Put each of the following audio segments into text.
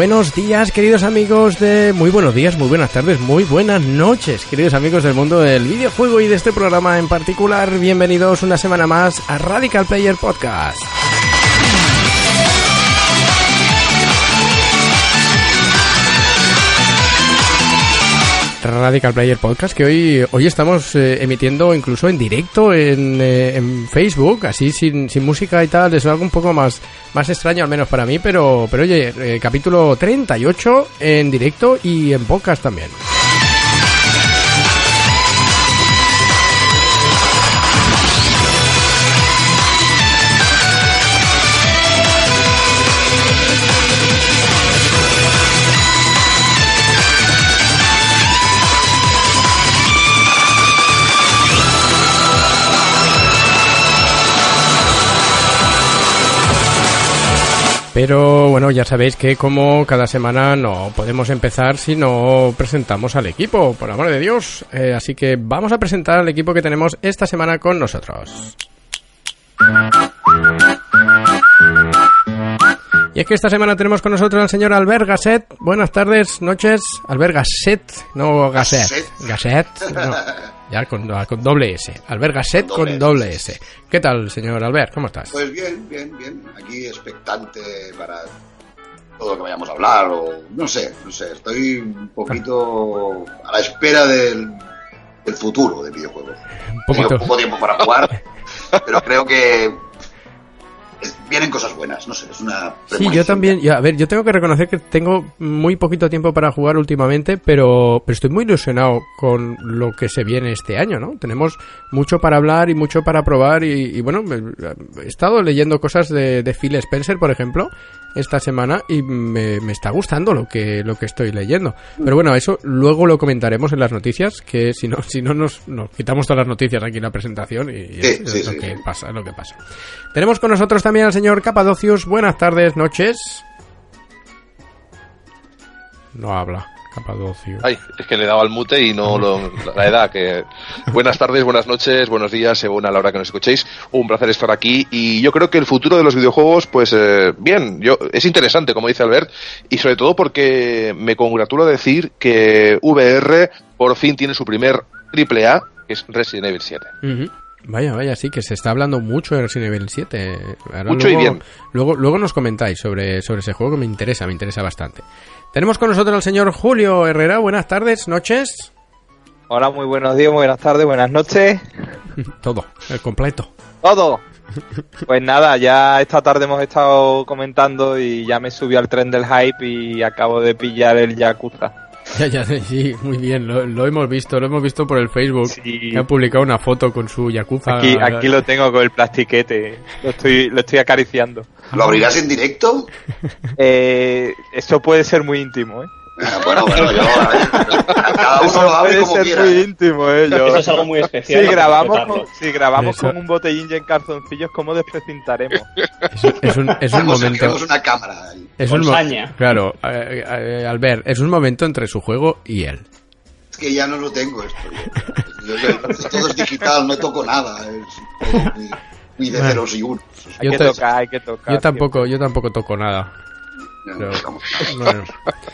Buenos días, queridos amigos de... Muy buenos días, muy buenas tardes, muy buenas noches, queridos amigos del mundo del videojuego y de este programa en particular. Bienvenidos una semana más a Radical Player Podcast. Radical Player Podcast que hoy, hoy estamos eh, emitiendo incluso en directo en, eh, en Facebook, así sin, sin, música y tal, es algo un poco más, más extraño al menos para mí, pero, pero oye, eh, capítulo 38 en directo y en podcast también. Pero bueno, ya sabéis que como cada semana no podemos empezar si no presentamos al equipo, por amor de Dios. Eh, así que vamos a presentar al equipo que tenemos esta semana con nosotros. Y es que esta semana tenemos con nosotros al señor Albert Gasset. Buenas tardes, noches. Albert Gasset, no Gasset. Gasset, no, ya con, con, doble S. Albert Gasset con, con doble S. S. ¿Qué tal, señor Albert? ¿Cómo estás? Pues bien, bien, bien. Aquí expectante para todo lo que vayamos a hablar o no sé, no sé. Estoy un poquito a la espera del, del futuro del videojuego. Un poco, Tengo poco tiempo para jugar, pero creo que vienen cosas buenas, no sé, es una... Sí, yo también, ya, a ver, yo tengo que reconocer que tengo muy poquito tiempo para jugar últimamente, pero, pero estoy muy ilusionado con lo que se viene este año, ¿no? Tenemos mucho para hablar y mucho para probar y, y bueno, he estado leyendo cosas de, de, Phil Spencer, por ejemplo, esta semana y me, me, está gustando lo que, lo que estoy leyendo. Pero bueno, eso luego lo comentaremos en las noticias, que si no, si no nos, nos quitamos todas las noticias aquí en la presentación y, Sí, es, sí, es lo sí, que pasa, es lo que pasa. Tenemos con nosotros también al señor Capadocius. Buenas tardes, noches. No habla, Ay, es que le he dado al mute y no lo, la edad que... Buenas tardes, buenas noches, buenos días, según a la hora que nos escuchéis. Un placer estar aquí y yo creo que el futuro de los videojuegos, pues eh, bien, yo es interesante, como dice Albert, y sobre todo porque me congratulo decir que VR por fin tiene su primer triple A, que es Resident Evil 7. Ujú. Vaya, vaya, sí, que se está hablando mucho de Resident Evil 7. Ahora Mucho y luego, bien. Luego, luego nos comentáis sobre, sobre ese juego que me interesa, me interesa bastante. Tenemos con nosotros al señor Julio Herrera. Buenas tardes, noches. Hola, muy buenos días, muy buenas tardes, buenas noches. Todo, el completo. Todo. Pues nada, ya esta tarde hemos estado comentando y ya me subí al tren del hype y acabo de pillar el Yakuza. Ya, ya, sí, muy bien, lo, lo hemos visto, lo hemos visto por el Facebook. Sí. Que ha publicado una foto con su Yakuza. Aquí, aquí lo tengo con el plastiquete, lo estoy, lo estoy acariciando. ¿Lo abrirás en directo? Eh, esto puede ser muy íntimo, ¿eh? Ah, Bueno, bueno, yo... a ver, Cada uno lo abre como ser quiera. muy íntimo, ¿eh? Yo- Eso es algo muy especial. Si grabamos, con, si grabamos Eso- con un botellín y en calzoncillos, ¿cómo desprecintaremos? Es, es un, es un momento. tenemos una cámara ahí. Es Con un saña. Claro, eh, eh, Albert, es un momento entre su juego y él. Es que ya no lo tengo esto. Yo- yo- todo es digital, no toco nada. Es todo muy, muy de Bueno. ceros y unos. Hay Yo que tocar, hay que tocar. Yo tampoco, yo tampoco toco nada. No. Bueno.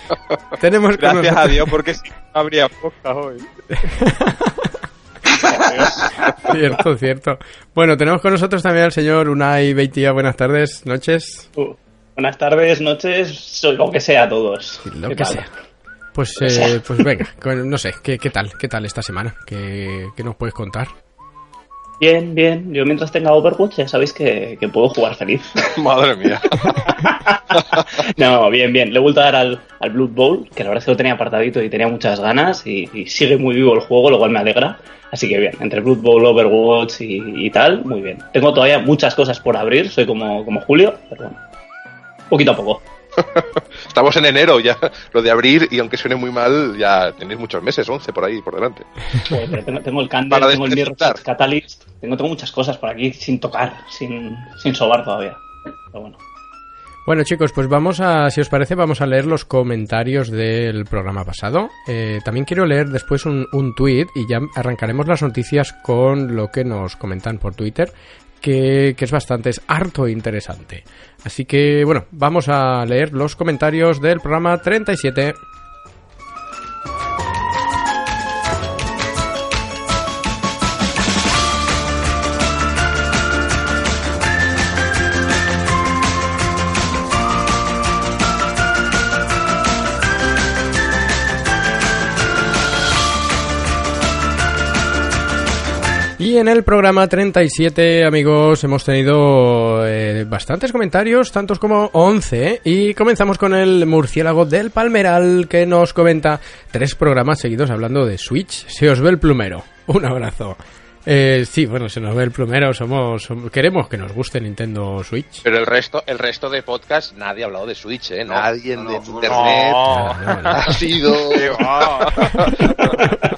Tenemos Gracias a Dios, porque si no habría podcast hoy. Cierto, cierto. Bueno, tenemos con nosotros también al señor Unai Beitia. Buenas tardes, noches. Uh, buenas tardes, noches, soy lo que sea a todos. Lo ¿Qué que tal? sea. Pues, eh, pues venga, no sé, ¿qué, qué tal? ¿Qué tal esta semana? ¿Qué, qué nos puedes contar? Bien, bien. Yo mientras tenga Overwatch ya sabéis que, que puedo jugar feliz. Madre mía. no, bien, bien. Le he vuelto a dar al, al Blood Bowl, que la verdad es que lo tenía apartadito y tenía muchas ganas y, y sigue muy vivo el juego, lo cual me alegra. Así que bien, entre Blood Bowl, Overwatch y, y tal, muy bien. Tengo todavía muchas cosas por abrir, soy como, como Julio, pero bueno, poquito a poco. Estamos en enero ya, lo de abrir, y aunque suene muy mal, ya tenéis muchos meses, 11 por ahí, por delante. Joder, pero tengo, tengo el Candle, Para tengo el Mirror. Catalyst, tengo, tengo muchas cosas por aquí sin tocar, sin, sin sobar todavía. Pero bueno. Bueno chicos, pues vamos a, si os parece, vamos a leer los comentarios del programa pasado. Eh, también quiero leer después un, un tweet y ya arrancaremos las noticias con lo que nos comentan por Twitter. Que, es bastante, es harto interesante. Así que, bueno, vamos a leer los comentarios del programa 37. Y en el programa 37, amigos, hemos tenido eh, bastantes comentarios, tantos como 11, ¿eh? y comenzamos con el murciélago del Palmeral, que nos comenta tres programas seguidos hablando de Switch. Se os ve el plumero. Un abrazo. Eh, sí, bueno, se nos ve el plumero, somos, somos- queremos que nos guste Nintendo Switch. Pero el resto, el resto de podcast, nadie ha hablado de Switch, ¿eh? No, nadie no, no, de no. internet ha sido.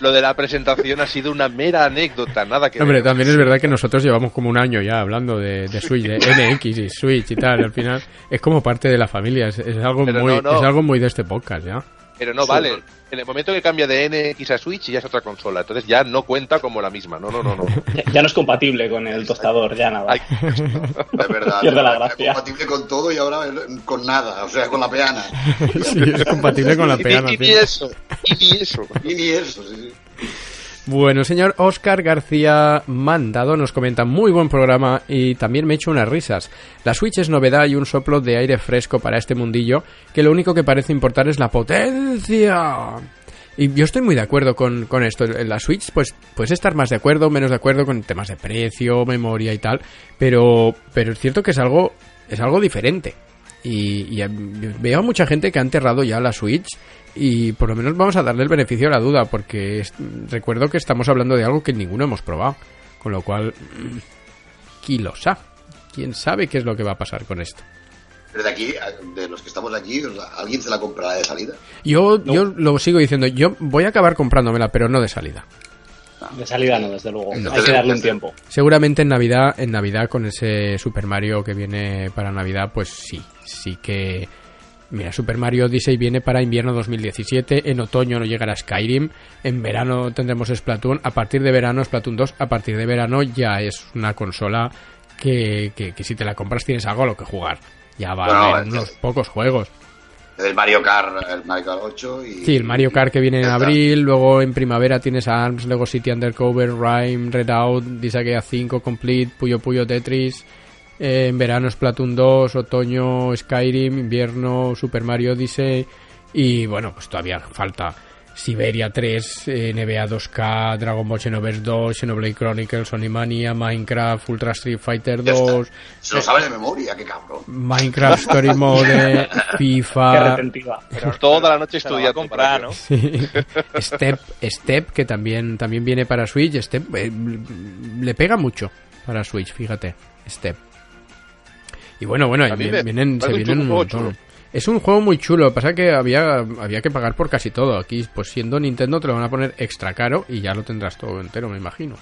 Lo de la presentación ha sido una mera anécdota, nada que Hombre, ver. también es verdad que nosotros llevamos como un año ya hablando de, de Switch, de NX y Switch y tal. Al final es como parte de la familia, es, es algo Pero muy, no, no. es algo muy de este podcast ya. Pero no vale. En el momento que cambia de NX a Switch ya es otra consola. Entonces ya no cuenta como la misma. No, no, no, no. Ya, ya no es compatible con el tostador, ya nada. Ay, Es verdad. Pierde la era gracia. compatible con todo y ahora con nada, o sea, con la peana. Sí, es compatible con la y, peana. y ni eso. Y ni eso. Y ni eso, sí, sí. Bueno, señor Oscar García Mandado nos comenta muy buen programa y también me echo unas risas. La Switch es novedad y un soplo de aire fresco para este mundillo que lo único que parece importar es la potencia. Y yo estoy muy de acuerdo con, con esto. En la Switch, pues puedes estar más de acuerdo, menos de acuerdo con temas de precio, memoria y tal, pero, pero es cierto que es algo, es algo diferente. Y, y, veo a mucha gente que ha enterrado ya la Switch y por lo menos vamos a darle el beneficio de la duda porque es- recuerdo que estamos hablando de algo que ninguno hemos probado. Con lo cual, mm, ¿quién lo sabe? ¿Quién sabe qué es lo que va a pasar con esto? Pero de aquí, de los que estamos aquí, ¿alguien se la comprará de salida? Yo, yo lo sigo diciendo, yo voy a acabar comprándomela, pero no de salida. De salida no, desde luego. Entonces, Hay que darle un tiempo. Seguramente en Navidad, en Navidad con ese Super Mario que viene para Navidad, pues sí, sí que... Mira, Super Mario Odyssey viene para invierno 2017, en otoño no llegará Skyrim, en verano tendremos Splatoon, a partir de verano Splatoon 2, a partir de verano ya es una consola que, que, que si te la compras tienes algo a lo que jugar. Ya va Bueno, a haber unos pocos juegos. El Mario Kart, el Mario Kart 8 y... Sí, el Mario Kart que viene en abril, luego en primavera tienes ARMS, Lego City Undercover, Rhyme, Redout, Disgaea 5, Complete, Puyo Puyo Tetris, eh, en verano Splatoon 2, otoño Skyrim, invierno Super Mario Odyssey y bueno, pues todavía falta Siberia 3, eh, NBA 2K, Dragon Ball Xenoverse 2, Xenoblade Chronicles, Sony Mania, Minecraft, Ultra Street Fighter Ya está. 2, Se lo sabe de memoria, qué cabrón. Minecraft Story Mode, Qué FIFA, retentiva. Pero Toda la noche se la va a estudiando. comprar, ¿no? Sí. Step, Step, que también, también viene para Switch. Step eh, le pega mucho para Switch, fíjate. Step. Y bueno, bueno, A mí y me vienen, se un vienen un montón. chulo. Es un juego muy chulo, pasa que había, había que pagar por casi todo. Aquí, pues siendo Nintendo, te lo van a poner extra caro y ya lo tendrás todo entero, me imagino.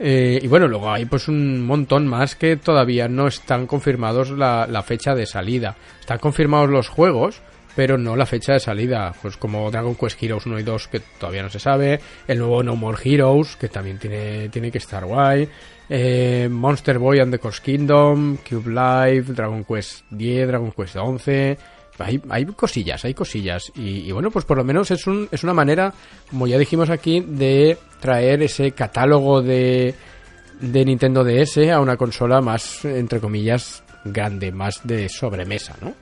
Eh, y bueno, luego hay pues un montón más que todavía no están confirmados la, la fecha de salida. Están confirmados los juegos, pero no la fecha de salida. Pues como Dragon Quest Heroes 1 y 2, que todavía no se sabe. El nuevo No More Heroes, que también tiene, tiene que estar guay. Eh, Monster Boy and the Coast Kingdom, Cube Life, Dragon Quest 10, Dragon Quest 11. Hay, hay cosillas, hay cosillas. Y, y bueno, pues por lo menos es, un, es una manera, como ya dijimos aquí, de traer ese catálogo de, de Nintendo DS a una consola más, entre comillas, grande, más de sobremesa, ¿no?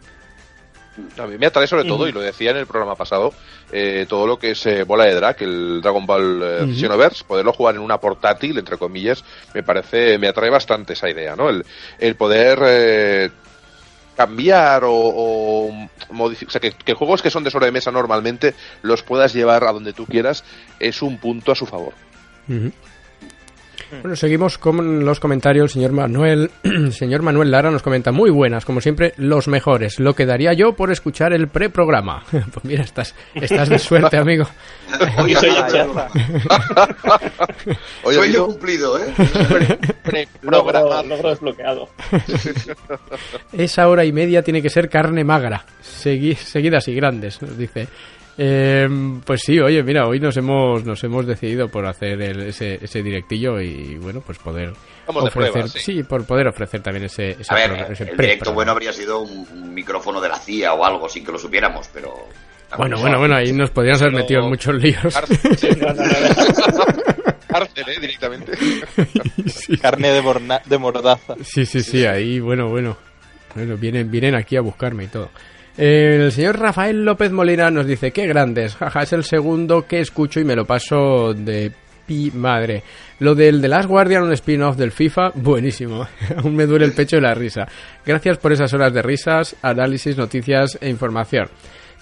A mí me atrae sobre todo, y lo decía en el programa pasado, eh, todo lo que es eh, bola de drag, el Dragon Ball eh. Xenoverse, poderlo jugar en una portátil, entre comillas, me parece, me atrae bastante esa idea, ¿no? El, el poder eh, cambiar o, o modificar, o sea, que, que juegos que son de sobremesa normalmente los puedas llevar a donde tú quieras, es un punto a su favor. Bueno, seguimos con los comentarios. Señor Manuel, señor Manuel Lara nos comenta muy buenas, como siempre, los mejores. Lo que daría yo por escuchar el preprograma. Pues mira, estás, estás de suerte, amigo. Oye, soy. Oye, sueño cumplido, ¿eh? Logro, programa- logro desbloqueado. Esa hora y media tiene que ser carne magra, segui- seguidas y grandes, nos dice. Eh, pues sí, oye, mira, hoy nos hemos nos hemos decidido por hacer el- ese, ese directillo y bueno, pues poder Vamos ofrecer, prueba, sí. por poder ofrecer también ese, ese A ver, programa- ese el pre- directo bueno habría sido un, un micrófono de la CIA o algo sin que lo supiéramos, pero... Bueno, bueno, bueno, ahí nos podríamos haber metido en muchos líos. Cárcel, ¿eh? Directamente. Carne de, morna- de mordaza. Sí, sí, sí, ahí, bueno, bueno. Bueno, vienen, vienen aquí a buscarme y todo. El señor Rafael López Molina nos dice, qué grandes, jaja, es el segundo que escucho y me lo paso de pi madre. Lo del The Last Guardian, un spin-off del FIFA, buenísimo. Aún me duele el pecho de la risa. Gracias por esas horas de risas, análisis, noticias e información.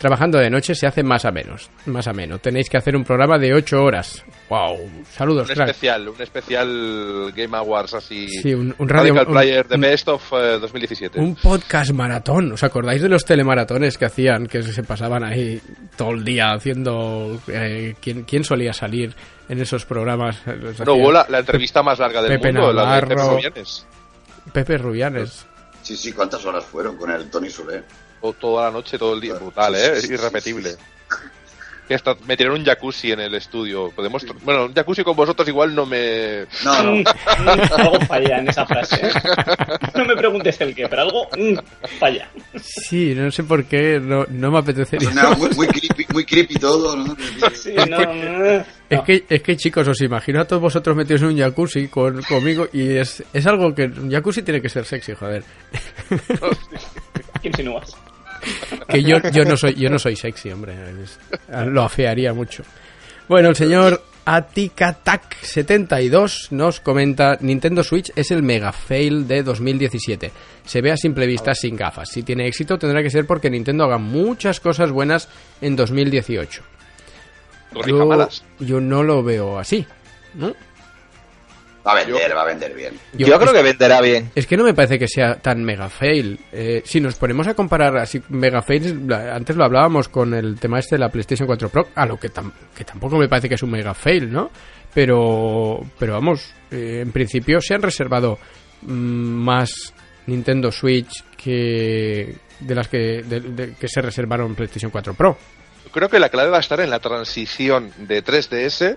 Trabajando de noche se hace más a menos, más a menos. Tenéis que hacer un programa de 8 horas. Wow, saludos, Un crack. especial, un especial Game Awards así. Sí, un, un radio, Radical un- Player un- Best of eh, 2017. Un podcast maratón. ¿Os acordáis de los telemaratones que hacían? Que se pasaban ahí todo el día haciendo. eh, ¿quién, quién solía salir en esos programas? Los no, hubo la, la entrevista más larga del Pepe mundo, la de Pepe Navarro. Rubianes. Pepe Rubianes. Sí, sí, ¿cuántas horas fueron con el Tony Solé? To- Toda la noche, todo el día. Brutal, ¿eh? Es irrepetible. Que hasta metieron un jacuzzi en el estudio. Podemos. Bueno, un jacuzzi con vosotros igual no me. No, no. Algo falla en esa frase. ¿eh? No me preguntes el qué, pero algo mm, falla. Sí, no sé por qué, no, no me apetecería. Sonaba muy, muy, creepy, muy creepy todo, ¿no? Sí, no, no. Es que, es que chicos, os imagino a todos vosotros metidos en un jacuzzi con, conmigo y es, es algo que. Un jacuzzi tiene que ser sexy, joder. ¿Qué insinúas? Que yo, yo no soy, yo no soy sexy, hombre. lo afearía mucho. Bueno, el señor Atikatak72 nos comenta Nintendo Switch es el mega fail de 2017. Se ve a simple vista sin gafas. Si tiene éxito tendrá que ser porque Nintendo haga muchas cosas buenas en 2018. Corrija Yo, yo no lo veo así. ¿no? Va a vender, va a vender bien. Yo, creo que venderá bien. Es que no me parece que sea tan mega fail. Eh, si nos ponemos a comparar así mega fails, antes lo hablábamos con el tema este de la PlayStation 4 Pro, a lo que, tam- que tampoco me parece que es un mega fail, ¿no? Pero, pero vamos, eh, en principio se han reservado mm, más Nintendo Switch que de las que, de- de- que se reservaron PlayStation 4 Pro. Creo que la clave va a estar en la transición de 3DS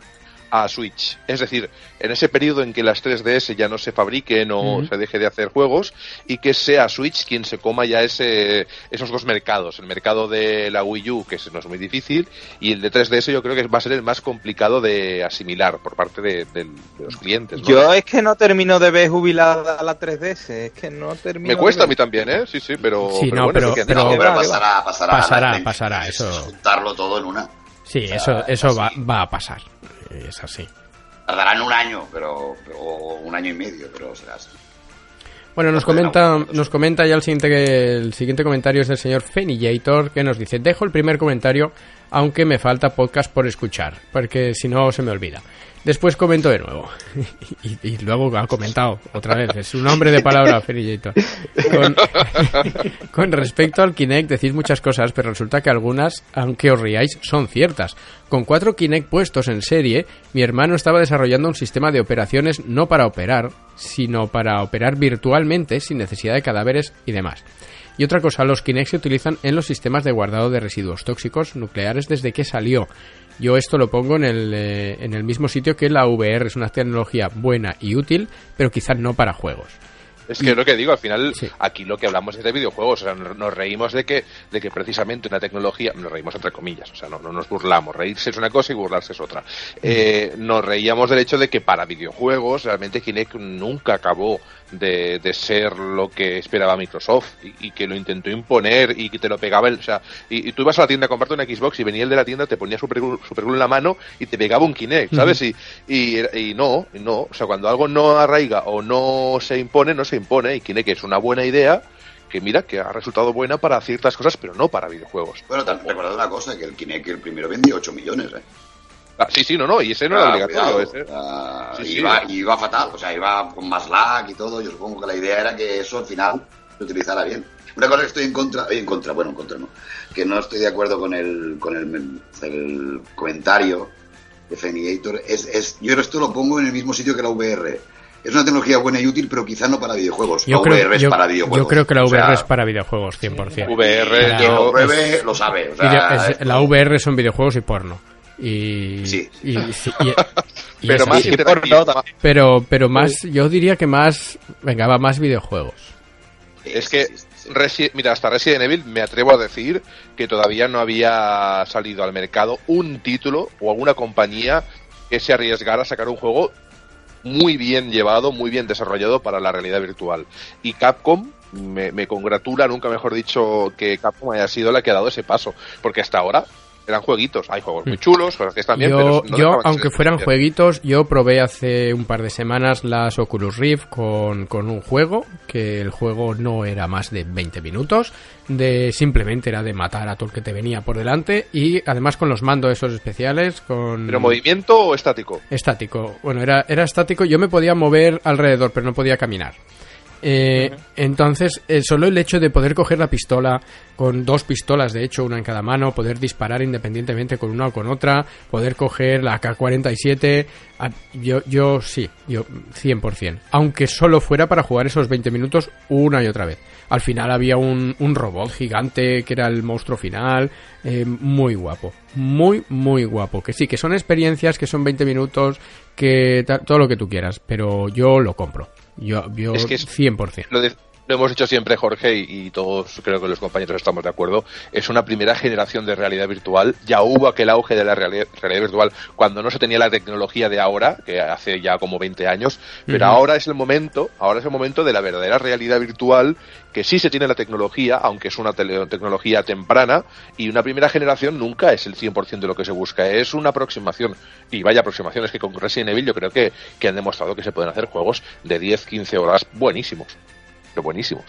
a Switch. Es decir, en ese periodo en que las 3DS ya no se fabriquen o Ujú. se deje de hacer juegos y que sea Switch quien se coma ya ese, esos dos mercados. El mercado de la Wii U, que no es muy difícil, y el de 3DS yo creo que va a ser el más complicado de asimilar por parte de, del- de los clientes. ¿no? Yo es que no termino de ver jubilada la 3DS. Es que no termino. Me de cuesta a ver. mí también, ¿eh? Sí, sí, pero, Sí, no, bueno, pero- es que han pero- No, pero pasará, pasará. Pasará, pasará, es eso. Juntarlo todo en una. Sí, sea, eso, eso va, va a pasar. Es así. Tardarán un año, pero, o un año y medio, pero será así. Bueno, nos comenta, nos comenta ya el siguiente, que- el siguiente comentario es del señor Fenillator que nos dice, dejo el primer comentario aunque me falta podcast por escuchar, porque si no se me olvida. Después comento de nuevo. y, luego ha comentado otra vez. Es un hombre de palabra, Fenillator. Con, con respecto al Kinect decís muchas cosas, pero resulta que algunas, aunque os riáis, son ciertas. Con cuatro Kinect puestos en serie, mi hermano estaba desarrollando un sistema de operaciones no para operar, sino para operar virtualmente sin necesidad de cadáveres y demás. Y otra cosa, los Kinect se utilizan en los sistemas de guardado de residuos tóxicos nucleares desde que salió. Yo esto lo pongo en el, eh, en el mismo sitio que la VR, es una tecnología buena y útil, pero quizás no para juegos. Es que es lo que digo, al final Sí. aquí lo que hablamos es de videojuegos, o sea, nos reímos de que, de que precisamente una tecnología, nos reímos entre comillas, o sea, no, no nos burlamos, reírse es una cosa y burlarse es otra. Eh, nos reíamos del hecho de que para videojuegos realmente Kinect nunca acabó de, de ser lo que esperaba Microsoft y, y que lo intentó imponer y que te lo pegaba el, o sea, y, y tú ibas a la tienda a comprarte una Xbox y venía el de la tienda, te ponía Super Glue, Super Glue en la mano y te pegaba un Kinect, ¿sabes? y, y, y no, y no, o sea, cuando algo no arraiga o no se impone, no se impone y Kinect es una buena idea que mira que ha resultado buena para ciertas cosas, pero no para videojuegos. Bueno, también recordad una cosa, que el Kinect el primero vendió 8 millones, ¿eh? Ah, sí, sí, no, no, y ese no era Ah, obligatorio. cuidado. ese- Ah, Sí, sí. iba, iba fatal, o sea, iba con más lag y todo. Yo supongo que la idea era que eso al final se utilizara bien. Una cosa que estoy en contra, en contra, bueno, en contra no, que no estoy de acuerdo con el, con el, el comentario de Feniator, es, es, yo esto lo pongo en el mismo sitio que la VR. es una tecnología buena y útil, pero quizá no para videojuegos. Yo la creo, VR es yo- para videojuegos. yo creo que la O sea, VR es para videojuegos, 100%. VR, Quien lo yo- pruebe lo sabe. o sea, Video- es- es- la VR son videojuegos y porno. Y, Sí. y- sí, y- y pero más así. interactivo. pero, pero más, yo diría que más, venga, va, más videojuegos. Es que. Resi- mira, hasta Resident Evil me atrevo a decir que todavía no había salido al mercado un título o alguna compañía que se arriesgara a sacar un juego muy bien llevado, muy bien desarrollado para la realidad virtual. Y Capcom me, me congratula, nunca mejor dicho, que Capcom haya sido la que ha dado ese paso, porque hasta ahora eran jueguitos. Hay juegos muy chulos, cosas que están bien, pero yo, no yo, aunque fueran jueguitos, yo probé hace un par de semanas las Oculus Rift con, con un juego, que el juego no era más de 20 minutos, de simplemente era de matar a todo el que te venía por delante, y además con los mandos esos especiales, con... ¿Pero movimiento o estático? Estático. Bueno, era, era estático. Yo me podía mover alrededor, pero no podía caminar. Eh, Entonces, eh, solo el hecho de poder coger la pistola con dos pistolas, de hecho, una en cada mano, poder disparar independientemente con una o con otra, poder coger la K-47, ah, yo, yo sí, yo 100%. Aunque solo fuera para jugar esos 20 minutos una y otra vez. Al final había un, un robot gigante que era el monstruo final, eh, muy guapo, muy, muy guapo. Que sí, que son experiencias, que son 20 minutos, que todo lo que tú quieras, pero yo lo compro. Yo, yo Es que es- 100%. lo, de- lo hemos dicho siempre Jorge y, y todos creo que los compañeros estamos de acuerdo es una primera generación de realidad virtual. Ya hubo aquel auge de la realidad, realidad virtual cuando no se tenía la tecnología de ahora que hace ya como 20 años pero ahora es el momento ahora es el momento de la verdadera realidad virtual que sí se tiene la tecnología aunque es una tele- tecnología temprana y una primera generación nunca es el 100% de lo que se busca. Es una aproximación y vaya aproximaciones que con Resident Evil yo creo que, que han demostrado que se pueden hacer juegos de 10-15 horas buenísimos pero buenísimos.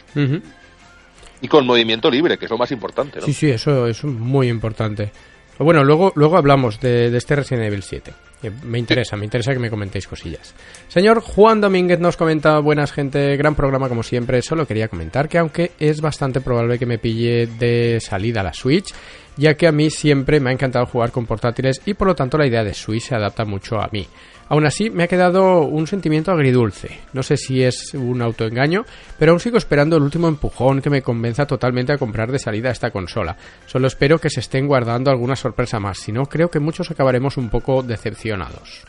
Y con movimiento libre, que es lo más importante, ¿no? Sí, sí, eso es muy importante. Bueno, luego, luego hablamos de, de este Resident Evil 7. que me interesa, me interesa que me comentéis cosillas. Señor Juan Domínguez nos comenta, buenas gente, gran programa como siempre. Solo quería comentar que aunque es bastante probable que me pille de salida la Switch, ya que a mí siempre me ha encantado jugar con portátiles y por lo tanto la idea de Switch se adapta mucho a mí. Aún así, me ha quedado un sentimiento agridulce. No sé si es un autoengaño, pero aún sigo esperando el último empujón que me convenza totalmente a comprar de salida esta consola. Solo espero que se estén guardando alguna sorpresa más, si no creo que muchos acabaremos un poco decepcionados.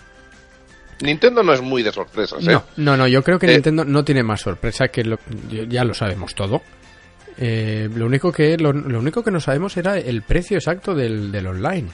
Nintendo no es muy de sorpresas, ¿eh? No, no, no, yo creo que Eh, Nintendo no tiene más sorpresa que lo, ya lo sabemos todo. Eh, lo único que lo, lo único que no sabemos era el precio exacto del, del online.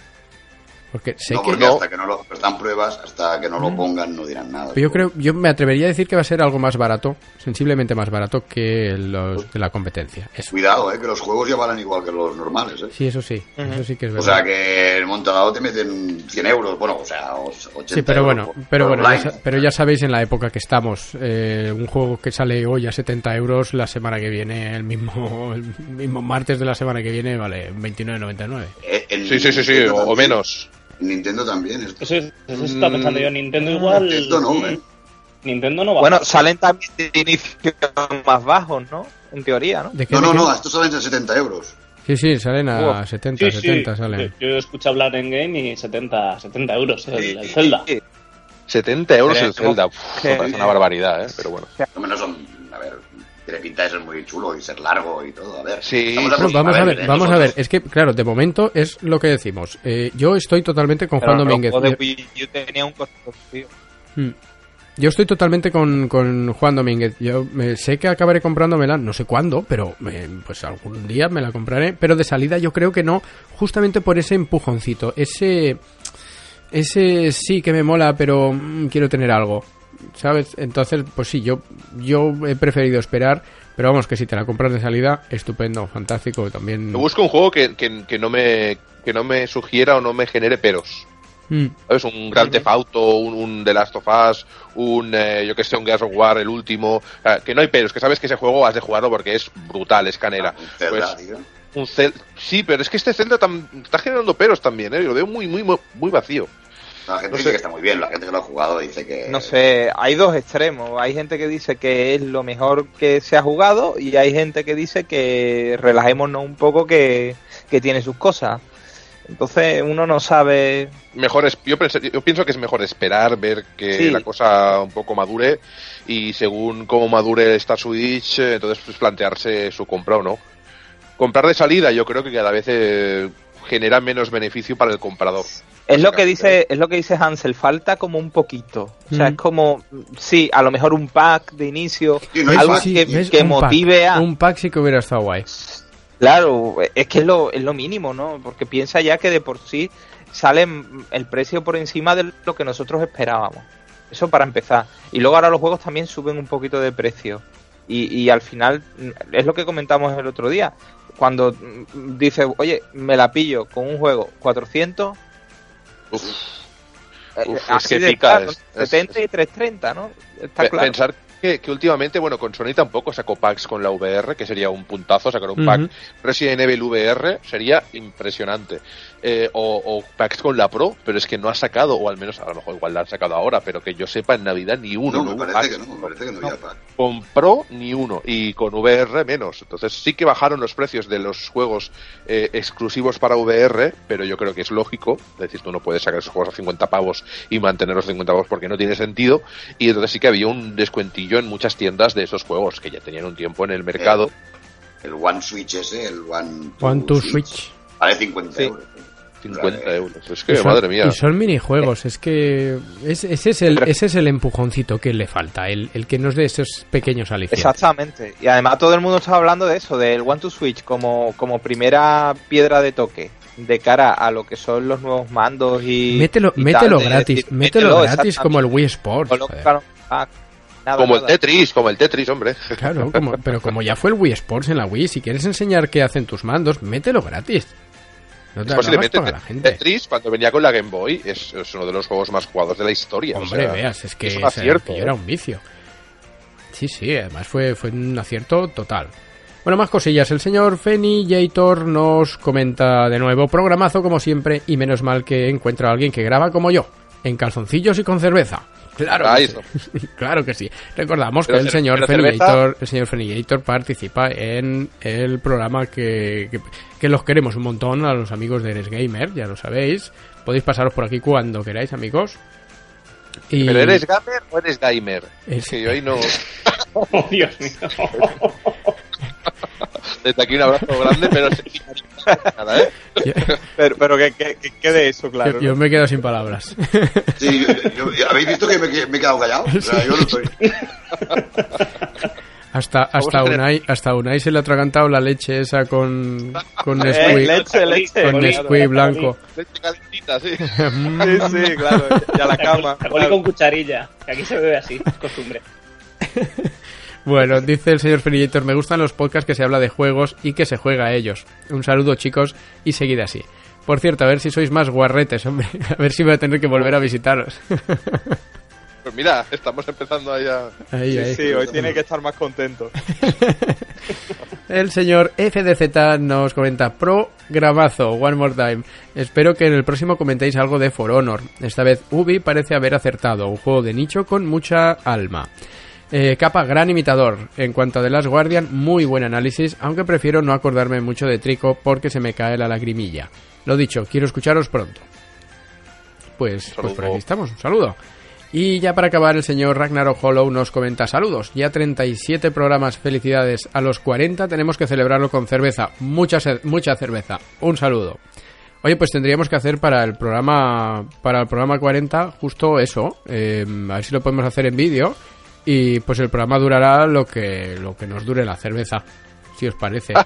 Porque sé no, que porque no. hasta que no lo están pruebas, hasta que no lo pongan, no dirán nada. Yo creo, yo me atrevería a decir que va a ser algo más barato, sensiblemente más barato que los de la competencia. Eso. Cuidado, eh, que los juegos ya valen igual que los normales, eh. Sí, eso sí, eso sí que es O verdad. sea que en Montalado te meten 100 euros, bueno, o sea, os- 80 Sí, pero euros bueno, por- pero por bueno, ya, pero ya sabéis en la época que estamos, eh, un juego que sale hoy a 70 euros, la semana que viene, el mismo, el mismo martes de la semana que viene, vale 29.99. Eh, Sí, sí, sí, sí, o, o menos. En Nintendo también. esto. Eso, es- eso está pensando yo. Nintendo igual. Nintendo no, eh. Nintendo no va Bueno, salen también de inicio más bajos, ¿no? En teoría, ¿no? ¿De qué- No, de no, qué? no, estos salen de 70 euros. Sí, sí, salen a Wow. 70, Sí, sí. 70 salen. Yo, yo escuché hablar en game y 70, 70 euros el, Sí. el Zelda. Sí. 70 euros Pero el Zelda. Uf, me parece una barbaridad, ¿eh? Pero bueno. No, no son, tiene pinta de ser muy chulo y ser largo y todo, a ver. Sí. Vamos a ver, eh, vamos a ver. Es que, claro, de momento es lo que decimos. Eh, yo estoy totalmente con Pero Juan Domínguez. juegos de Wii U tenía un costo, tío. Mm. Yo estoy totalmente con, con Juan Domínguez. Yo me, sé que acabaré comprándomela, no sé cuándo, pero eh, pues algún día me la compraré. Pero de salida yo creo que no, justamente por ese empujoncito, ese, ese sí que me mola, pero mm, quiero tener algo, ¿sabes? Entonces, pues sí, yo, yo he preferido esperar, pero vamos que si te la compras de salida, estupendo, fantástico, también. Busco un juego que, que, que no me que no me sugiera o no me genere peros. Mm. ¿Sabes? Un Gran Theft Auto, un, un The Last of Us, un, eh, yo que sé, un Gears of War, el último. O sea, que no hay peros, que sabes que ese juego has de jugarlo porque es brutal, es canela. Un Zelda, Pues, tío. un Cel sí, pero es que este Zelda tam- está generando peros también, ¿eh? Lo veo muy, muy, muy vacío. La gente no dice sé. que está muy bien, la gente que lo ha jugado dice que... No sé, hay dos extremos. Hay gente que dice que es lo mejor que se ha jugado y hay gente que dice que relajémonos un poco que, que tiene sus cosas. Entonces uno no sabe. Mejor es, yo, pienso que es mejor esperar, ver que Sí. la cosa un poco madure y según cómo madure esta Switch, eh, entonces pues plantearse su compra o no. Comprar de salida yo creo que cada vez eh, genera menos beneficio para el comprador. Es lo que dice, es lo que dice Hansel, falta como un poquito. O sea, Mm. es como, sí, a lo mejor un pack de inicio, no algo pack. que, ¿ves? que Un pack. motive a. Un pack sí que hubiera estado guay. Claro, es que es lo, es lo mínimo, ¿no? Porque piensa ya que de por sí sale el precio por encima de lo que nosotros esperábamos. Eso para empezar. Y luego ahora los juegos también suben un poquito de precio. Y, y al final, mm, es lo que comentamos el otro día. Cuando mm, dices, oye, me la pillo con un juego 400, Uf, eh, Uf, es así que de pica, es- es- 70 y 330, ¿no? Está claro. Pensar que, que últimamente, bueno, con Sony tampoco sacó packs con la VR, que sería un puntazo, sacar un pack. Resident Evil VR sería impresionante. Eh, o, o packs con la Pro, pero es que no ha sacado, o al menos a lo mejor igual la han sacado ahora, pero que yo sepa en Navidad ni uno. No, me parece que no, me parece que no había pack. Con Pro ni uno, y con VR menos. Entonces sí que bajaron los precios de los juegos eh, exclusivos para VR, pero yo creo que es lógico. Es decir, tú no puedes sacar esos juegos a 50 pavos y mantener los 50 pavos porque no tiene sentido. Y entonces sí que había un descuentillo en muchas tiendas de esos juegos que ya tenían un tiempo en el mercado. El One Switch ese, el One One to Switch. Vale 50 Sí. euros. 50 euros. Es Y que, son- madre mía. Y son minijuegos, es que es- ese, es el, ese es el empujoncito que le falta, el, el que nos dé esos pequeños alicientes. Exactamente. Y además todo el mundo está hablando de eso, del One to Switch como, como primera piedra de toque de cara a lo que son los nuevos mandos y. Mételo, y mételo tal, gratis, decir, mételo gratis como el Wii Sports. Nada, Como el. Tetris, como el Tetris, hombre. Claro, como- pero como ya fue el Wii Sports en la Wii, si quieres enseñar qué hacen tus mandos, mételo gratis. No te Es posiblemente a la gente. Tetris, cuando venía con la Game Boy, es, es uno de los juegos más jugados de la historia. o Hombre, sea, veas, es que es un o acierto, ¿eh? era un vicio. Sí, sí, además fue, fue un acierto total. Bueno, más cosillas. El señor Fenillator nos comenta de nuevo, programazo como siempre, y menos mal que encuentra a alguien que graba como yo, en calzoncillos y con cerveza. Claro que Ahí sí. claro que sí. Recordamos Pero que el señor Fenillator, el señor Fenillator participa en el programa que, que, que los queremos un montón a los amigos de Eres Gamer, ya lo sabéis. Podéis pasaros por aquí cuando queráis, amigos. Y ¿Pero eres gamer o eres gamer? Es- Que yo ahí no... Oh, Dios mío. Desde aquí un abrazo grande, pero... Nada, ¿eh? Pero, pero que, que, que quede eso, claro. yo me quedo sin palabras. Sí, yo- yo- ¿habéis visto que me, he quedado callado? O sea, yo no estoy. Hasta, hasta, Unai, hasta Unai se le ha atragantado la leche esa con, con Eh, Nesquik, leche, leche. con Nesquik blanco. Leche calentita, sí. Sí, sí, claro. Y a la cama. Sacoli con cucharilla. Que aquí se bebe así, es costumbre. Bueno, dice el señor Fenillator, me gustan los podcasts que se habla de juegos y que se juega a ellos. Un saludo chicos y seguid así. Por cierto, a ver si sois más guarretes, hombre. A ver si voy a tener que volver a visitaros. Pues mira, estamos empezando ahí a... Ahí, Sí, ahí. sí, hoy tiene que estar más contento. El señor FDZ nos comenta Pro grabazo, one more time. Espero que en el próximo comentéis algo de For Honor. Esta vez Ubi parece haber acertado, un juego de nicho con mucha alma. Eh, capa, gran imitador. En cuanto a The Last Guardian, muy buen análisis, aunque prefiero no acordarme mucho de Trico porque se me cae la lagrimilla. Lo dicho, quiero escucharos pronto. Pues, pues por aquí estamos, un saludo. Y ya para acabar, el señor Ragnarok Hollow nos comenta saludos. Ya 37 programas, felicidades. A los 40 tenemos que celebrarlo con cerveza. Mucha, mucha cerveza. Un saludo. Oye, pues tendríamos que hacer para el programa para el programa 40 justo eso. eh, a ver si lo podemos hacer en vídeo. Y pues el programa durará lo que, lo que nos dure la cerveza. Si os parece.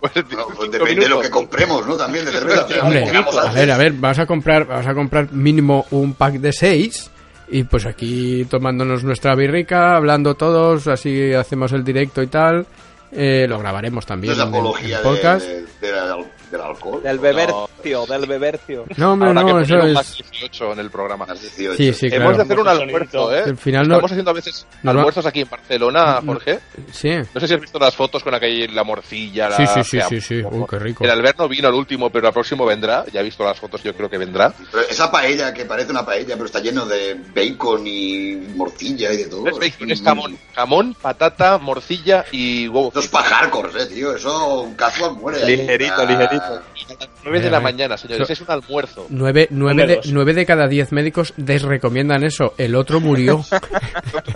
Pues, No, pues depende de lo que compremos, ¿no? También de cerveza. Hombre, a ver, a ver, vas a comprar, vas a comprar mínimo un pack de seis y pues aquí tomándonos nuestra birrica, hablando todos, así hacemos el directo y tal. Eh, lo grabaremos también es en el- apología en de- podcast. de- de la- del alcohol. Del bebercio, del bebercio. No, hombre, Habrá no, que eso es. 18 en el programa. Las 18. Sí, sí, Hemos de claro. hacer un almuerzo, ¿eh? Al final no- Estamos haciendo a veces almuerzos aquí en Barcelona, Jorge. Sí, No sé si has visto las fotos con aquella la morcilla, la sí, sí, sí, sí, sí. Uy, qué rico. El Albert no vino el último, pero el próximo vendrá. Ya he visto las fotos, yo creo que vendrá. Pero esa paella que parece una paella, pero está lleno de bacon y morcilla y de todo. No es bacon, es jamón. Jamón, patata, morcilla y huevo No, Esto es para hardcore, eh, tío. Eso, un casual muere. ahí. Ligerito, Ligerito. 9 de la mañana, señores. eso- Es un almuerzo. Nueve, nueve, Hombre, de, dos. nueve de cada diez médicos desrecomiendan eso. El otro murió.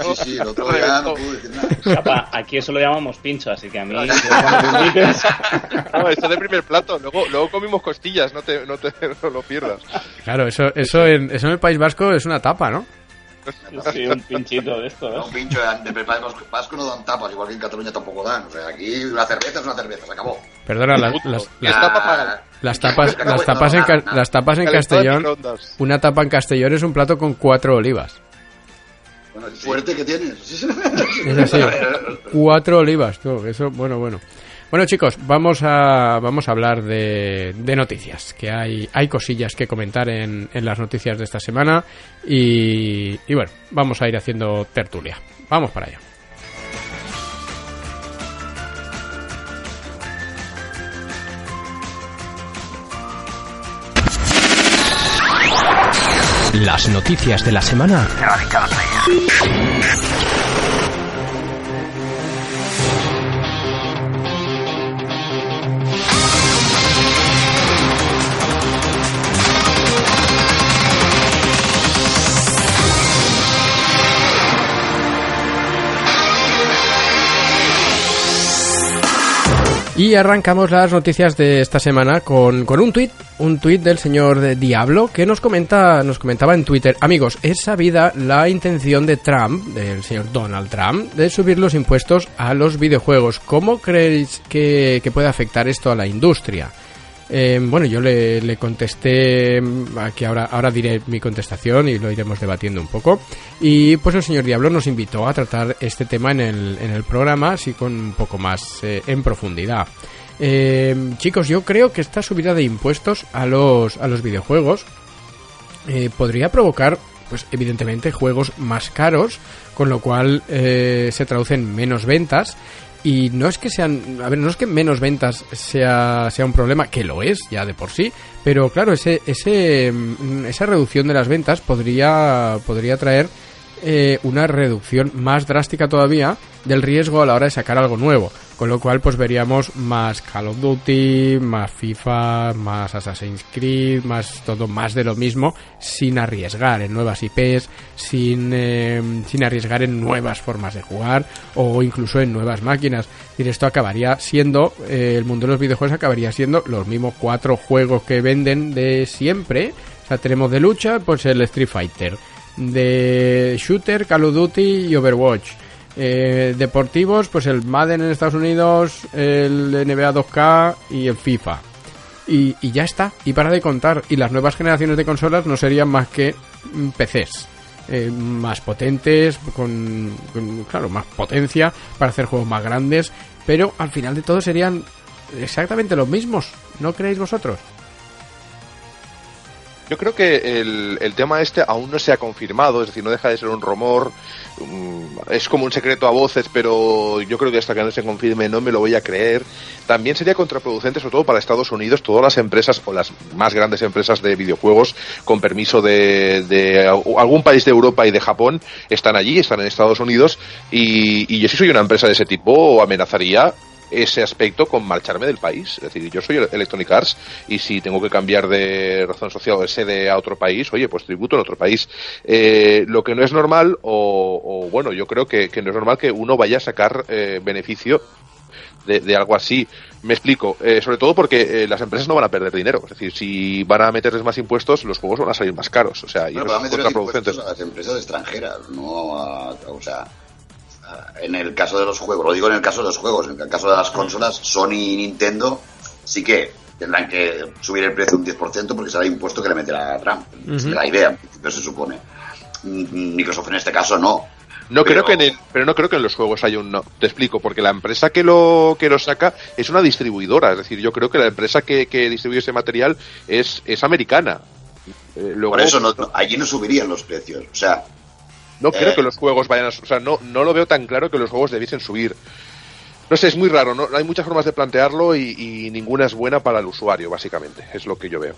Sí, sí, el otro día no decir nada. Aquí eso lo llamamos pincho, así que a mí, No, esto de primer plato. Luego, luego comimos costillas, no te, no te no lo pierdas. Claro, eso, eso, en, eso en el País Vasco es una tapa, ¿no? Sí, un pinchito de esto, ¿eh? Un pincho de, de Vasco- no dan tapas, igual que en Cataluña tampoco dan. O sea, aquí una cerveza es una cerveza, se acabó. Perdona, las, Puto. las, las, para- las tapas, las no, tapas, en, nada, Ca- nada. las tapas en Castellón, una tapa en Castellón es un plato con cuatro olivas. Bueno, suerte que tienes. Es así. Cuatro olivas, tú, eso, bueno, bueno. Bueno, chicos, vamos a, vamos a hablar de, de noticias, que hay, hay cosillas que comentar en, en las noticias de esta semana y, y bueno, vamos a ir haciendo tertulia. Vamos para allá. Las noticias de la semana Y arrancamos las noticias de esta semana con, con un tuit, un tuit del señor Diablo que nos comenta, nos comentaba en Twitter, amigos, es sabida la intención de Trump, del señor Donald Trump, de subir los impuestos a los videojuegos. ¿Cómo creéis que, que puede afectar esto a la industria? Eh, bueno, yo le, contesté, mm, aquí ahora, ahora diré mi contestación y lo iremos debatiendo un poco. Y pues el señor Diablo nos invitó a tratar este tema en el, en el programa, así con un poco más eh, en profundidad. Eh, chicos, yo creo que esta subida de impuestos a los, a los videojuegos eh, podría provocar, pues evidentemente, juegos más caros, con lo cual eh, se traducen menos ventas. Y no es que sean, a ver, no es que menos ventas sea, sea un problema, que lo es ya de por sí, pero claro, ese, ese, mm, esa reducción de las ventas podría, podría traer eh, una reducción más drástica todavía del riesgo a la hora de sacar algo nuevo. Con lo cual, pues veríamos más Call of Duty, más FIFA, más Assassin's Creed, más todo más de lo mismo, sin arriesgar en nuevas IPs, sin, eh, sin arriesgar en nuevas formas de jugar o incluso en nuevas máquinas. Decir, esto acabaría siendo, eh, el mundo de los videojuegos acabaría siendo los mismos cuatro juegos que venden de siempre. O sea, tenemos de lucha, pues el Street Fighter de shooter, Call of Duty y Overwatch. Eh, deportivos, pues el Madden en Estados Unidos, el NBA 2K y el FIFA. Y, y ya está, y para de contar. Y las nuevas generaciones de consolas no serían más que mm, PCs. eh, más potentes, con, con, claro, más potencia para hacer juegos más grandes, pero al final de todo serían exactamente los mismos, ¿no creéis vosotros? Yo creo que el, el tema este aún no se ha confirmado, es decir, no deja de ser un rumor, mm, es como un secreto a voces, pero yo creo que hasta que no se confirme no me lo voy a creer. También sería contraproducente, sobre todo para Estados Unidos, todas las empresas o las más grandes empresas de videojuegos con permiso de, de algún país de Europa y de Japón están allí, están en Estados Unidos y, y yo si soy una empresa de ese tipo amenazaría ese aspecto con marcharme del país. Es decir, yo soy Electronic Arts y si tengo que cambiar de razón social o de sede a otro país, oye, pues tributo en otro país. Eh, lo que no es normal, o, o bueno, yo creo que, que, no es normal que uno vaya a sacar eh, beneficio de, de, algo así. Me explico, eh, sobre todo porque eh, las empresas no van a perder dinero. Es decir, si van a meterles más impuestos, los juegos van a salir más caros. O sea, y bueno, no van a meter impuestos a las empresas extranjeras, no a, o sea, en el caso de los juegos, lo digo en el caso de los juegos, en el caso de las consolas, Sony y Nintendo sí que tendrán que subir el precio un 10% porque será el impuesto que le meterá a Trump. Uh -huh. La idea, en principio se supone. Microsoft en este caso no. No pero... creo que en el, pero no creo que en los juegos haya un no. Te explico, porque la empresa que lo que lo saca es una distribuidora, es decir, yo creo que la empresa que, que distribuye ese material es, es americana. Eh, luego, Por eso no, no, allí no subirían los precios, o sea, no creo eh. que los juegos vayan a... O sea, no, no lo veo tan claro que los juegos debiesen subir. No sé, es muy raro. ¿no? Hay muchas formas de plantearlo y, y, ninguna es buena para el usuario, básicamente. Es lo que yo veo.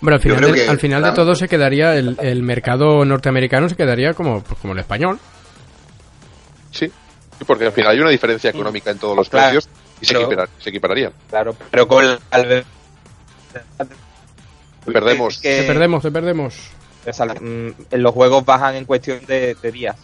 Bueno, al final, de, que, al final claro. de todo se quedaría... El, el, mercado norteamericano se quedaría como, pues, como el español. Sí. Porque al final hay una diferencia económica en todos los Claro, precios y se, pero- equipara- se equipararían. Claro, pero con al- Perdemos. que- Te perdemos, te perdemos. O sea, mm, los juegos bajan en cuestión de, de días.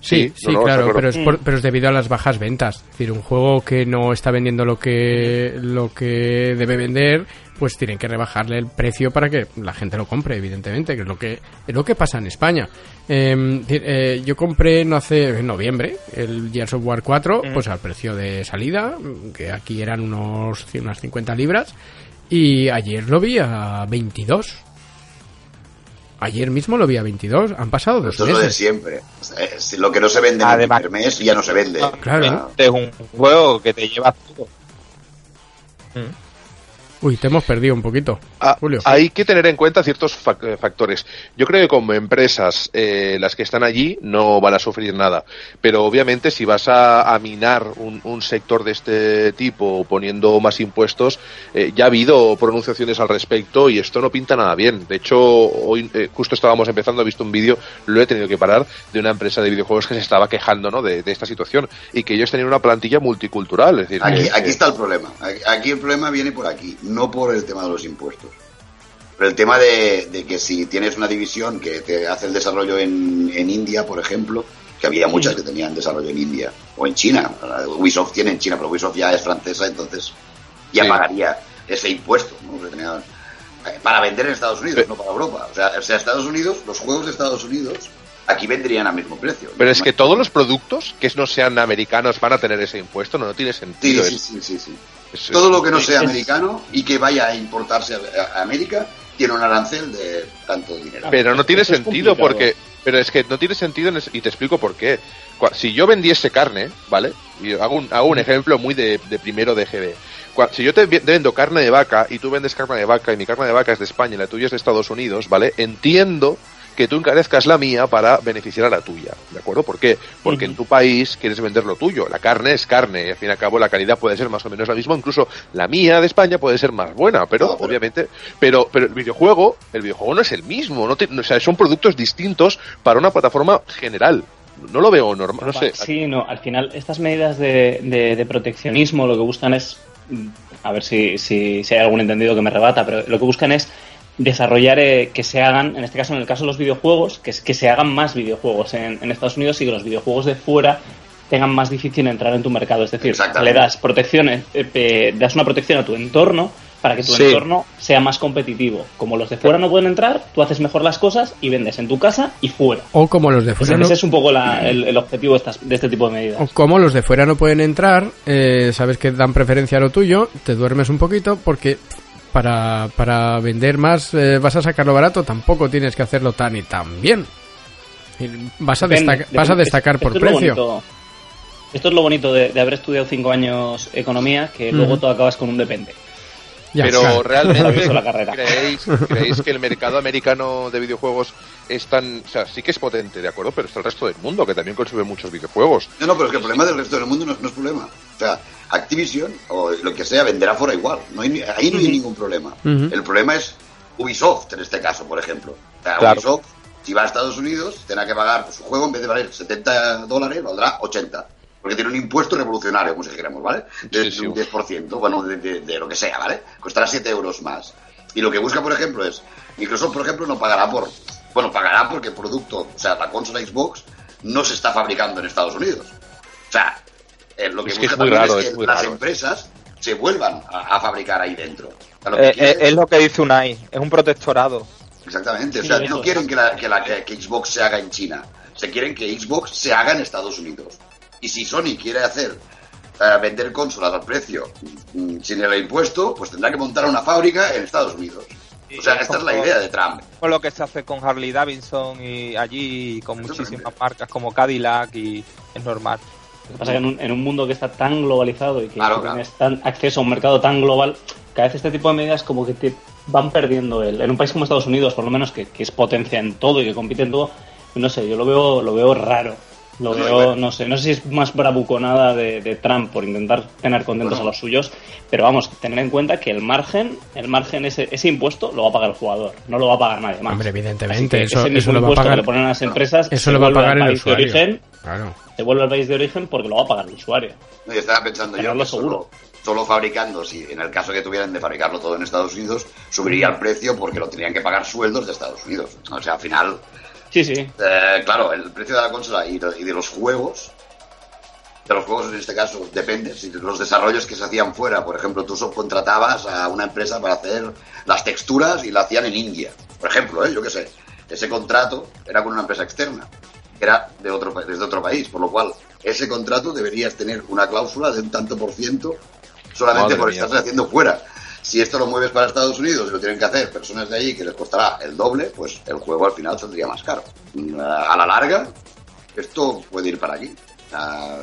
Sí, Sí, sí, no, no, claro, pero es, por- pero es debido a las bajas ventas. Es decir, un juego que no está vendiendo lo que lo que debe vender, pues tienen que rebajarle el precio para que la gente lo compre, evidentemente, que es lo que es lo que pasa en España. Eh, di- eh, yo compré no hace en noviembre el Gears of War 4, pues al precio de salida, que aquí eran unos unas 50 libras, y ayer lo vi a 22. Ayer mismo lo vi a 22, han pasado dos Esto es lo de meses. siempre. Si lo que no se vende en el primer mes ya no se vende. Claro. Es un juego que te lleva todo. Uy, te hemos perdido un poquito. Ah, Julio. Hay que tener en cuenta ciertos fac- eh, factores. Yo creo que como empresas, eh, las que están allí no van a sufrir nada. Pero obviamente si vas a, a minar un, un sector de este tipo poniendo más impuestos, eh, ya ha habido pronunciaciones al respecto y esto no pinta nada bien. De hecho, hoy eh, justo estábamos empezando, he visto un vídeo, lo he tenido que parar, de una empresa de videojuegos que se estaba quejando ¿no? de, de esta situación y que ellos tenían una plantilla multicultural. Es decir, Aquí, que- aquí está el problema. Aquí- Aquí el problema viene por aquí, no por el tema de los impuestos. Pero el tema de, de que si tienes una división que te hace el desarrollo en, en India, por ejemplo, que había muchas que tenían desarrollo en India, o en China. Ubisoft tiene en China, pero Ubisoft ya es francesa, entonces ya Sí. pagaría ese impuesto ¿no? que tenía- eh, para vender en Estados Unidos, no para Europa. O sea, o sea, Estados Unidos, los juegos de Estados Unidos, aquí vendrían al mismo precio. Pero es que todos los productos que no sean americanos van a tener ese impuesto, no, no tiene sentido. sí, sí, sí. Es- Todo lo que no sea es- americano y que vaya a importarse a, a América tiene un arancel de tanto dinero. Pero no tiene sentido porque... Pero es que no tiene sentido en es- y te explico por qué. Si yo vendiese carne, ¿vale? Y hago un, hago un ejemplo muy de, de primero de GB. Si yo te vendo carne de vaca y tú vendes carne de vaca y mi carne de vaca es de España y la tuya es de Estados Unidos, ¿vale? Entiendo que tú encarezcas la mía para beneficiar a la tuya, ¿de acuerdo? ¿Por qué? Porque en tu país quieres vender lo tuyo. La carne es carne y al fin y al cabo la calidad puede ser más o menos la misma, incluso la mía de España puede ser más buena, pero pero- obviamente, pero pero el videojuego, el videojuego no es el mismo, no te- o sea, son productos distintos para una plataforma general. No lo veo normal, no sé. Sí, no, al final estas medidas de, de- de proteccionismo lo que buscan es, mm, a ver si, si, si hay algún entendido que me rebata, pero lo que buscan es desarrollar eh, que se hagan, en este caso en el caso de los videojuegos, que, es- que se hagan más videojuegos en, en Estados Unidos y que los videojuegos de fuera tengan más difícil entrar en tu mercado. Es decir, le das protecciones, eh, eh, das una protección a tu entorno para que tu Sí. entorno sea más competitivo. Como los de fuera no pueden entrar, tú haces mejor las cosas y vendes en tu casa y fuera. O como los de Ese, fuera no, ese es un poco la- el, el objetivo de, estas- de este tipo de medidas. o como los de fuera no pueden entrar, eh, sabes que dan preferencia a lo tuyo, te duermes un poquito porque para, para vender más eh, vas a sacarlo barato, tampoco tienes que hacerlo tan y tan bien. Vas a, Depende, vas a destacar Esto por es lo precio. Esto es lo bonito de, de haber estudiado cinco años economía, que luego tú acabas con un depende. Ya, pero claro. realmente la carrera. ¿creéis, creéis que el mercado americano de videojuegos es tan, o sea, sí que es potente, de acuerdo, pero está el resto del mundo que también consume muchos videojuegos. No, no, pero es que el problema del resto del mundo no, no es problema. O sea, Activision o lo que sea venderá fuera igual. No hay, ahí no hay ningún problema. El problema es Ubisoft en este caso, por ejemplo. O sea, Claro. Ubisoft, si va a Estados Unidos, tendrá que pagar pues, su juego en vez de valer 70 dólares, valdrá 80. Porque tiene un impuesto revolucionario, como si dijéramos, ¿vale? De, Sí, sí. de un 10%, bueno, de, de- de lo que sea, ¿vale? Costará 7 euros más. Y lo que busca, por ejemplo, es. Microsoft, por ejemplo, no pagará por. Bueno, pagará porque el producto, o sea, la consola Xbox, no se está fabricando en Estados Unidos. O sea, eh, lo que Es que es muy también raro, es es que muy las raro. empresas se vuelvan a, a fabricar ahí dentro. O sea, lo que Eh, eh, es lo que dice Unai, es un protectorado. Exactamente, o sea, eso no quieren que, la, que, la- que- que Xbox se haga en China, se quieren que Xbox se haga en Estados Unidos. Y si Sony quiere hacer eh, vender consolas al precio mm, sin el impuesto, pues tendrá que montar una fábrica en Estados Unidos. O sea, esta es la idea de Trump. Con lo que se hace con Harley Davidson y allí con muchísimas marcas como Cadillac y es normal. Lo que pasa es que en un, en un mundo que está tan globalizado y que Claro, tienes tan acceso a un mercado tan global, cada vez este tipo de medidas como que te van perdiendo el, en un país como Estados Unidos, por lo menos que, que es potencia en todo y que compite en todo, no sé, yo lo veo, lo veo raro. Lo No, veo, bueno. no sé, no sé si es más bravuconada de, de Trump por intentar tener contentos Bueno. a los suyos, pero vamos, tener en cuenta que el margen, el margen ese, ese impuesto lo va a pagar el jugador, no lo va a pagar nadie más. Hombre, evidentemente, eso, ese mismo eso lo va a impuesto pagar. que le ponen a las empresas, Eso lo va a pagar el país de usuario. origen, Claro. se vuelve al país de origen porque lo va a pagar el usuario. No, yo estaba pensando yo Tenerlo solo, seguro. solo fabricando, si en el caso que tuvieran de fabricarlo todo en Estados Unidos, subiría el precio porque lo tenían que pagar sueldos de Estados Unidos. O sea, al final, Sí, sí. eh, claro, el precio de la consola y de, y de los juegos, de los juegos en este caso, depende. Si los desarrollos que se hacían fuera, por ejemplo, tú subcontratabas a una empresa para hacer las texturas y la hacían en India. Por ejemplo, ¿eh? yo qué sé, ese contrato era con una empresa externa, que era de otro, pa- desde otro país, por lo cual ese contrato deberías tener una cláusula de un tanto por ciento solamente Madre por mía. estarse haciendo fuera. Si esto lo mueves para Estados Unidos y lo tienen que hacer personas de allí que les costará el doble, pues el juego al final saldría más caro. Mm, A la larga, esto puede ir para aquí. Sea,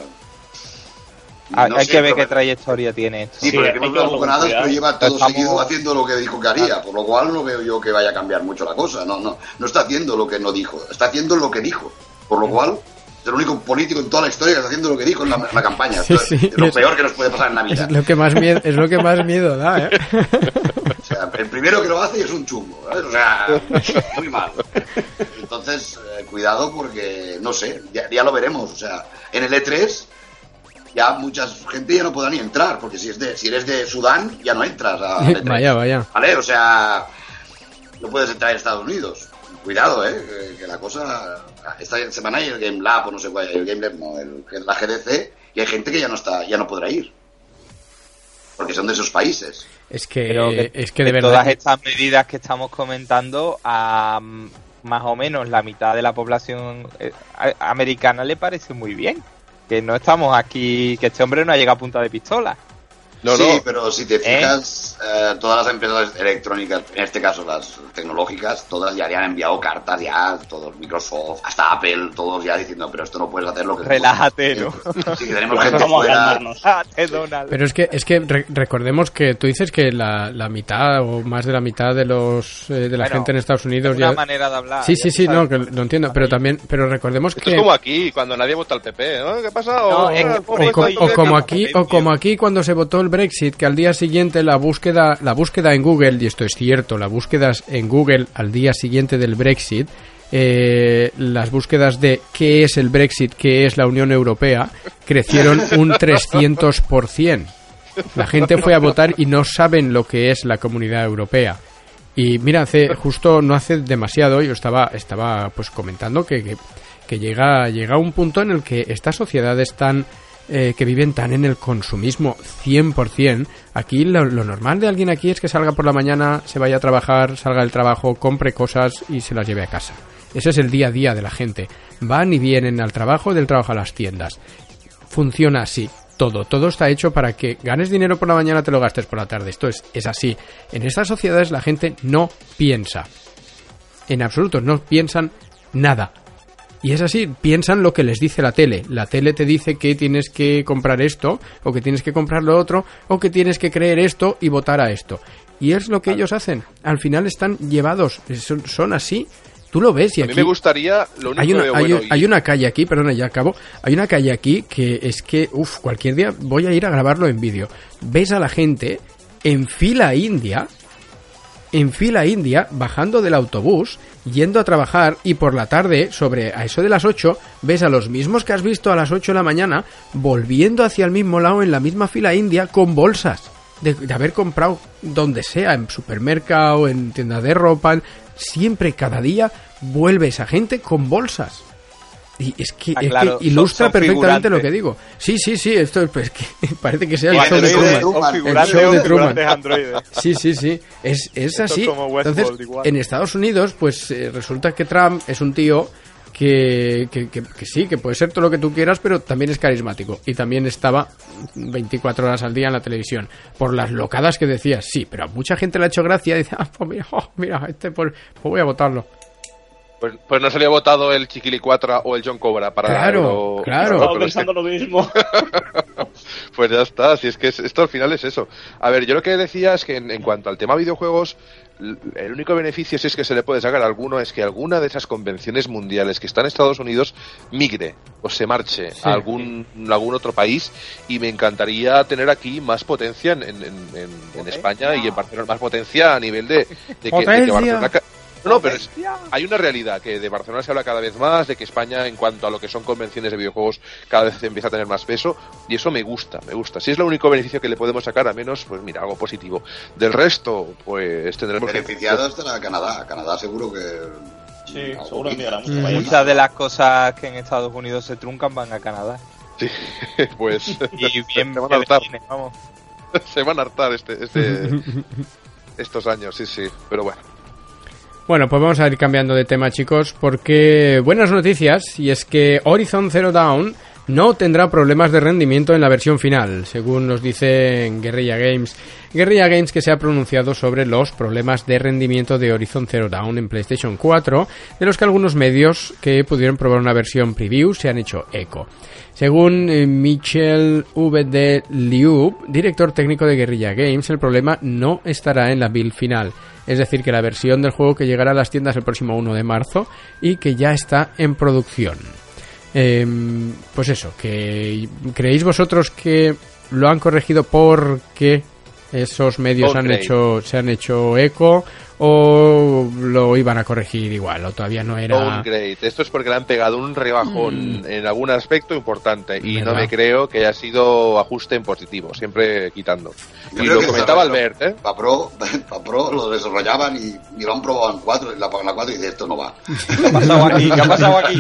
Hay, no hay sé, que ver pero- qué trayectoria tiene esto. Sí, Sí, pero hay el que equipo de verlo con cuidado. pero lleva todo Estamos- seguido haciendo lo que dijo que haría, por lo cual no veo yo que vaya a cambiar mucho la cosa. No, no, no está haciendo lo que no dijo, está haciendo lo que dijo. Por lo cual, es el único político en toda la historia que está haciendo lo que dijo en la, en la campaña. Sí, es- sí, es lo es- peor que nos puede pasar en Navidad. Es lo que más miedo, es lo que más miedo da, ¿eh? O sea, el primero que lo hace es un chungo, ¿sabes? O sea, muy mal. Entonces, eh, cuidado porque, no sé, ya, ya lo veremos. O sea, en el E3 ya mucha gente ya no podrá ni entrar, porque si, es de, si eres de Sudán ya no entras a al E3. Vaya, vaya. ¿Vale? O sea, no puedes entrar en Estados Unidos. Cuidado, ¿eh? Que, la cosa... Esta semana hay el Game Lab, o no sé cuál, el Game Lab no, el, la GDC, y hay gente que ya no está ya no podrá ir. Porque son de esos países. Es que, Pero que, es que de verdad. todas estas medidas que estamos comentando a mm, más o menos la mitad de la población eh, americana le parece muy bien. Que no estamos aquí, que este hombre no ha llegado a punta de pistola. No, sí, no. pero si te fijas, eh, todas las empresas electrónicas, en este caso las tecnológicas, todas ya le han enviado cartas ya, todos Microsoft, hasta Apple, todos ya diciendo, pero esto no puedes hacer lo que... Relájate, ¿no? Sí, que tenemos gente fuera... calmarnos. Ah, te Donald. Pero es que, es que re- recordemos que tú dices que la, la mitad o más de la mitad de los eh, de la Bueno, gente en Estados Unidos Es una ya. manera de hablar. Sí, sí, sí, no, que lo entiendo, pero también, pero recordemos Esto que es como aquí, cuando nadie vota al PP, ¿no? ¿Qué pasa? No, O- es que- o- o, o- co- esto- o como aquí o como aquí cuando se votó el Brexit que al día siguiente la búsqueda la búsqueda en Google y esto es cierto las búsquedas en Google al día siguiente del Brexit eh, las búsquedas de qué es el Brexit qué es la Unión Europea crecieron un 300% la gente fue a votar y no saben lo que es la Comunidad Europea. Y mira, hace justo no hace demasiado yo estaba estaba pues comentando que, que, llega llega un punto en el que estas sociedades tan eh, que viven tan en el consumismo 100%, aquí lo, lo normal de alguien aquí es que salga por la mañana, se vaya a trabajar, salga del trabajo, compre cosas y se las lleve a casa. Ese es el día a día de la gente. Van y vienen al trabajo, del trabajo a las tiendas. Funciona así. Todo, todo está hecho para que ganes dinero por la mañana, te lo gastes por la tarde. Esto es, es así. En estas sociedades la gente no piensa. En absoluto, no piensan nada. Y es así, piensan lo que les dice la tele. La tele te dice que tienes que comprar esto, o que tienes que comprar lo otro, o que tienes que creer esto y votar a esto. Y es lo que ellos hacen. Al final están llevados, son, son así. Tú lo ves y A mí aquí me gustaría, lo único hay una, que veo hay, bueno, hay una calle aquí, perdona, ya acabo. Hay una calle aquí que es que, uff, cualquier día voy a ir a grabarlo en vídeo. Ves a la gente en fila india, en fila india, bajando del autobús, yendo a trabajar y por la tarde, sobre a eso de las 8, ves a los mismos que has visto a las 8 de la mañana, volviendo hacia el mismo lado en la misma fila india con bolsas. De, de haber comprado donde sea, en supermercado, en tienda de ropa, siempre, cada día, vuelve esa gente con bolsas. Y es que, Ah, es claro, que ilustra son- son perfectamente lo que digo. Sí, sí, sí, esto es pues, que parece que sea el show de Truman. El show de Truman. Sí, sí, sí. Es, es así. Entonces, igual. en Estados Unidos, pues eh, resulta que Trump es un tío que, que, que- que sí, que puede ser todo lo que tú quieras, pero también es carismático. Y también estaba 24 horas al día en la televisión. Por las locadas que decía, sí, pero a mucha gente le ha hecho gracia y dice, ah, pues mira, oh, mira, este, pues, pues voy a votarlo. Pues, pues no se le ha votado el Chiquilicuatra o el John Cobra para Claro, Euro- claro. Estaba pensando lo mismo. Pues ya está, si es que es- esto al final es eso. A ver, yo lo que decía es que en, en cuanto al tema videojuegos, el único beneficio, si es que se le puede sacar a alguno, es que alguna de esas convenciones mundiales que están en Estados Unidos migre o se marche Sí. a algún, algún otro país y me encantaría tener aquí más potencia en, en- en- España y en Barcelona, más potencia a nivel de, de que, de que. Barcelona... No, no, pero es- hay una realidad que de Barcelona se habla cada vez más, de que España, en cuanto a lo que son convenciones de videojuegos, cada vez empieza a tener más peso, y eso me gusta, me gusta. Si es lo único beneficio que le podemos sacar, a menos, pues mira, algo positivo. Del resto, pues tendremos que- Beneficiado estará Canadá. Canadá seguro que. Sí, seguro que Mm. Muchas de las cosas que en Estados Unidos se truncan van a Canadá. Sí, pues Y bien se van a hartar, viene, vamos. se van a hartar este, este, estos años, sí, sí, pero bueno. Bueno, pues vamos a ir cambiando de tema, chicos, porque buenas noticias, y es que Horizon Zero Dawn no tendrá problemas de rendimiento en la versión final, según nos dice Guerrilla Games. Guerrilla Games que se ha pronunciado sobre los problemas de rendimiento de Horizon Zero Dawn en PlayStation 4, de los que algunos medios que pudieron probar una versión preview se han hecho eco. Según eh, Michel V. de Liub, director técnico de Guerrilla Games, el problema no estará en la build final, es decir, que la versión del juego que llegará a las tiendas el próximo 1 de marzo y que ya está en producción. Em, pues eso, que creéis vosotros que lo han corregido porque esos medios han hecho se han hecho eco o lo iban a corregir igual o todavía no era Downgrade. Esto es porque le han pegado un rebajón en algún aspecto importante y no ¿Verdad? me creo que haya sido ajuste en positivo, siempre quitando. Yo Y lo comentaba Albert, ¿eh? Pa Pro, pa Pro lo desarrollaban y, y lo han probado en 4, la, la 4 y dice esto no va. ¿Qué ha pasado aquí? ¿Qué ha pasado aquí?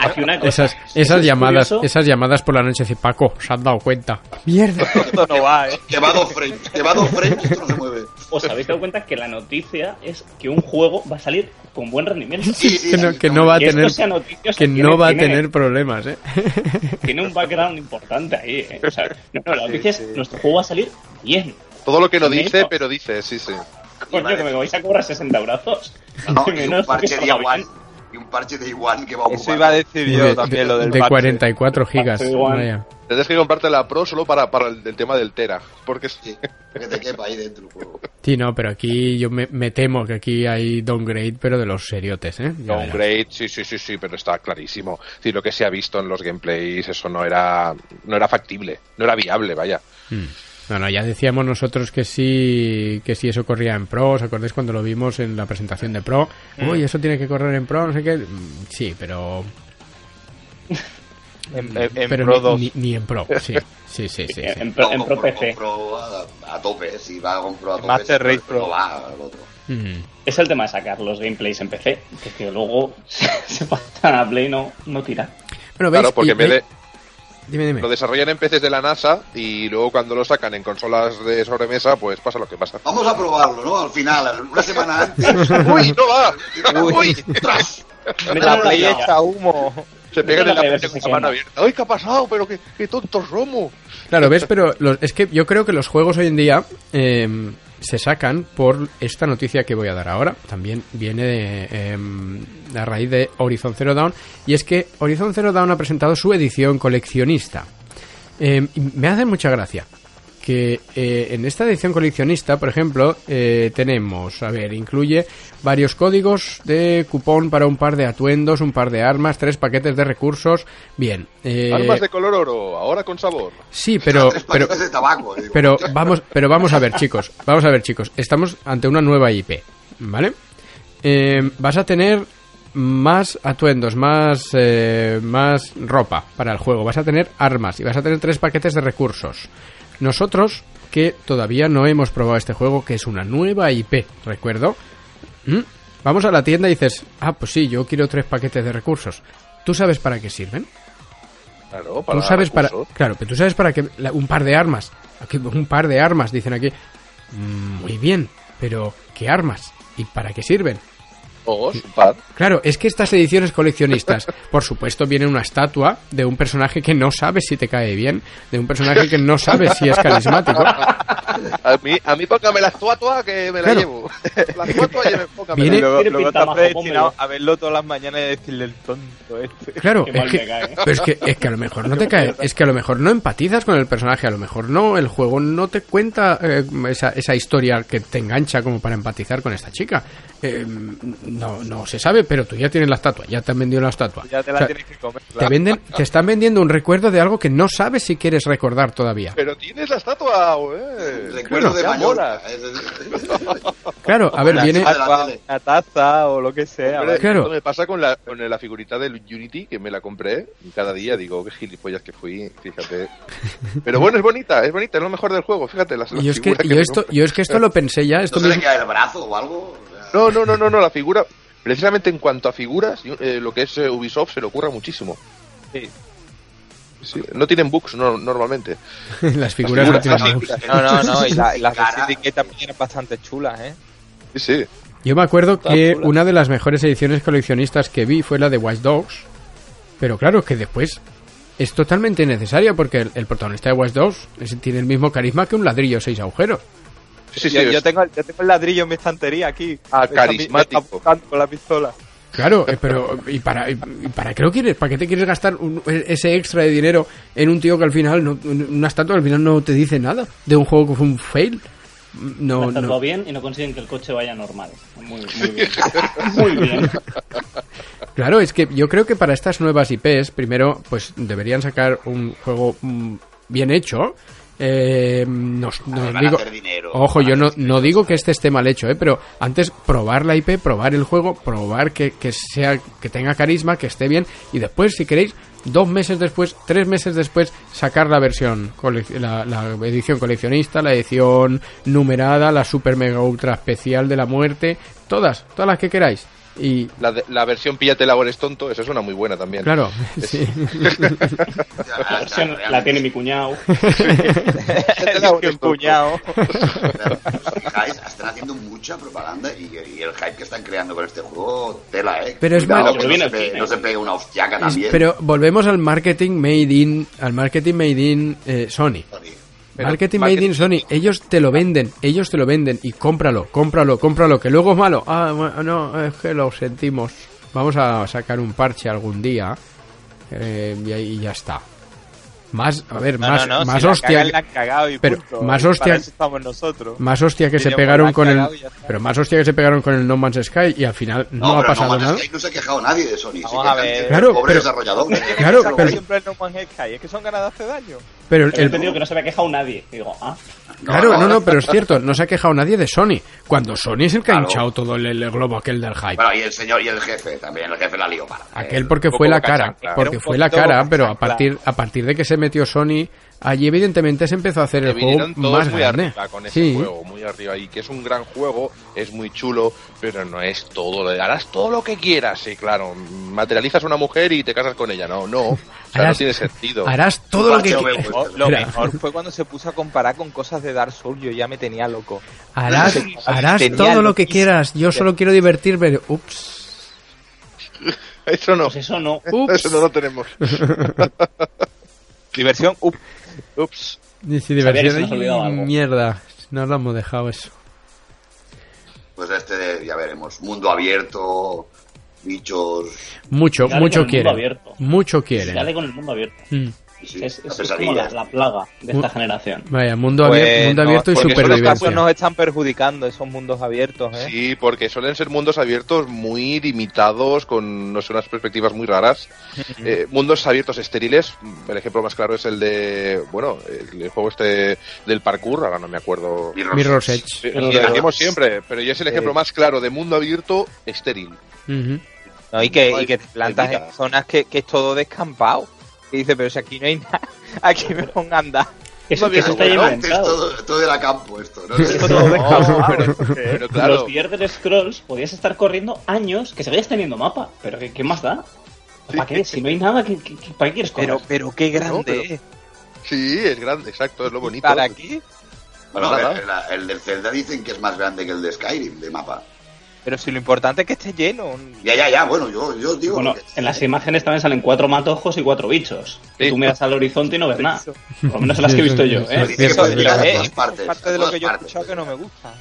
Aquí una cosa. esas esas es llamadas curioso. esas llamadas por la noche dice Paco se han dado cuenta mierda Esto no va, ¿eh? Que va dos frames, que va dos frames, esto no se mueve. ¿Os habéis dado cuenta que la noticia es que un juego va a salir con buen rendimiento? Sí, sí, que no, sí, que no va a Que tener que tiene- no va a tiene- tener problemas eh Tiene un background importante ahí, ¿eh? O sea, no, no, la noticia es nuestro juego va a salir bien. Todo lo que no dice, pero dice, sí, sí. Coño, que me vais a cobrar 60 brazos. No, y un parche igual. bien. Y un parche de igual que va a ocupar. Eso iba a decir yo de, también, de- lo del de parche. 44 gigas vaya. Tendrás que comprarte la Pro solo para, para el, el tema del Tera. Porque Sí, que te quepa ahí dentro el juego. Sí, no, pero aquí yo me, me temo que aquí hay downgrade, pero de los seriotes, ¿eh? Ya. Downgrade, sí, sí, sí, sí, pero está clarísimo. Decir, lo que se ha visto en los gameplays, eso no era, no era factible, no era viable, vaya. Mm. No, no, ya decíamos nosotros que sí, que sí eso corría en Pro, ¿os acordáis cuando lo vimos en la presentación de Pro? Uy, eso tiene que correr en Pro, no sé qué. Mm, Sí, pero... En, en- en pero Pro ni, 2. ni- ni en Pro, sí, sí, sí, sí. sí. En, pro, en Pro PC. compro a, a tope, si va a compro a tope. Master Race Pro. No va al otro. Mm. Es el tema de sacar los gameplays en PC, que, es que luego se pasan a Play no, no tira. Bueno, ¿veis? Claro, porque Y- en vez de, Dime, dime. lo desarrollan en PCs de la NASA y luego cuando lo sacan en consolas de sobremesa, pues pasa lo que pasa. Vamos a probarlo, ¿no? Al final, una semana antes. ¡Uy, no va! ¡Uy! ¡Tras! La Play echa humo. Se pegan en la la con la mano abierta. ¡Ay, qué ha pasado! Pero qué, qué tontos somos. Claro, ves, pero los- es que yo creo que los juegos hoy en día eh, se sacan por esta noticia que voy a dar ahora. También viene de, eh, a raíz de Horizon Zero Dawn. Y es que Horizon Zero Dawn ha presentado su edición coleccionista. Eh, y me hace mucha gracia que eh, en esta edición coleccionista, por ejemplo, eh, tenemos, a ver, incluye varios códigos de cupón para un par de atuendos, un par de armas, tres paquetes de recursos. Bien. eh, Armas de color oro, ahora con sabor. Sí, pero, Tres pero, paquetes de tabaco. digo. pero vamos, pero vamos a ver, chicos. Vamos a ver, chicos. Estamos ante una nueva IP, ¿vale? Eh, vas a tener más atuendos, más, eh, más ropa para el juego. Vas a tener armas y vas a tener tres paquetes de recursos. Nosotros, que todavía no hemos probado este juego, que es una nueva IP, recuerdo. ¿Mm? Vamos a la tienda y dices, ah, pues sí, yo quiero tres paquetes de recursos. ¿Tú sabes para qué sirven? Claro, para tú sabes para claro pero tú sabes para qué la- un par de armas Aquí, un par de armas dicen aquí Mm, muy bien pero qué armas y para qué sirven Dos, un par. Claro, es que estas ediciones coleccionistas, por supuesto, viene una estatua de un personaje que no sabes si te cae bien, de un personaje que no sabes si es carismático. A mí, a mí póngame la estatua que me la Claro. llevo. La estatua ya póngame. Viene- Y luego, Tiene luego predestinado a verlo todas las mañanas y decirle el tonto este. Claro, Qué es que, cae. pero es que, es que a lo mejor no te cae, es que a lo mejor no empatizas con el personaje, a lo mejor no, el juego no te cuenta eh, esa, esa historia que te engancha como para empatizar con esta chica. Eh, no, no se sabe, pero tú ya tienes la estatua, ya te han vendido la estatua. Ya te la O sea, tienes que comer. te venden, te están vendiendo un recuerdo de algo que no sabes si quieres recordar todavía. Pero tienes la estatua, güey. Recuerdo de Mallorca. Claro, a ver, La viene, la taza o lo que sea. Hombre. Claro. esto me pasa con la, con la figurita del Unity que me la compré y cada día digo, qué gilipollas que fui, fíjate. Pero bueno, es bonita, es bonita, es lo mejor del juego, fíjate. Las, la yo es que, yo esto, yo es que esto lo pensé ya, esto ¿No se le mismo, queda el brazo o algo? No, no, no, no, no, la figura, precisamente en cuanto a figuras, eh, lo que es eh, Ubisoft se le ocurra muchísimo. Sí. Sí, no tienen bugs no, normalmente. las figuras no figuras, tienen las bugs. No, no, no. Y, la- y las de también eran bastante chulas, ¿eh? Sí, sí. Yo me acuerdo que chula. una de las mejores ediciones coleccionistas que vi fue la de Watch Dogs. Pero claro, que después es totalmente innecesaria porque el, el protagonista de Watch Dogs es- tiene el mismo carisma que un ladrillo seis agujeros. Sí, sí, sí, yo, yo tengo, yo tengo el ladrillo en mi estantería aquí. Ah, está- carismático. con la pistola. Claro, eh, pero ¿y para, y, para qué lo quieres? ¿Para qué te quieres gastar un- ese extra de dinero en un tío que al final, no, una estatua que al final no te dice nada de un juego que fue un fail? No, Está todo no. bien y no consiguen que el coche vaya normal. Muy, muy bien. Muy bien. Claro, es que yo creo que para estas nuevas IPs, primero, pues deberían sacar un juego mm, bien hecho. Eh, nos, digo, dinero, ojo, yo no, hacer no digo que este esté mal hecho, eh, pero antes probar la IP, probar el juego, probar que, que sea, que tenga carisma, que esté bien, y después, si queréis, dos meses después, tres meses después, sacar la versión, la, la edición coleccionista, la edición numerada, la super mega ultra especial de la muerte, todas, todas las que queráis. Y La, de- la versión Píllate la es tonto, esa suena muy buena también. claro, sí. La versión la tiene mi cuñado. el cuñado. Pero, ¿os fijáis? Están haciendo mucha propaganda y, y el hype que están creando con este juego, tela, ¿eh? Pero es Cuidado malo. que no, se al pe- cine. no se pegue una hostiaca también. Pero volvemos al marketing made in, al marketing made in eh, Sony. Pero marketing made in Sony. Ellos te lo venden, ellos te lo venden y cómpralo, cómpralo, cómpralo, que luego es malo. Ah, bueno, no, es que lo sentimos. Vamos a sacar un parche algún día eh, y ahí ya está. Más, a ver, No, más, no, no, más si la hostia, cagan, la pero punto. más hostia- nosotros. más hostia que se pegaron con el, pero más hostia que se pegaron con el No Man's Sky y al final no, No, ha pasado nada. Sky no se ha quejado nadie de Sony. Vamos a ver. Claro, pobre pero- desarrollador. Claro, pero- siempre el No Man's Sky, es que son ganas de hace daño. Pero He el, entendido que no se había quejado nadie. Y digo, ah, Claro, no, no, pero es cierto, no se ha quejado nadie de Sony. Cuando Sony es el que ha Claro. hinchado todo el, el globo aquel del hype. Bueno, y el señor y el jefe también, el jefe la lió para. Aquel porque fue la cara, porque fue la cara, pero a partir a partir de que se metió Sony, allí evidentemente se empezó a hacer el juego todos más muy grande. arriba con ese Sí, juego, muy arriba. Y que es un gran juego, es muy chulo, pero no es todo. Le harás todo lo que quieras, sí, claro. Materializas a una mujer y te casas con ella. No, no. O sea, Harás- no tiene sentido. harás todo lo que Macho, qui- me gusta. Lo mejor fue cuando se puso a comparar con cosas de Dark Souls, yo ya me tenía loco. harás, harás Tenía todo lo que quieras. Yo solo quiero divertirme. Ups. Eso no. pues eso no. Ups. Eso no lo tenemos. Diversión, up. Ups. Sabía que diversión. Ay, algo. Mierda, no lo hemos dejado eso. Pues este, ya veremos. Mundo abierto, bichos. Mucho, Dale mucho quieren. Mucho quieren. Dale con el mundo abierto. Mm. Sí, Es, la es- es como la, la plaga de esta generación. Vaya, mundo, Pues abierto, mundo no, y esos supervivencia. casos nos están perjudicando, esos mundos abiertos, ¿eh? Sí, porque suelen ser mundos abiertos muy limitados, con no sé, unas perspectivas muy raras. Eh, mundos abiertos estériles, el ejemplo más claro es el de, bueno, el, el juego este del parkour, ahora no me acuerdo. Mirror's Edge. Sí, decimos siempre, pero ya es el ejemplo más claro de mundo abierto estéril. No, y que, y te plantas en zonas que, que es todo descampado. Y dice, pero si aquí no hay nada, aquí me pongo a andar. Eso, eso está bueno, inventado. todo, todo era campo esto, ¿no? Esto todo descampado. pero, pero claro, Los Elder Scrolls podías estar corriendo años que seguías teniendo mapa. Pero ¿qué, qué más da? ¿Para qué? Si no hay nada, ¿qué, ¿para qué quieres correr? Pero, pero qué grande pero- es. sí, es grande, exacto, es lo bonito. ¿Para qué? Bueno, el, el del Zelda dicen que es más grande que el de Skyrim, de mapa. Pero si lo importante es que esté lleno. Ya, ya, ya, bueno, yo, yo digo. Bueno, que- en las imágenes también salen cuatro matojos y cuatro bichos. Y tú miras al horizonte y no ves nada. Por lo menos en las que he visto yo, ¿eh? Es parte de lo que yo he escuchado que no me gusta.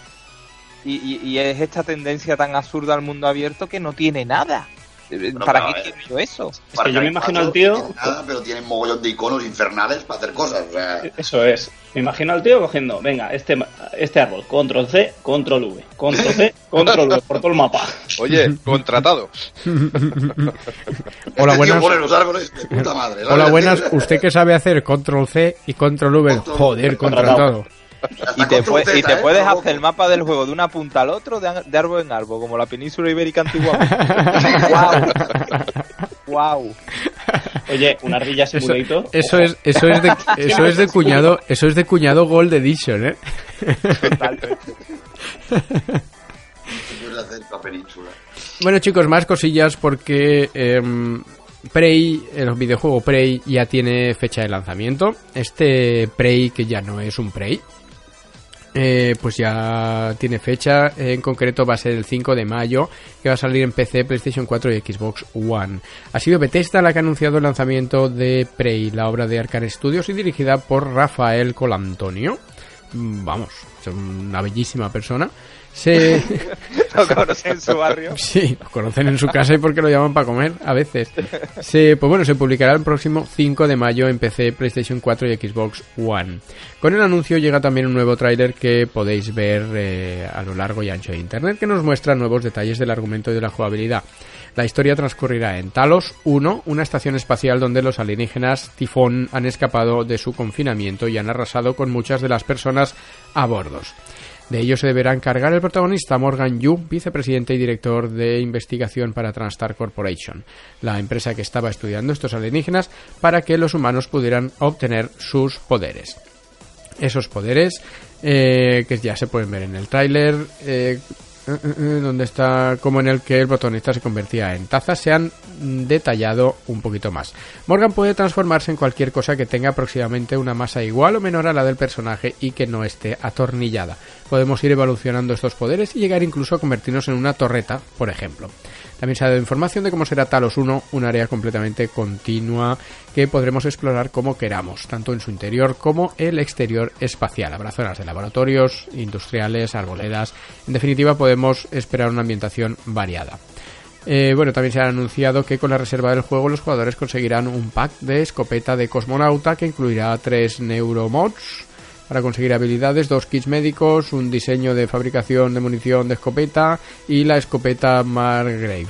Y, y- y es esta tendencia tan absurda al mundo abierto que no tiene nada. Eh, Bueno, ¿Para pero, qué ver. quiero eso? Es que yo me imagino al no tío. Nada, pero tienen mogollón de iconos infernales para hacer cosas. O sea, Eso es. Me imagino al tío cogiendo, venga, este, este árbol, control C, control V, control C, control V, por todo el mapa. Oye, contratado. Hola, este buenas. pone los árboles de puta madre. Hola, buenas. ¿Usted qué sabe hacer? Control C y Control V. Control- Joder, contratado. contratado. Y te, y ¿eh? puedes hacer el mapa del juego de una punta al otro, de, de árbol en árbol, como la península ibérica antigua. ¡Wow! ¡Wow! Oye, una ardilla Eso, simulator. eso es, eso es de, eso es de cuñado, eso es de cuñado Gold Edition, ¿eh? Totalmente. Bueno, chicos, más cosillas porque em, Prey, el videojuego Prey ya tiene fecha de lanzamiento. Este Prey, que ya no es un Prey, eh, pues ya tiene fecha. En concreto va a ser el 5 de mayo, que va a salir en PC, PlayStation 4 y Xbox One. Ha sido Bethesda la que ha anunciado el lanzamiento de Prey, la obra de Arcane Studios y dirigida por Rafael Colantonio. Mm, Vamos, es una bellísima persona. Se... Lo conocen en su barrio. Sí, lo conocen en su casa y porque lo llaman para comer a veces. Se, pues bueno, se publicará el próximo 5 de mayo en PC, PlayStation 4 y Xbox One. Con el anuncio llega también un nuevo tráiler que podéis ver eh, a lo largo y ancho de Internet que nos muestra nuevos detalles del argumento y de la jugabilidad. La historia transcurrirá en Talos 1, una estación espacial donde los alienígenas Tifón han escapado de su confinamiento y han arrasado con muchas de las personas a bordos. De ello se deberá encargar el protagonista Morgan Yu, vicepresidente y director de investigación para Transtar Corporation, la empresa que estaba estudiando estos alienígenas para que los humanos pudieran obtener sus poderes. Esos poderes eh, que ya se pueden ver en el tráiler, eh, donde está como en el que el protagonista se convertía en taza, se han mm, detallado un poquito más. Morgan puede transformarse en cualquier cosa que tenga aproximadamente una masa igual o menor a la del personaje y que no esté atornillada. Podemos ir evolucionando estos poderes y llegar incluso a convertirnos en una torreta, por ejemplo. También se ha dado información de cómo será Talos 1, un área completamente continua que podremos explorar como queramos, tanto en su interior como el exterior espacial. Habrá zonas de laboratorios, industriales, arboledas. En definitiva, podemos esperar una ambientación variada. Eh, bueno, también se ha anunciado que con la reserva del juego los jugadores conseguirán un pack de escopeta de cosmonauta que incluirá tres neuromods para conseguir habilidades, dos kits médicos, un diseño de fabricación de munición de escopeta y la escopeta Margrave.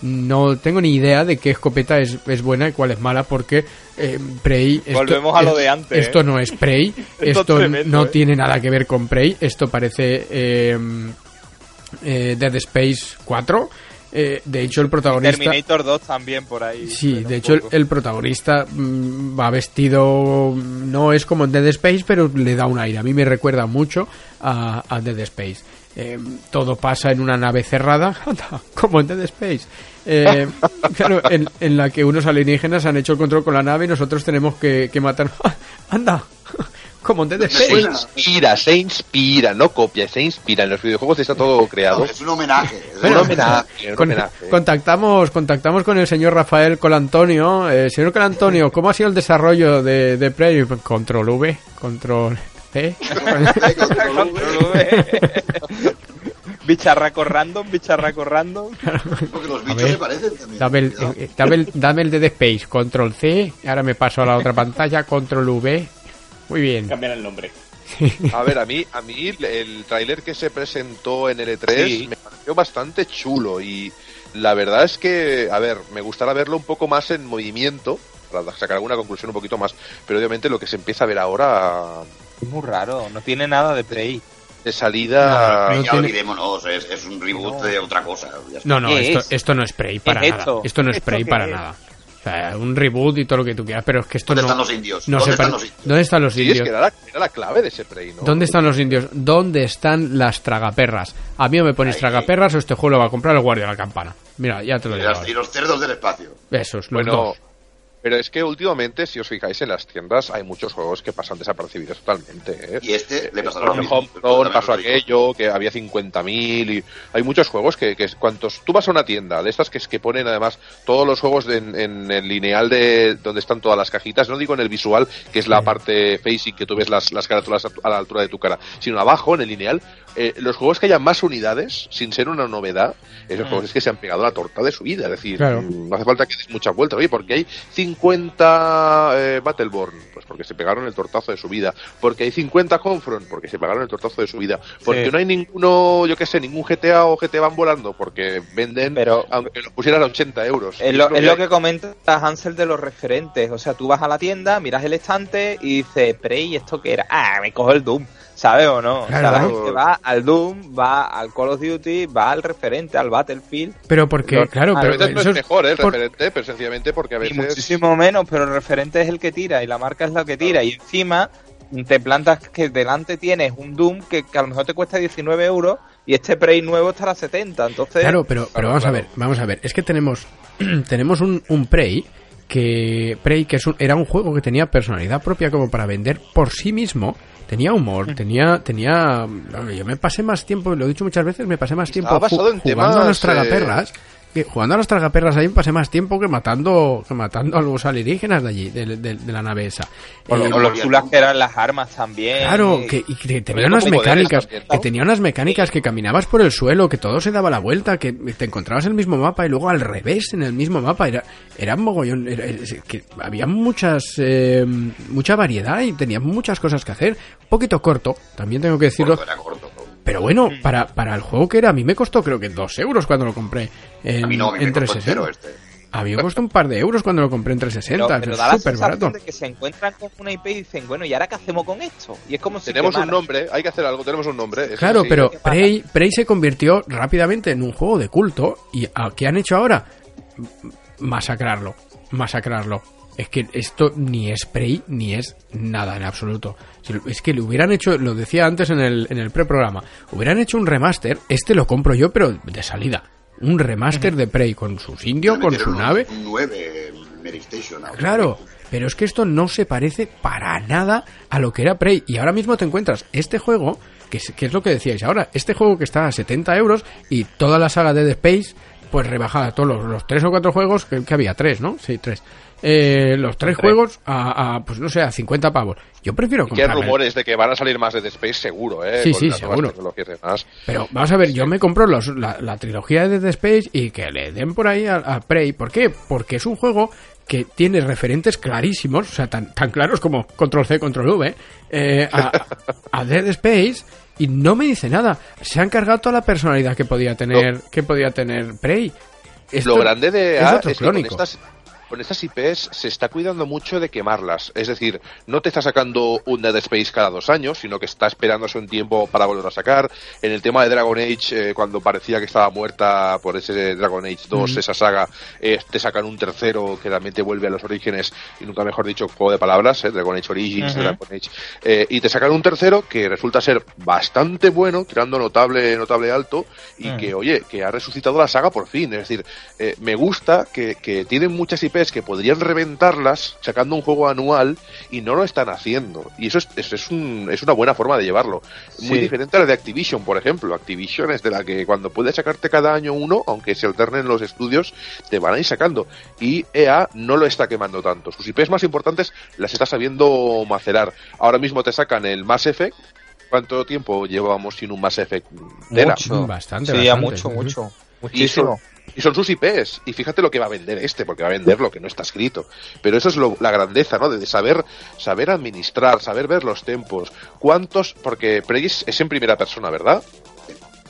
No tengo ni idea de qué escopeta es, es buena y cuál es mala porque eh, Prey... esto- Volvemos a lo de antes, Esto ¿eh? no es Prey, Esto esto tremendo, no ¿eh? tiene nada que ver con Prey, esto parece Dead Space 4. Eh, de hecho, el protagonista... Terminator 2 también por ahí. Sí, de hecho el, protagonista mm, va vestido, no es como en Dead Space, pero le da un aire. A mí me recuerda mucho a, a Dead Space. Eh, todo pasa en una nave cerrada, anda, como en Dead Space. Eh, claro, en, en la que unos alienígenas han hecho el control con la nave y nosotros tenemos que, que matar. anda, como Dead Se inspira, se inspira, no copia, se inspira. En los videojuegos está todo creado. Es un homenaje. es Un un homenaje, un Con- homenaje. contactamos, contactamos con el señor Rafael Colantonio. Eh, señor Colantonio, ¿cómo ha sido el desarrollo de, de Prey? Control V, control C. Control V, Bicharraco random, bicharraco random. Porque los bichos ver, se parecen también. Dame el, eh, dame el, dame el Dead Space, control C. Ahora me paso a la otra pantalla, control V. Muy bien. Cambiar el nombre. A ver, a mí, a mí el tráiler que se presentó en el E3 Sí. me pareció bastante chulo y la verdad es que, a ver, me gustaría verlo un poco más en movimiento para sacar alguna conclusión un poquito más, pero obviamente lo que se empieza a ver ahora Es muy raro, no tiene nada de Prey. de salida No ya tiene- olvidémonos, es, es un reboot No. de otra cosa. No, no, ¿Qué esto, es? esto no es Prey para ¿Qué es nada. esto? Esto no es ¿Esto Prey para es? nada. O sea, un reboot y todo lo que tú quieras, pero es que esto ¿Dónde no. están los indios? no ¿Dónde están los indios? ¿Dónde están los Sí, es indios? que era la, era la clave de ese Prey, ¿no? ¿Dónde están los indios? ¿Dónde están las tragaperras? A mí o me ponéis Ahí. tragaperras o este juego lo va a comprar el guardia de la campana. Mira, ya te lo digo. y los cerdos del espacio. Esos, los Bueno, dos. Pero es que últimamente, si os fijáis en las tiendas, hay muchos juegos que pasan desapercibidos totalmente. ¿eh? Y este le pasó Por lo mismo. pasó aquello, que había 50.000 y hay muchos juegos que, que cuantos tú vas a una tienda de estas que es que ponen además todos los juegos de- en, en el lineal de donde están todas las cajitas, no digo en el visual, que es la parte facing que tú ves las, las carátulas a, tu- a la altura de tu cara, sino abajo en el lineal, eh, los juegos que hayan más unidades, sin ser una novedad, esos juegos es que se han pegado la torta de su vida, es decir, Claro. mm, no hace falta que des muchas vueltas, oye, porque hay 50 eh, Battleborn, pues porque se pegaron el tortazo de su vida, porque hay 50 Confront, porque se pegaron el tortazo de su vida, porque Sí. no hay ninguno, yo qué sé, ningún GTA o GT van volando, porque venden, Pero- aunque lo pusieran a 80 euros. Es lo, es es lo hay. que comenta Hansel de los referentes. O sea, tú vas a la tienda, miras el estante y dices, Prey, ¿esto qué era? Ah, me cojo el Doom. ¿Sabes o no? O sea, Claro. la gente va al Doom, va al Call of Duty, va al referente, al Battlefield. Pero porque, No, claro, a a pero veces no eso es es mejor, ¿eh? el por- referente, pero sencillamente porque a Y veces... muchísimo menos, pero el referente es el que tira y la marca es la que tira. Y encima te plantas que delante tienes un Doom que, que a lo mejor te cuesta 19 euros y este Prey nuevo estará a 70. Entonces, Claro, pero, pero Claro, vamos claro. a ver, vamos a ver. Es que tenemos, tenemos un, un Prey que Prey que es un- era un juego que tenía personalidad propia como para vender por sí mismo. Tenía humor, tenía, tenía, yo me pasé más tiempo, lo he dicho muchas veces, me pasé más tiempo en jugando a los eh, tragaperras. Que jugando a los tragaperras ahí pasé más tiempo que matando, que matando a los alienígenas de allí, de, de- de la nave esa. o, Eh, o lo chulas que eran las armas también. Claro, y- que, y que tenía Oye, unas mecánicas, también, que tenía unas mecánicas que caminabas por el suelo, que todo se daba la vuelta, que te encontrabas en el mismo mapa y luego al revés en el mismo mapa. Era, era un mogollón, era- que había muchas, eh, mucha variedad y tenías muchas cosas que hacer. Un poquito corto, también tengo que decirlo. Corto, era corto. Pero bueno, para, para el juego que era, a mí me costó creo que dos euros cuando lo compré en, A mí no, a mí en me costó 360. entero este. A mí me costó un par de euros cuando lo compré en 360, pero, pero es da la súper sensación barato. de que se encuentran con una IP y dicen, bueno, ¿y ahora qué hacemos con esto? Y es como si Tenemos un nombre, hay que hacer algo, tenemos un nombre. eso Claro, pero ¿eh? Prey, Prey se convirtió rápidamente en un juego de culto. ¿Y a- qué han hecho ahora? Masacrarlo. Masacrarlo. Es que esto ni es Prey ni es nada en absoluto. Es que le hubieran hecho, lo decía antes en el, en el preprograma, hubieran hecho un remaster, este lo compro yo, pero de salida. Un remaster de Prey con sus indios, con su nave. Un 9 Mary Station. Claro, pero es que esto no se parece para nada a lo que era Prey. Y ahora mismo te encuentras este juego, que es, que es lo que decíais ahora, este juego que está a 70 euros y toda la saga de The Space, pues rebajada, todos los, los tres o cuatro juegos, que, que había tres, ¿no? Sí, tres. Eh, los tres juegos a, a, pues no sé, a 50 pavos. Yo prefiero que hay rumores de que van a salir más de The Space seguro, ¿eh? Sí, Con sí, seguro. demás. Pero vamos a ver, yo me compro los, la, la trilogía de The Space y que le den por ahí a, a Prey. ¿Por qué? Porque es un juego que tiene referentes clarísimos, o sea, tan, tan claros como Control C, Control V, eh, a, a Dead Space y no me dice nada. Se han cargado toda la personalidad que podía tener, que podía tener Prey. Esto Lo grande de es EA otro es que con clónico. estas, con estas IPs se está cuidando mucho de quemarlas. Es decir, no te está sacando un Dead Space cada dos años, sino que está esperándose un tiempo para volver a sacar. En el tema de Dragon Age, eh, cuando parecía que estaba muerta por ese Dragon Age 2, esa saga, eh, te sacan un tercero que realmente vuelve a los orígenes, y nunca mejor dicho, juego de palabras, eh, Dragon Age Origins. Dragon Age, eh, y te sacan un tercero que resulta ser bastante bueno, tirando notable, notable alto, y Mm. que, oye, que ha resucitado la saga por fin. Es decir, me gusta que, que tienen muchas IPs que podrían reventarlas sacando un juego anual y no lo están haciendo. Y eso es, eso es, un- es una buena forma de llevarlo. Muy Sí. diferente a la de Activision, por ejemplo. Activision es de la que cuando puedes sacarte cada año uno, aunque se alternen los estudios, te van a ir sacando. Y EA no lo está quemando tanto. Sus IPs más importantes las está sabiendo macerar. Ahora mismo te sacan el Mass Effect. ¿Cuánto tiempo llevábamos sin un Mass Effect? Mucho. Bastante, Sí, bastante, mucho, mucho. Y Muchísimo. Y son sus IPs. Y fíjate lo que va a vender este, porque va a vender lo que no está escrito. Pero eso es lo- la grandeza, ¿no? De, saber, saber administrar, saber ver los tempos. ¿Cuántos? Porque Prey es, es en primera persona, ¿verdad?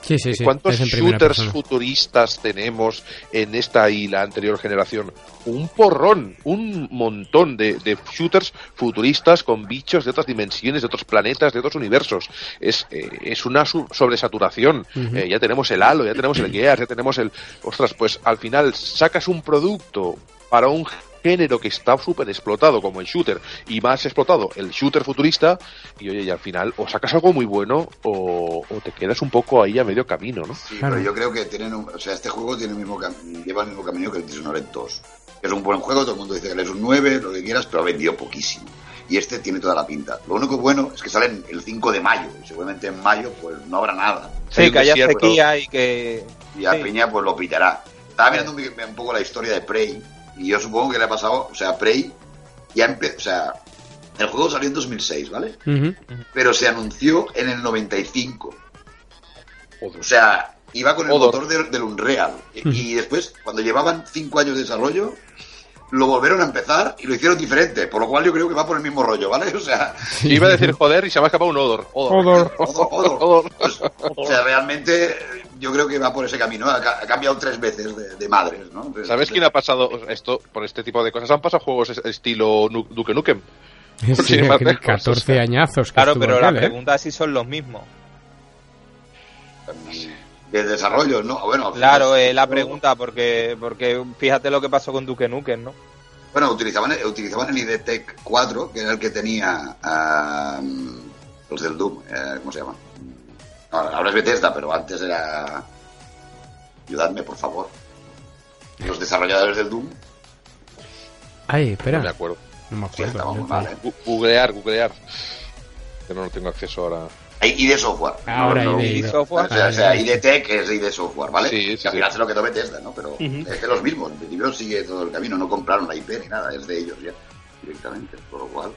Sí, sí, sí. ¿Cuántos shooters persona. futuristas tenemos en esta y la anterior generación? Un porrón, un montón de, de shooters futuristas con bichos de otras dimensiones, de otros planetas, de otros universos. Es, eh, es una sobresaturación. Eh, ya tenemos el Halo, ya tenemos el Gears, ya tenemos el... Ostras, pues al final sacas un producto para un género que está súper explotado como el shooter y más explotado el shooter futurista y oye y al final o sacas algo muy bueno o, o te quedas un poco ahí a medio camino ¿no? Sí, Claro. pero yo creo que tienen un- o sea, este juego tiene el mismo cam- lleva el mismo camino que el Dishonored 2. Es un buen juego, todo el mundo dice que es un 9, lo que quieras, pero ha vendido poquísimo. Y este tiene toda la pinta. Lo único bueno es que salen el 5 de mayo. Y seguramente en mayo pues no habrá nada. Sí, que haya sequía y que... Y a Sí. Peña pues lo pillará. Estaba mirando un, un poco la historia de Prey. Y yo supongo que le ha pasado, o sea, Prey ya empe- o sea, el juego salió en 2006, ¿vale? Pero se anunció en el 95. O sea, iba con el Joder. motor de- del Unreal. Y, y después, cuando llevaban 5 años de desarrollo, lo volvieron a empezar y lo hicieron diferente. Por lo cual yo creo que va por el mismo rollo, ¿vale? O sea, Iba a decir joder y se me ha escapado un odor. Odor. Odor, odor. Pues, o sea, realmente yo creo que va por ese camino. Ha, ca- ha cambiado tres veces de, de madres, ¿no? Entonces, ¿Sabes quién ha pasado esto por este tipo de cosas? Han pasado juegos es- estilo Nu- Duke Nukem. Sí, Sí, más aquel lejos, 14 o sea. añazos. que Claro, pero la ¿eh? pregunta es si son los mismos. De desarrollo, ¿no? Bueno, Claro, final- eh, la pregunta, porque porque fíjate lo que pasó con Duke Nukem, ¿no? Bueno, utilizaban, utilizaban el IDTech 4, que era el que tenía ah, los del Doom. eh, ¿Cómo se llama? Ahora, es Bethesda, pero antes era... Ayudadme, por favor. Los desarrolladores del Doom. Ay, No me espera. acuerdo. No me Sí, acuerdo. mal. ¿eh? Googlear, googlear. Que no tengo acceso ahora. Hay ID Software. Ahora No, no, ID. ID Software. O sea, o sea, Ah, IDTech es ID Software, ¿vale? Sí, sí, que al sí. final se lo quedó Bethesda, ¿no? Pero es de los mismos. En principio sigue todo el camino. No compraron la IP ni nada. Es de ellos ya, directamente. Por lo cual...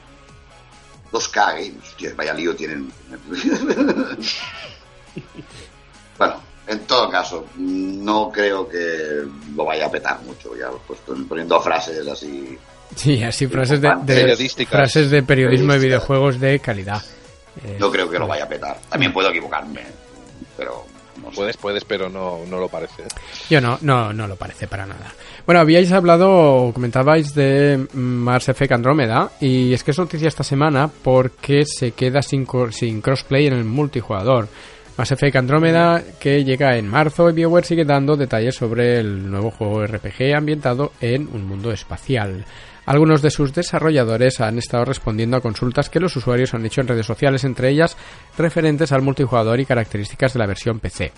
2K Games. Hostia, vaya lío tienen. bueno, en todo caso, no creo que lo vaya a petar mucho. Ya lo he puesto poniendo frases así. Sí, así frases de, de- Periodísticas. frases de periodismo de videojuegos de calidad. Eh, No creo que lo vaya a petar. También puedo equivocarme, pero no sé. Puedes, puedes, pero no, no lo parece. Yo no, no, no lo parece para nada. Bueno, habíais hablado, o comentabais de Mars Effect Andrómeda, y es que es noticia esta semana porque se queda sin, sin crossplay en el multijugador. Mass Effect Andrómeda que llega en marzo y BioWare sigue dando detalles sobre el nuevo juego RPG ambientado en un mundo espacial. Algunos de sus desarrolladores han estado respondiendo a consultas que los usuarios han hecho en redes sociales, entre ellas referentes al multijugador y características de la versión PC.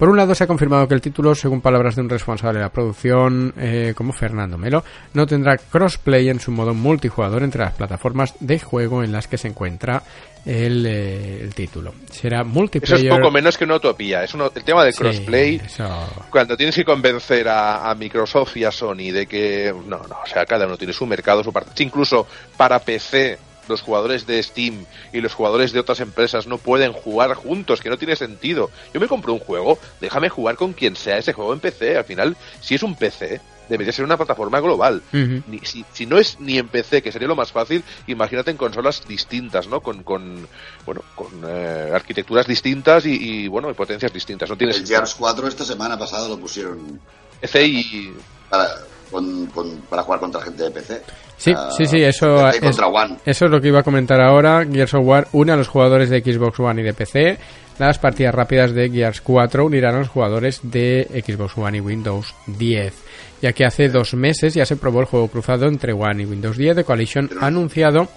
Por un lado, se ha confirmado que el título, según palabras de un responsable de la producción, eh, como Fernando Melo, no tendrá crossplay en su modo multijugador entre las plataformas de juego en las que se encuentra el, eh, el título. Será Eso multiplayer. es poco menos que una utopía. Es uno- el tema de Sí, crossplay. eso- Cuando tienes que convencer a, a Microsoft y a Sony de que no, no, o sea, cada uno tiene su mercado, su parte. Incluso para PC, los jugadores de Steam y los jugadores de otras empresas no pueden jugar juntos, que no tiene sentido. Yo me compro un juego, déjame jugar con quien sea ese juego en PC. Al final, si es un PC, debería ser una plataforma global. Ni- si, si no es ni en PC, que sería lo más fácil, imagínate en consolas distintas, ¿no? Con, con bueno, con eh, arquitecturas distintas y, y, bueno, y potencias distintas. No tienes El Gears 4 esta semana pasada lo pusieron PC y para, con- con- para jugar contra gente de PC. Sí, Ah, sí, sí, eso es, One. eso es lo que iba a comentar ahora. Gears of War une a los jugadores de Xbox One y de PC. Las partidas rápidas de Gears 4 unirán a los jugadores de Xbox One y Windows 10. Ya que hace dos meses ya se probó el juego cruzado entre One y Windows 10 de Coalition ha anunciado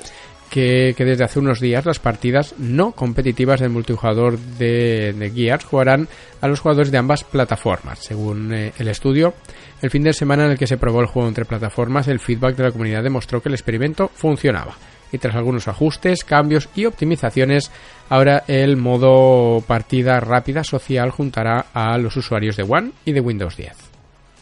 que, desde hace unos días las partidas no competitivas del multijugador de, de Gears jugarán a los jugadores de ambas plataformas. Según eh, el estudio, el fin de semana en el que se probó el juego entre plataformas, el feedback de la comunidad demostró que el experimento funcionaba. Y tras algunos ajustes, cambios y optimizaciones, ahora el modo partida rápida social juntará a los usuarios de One y de Windows 10.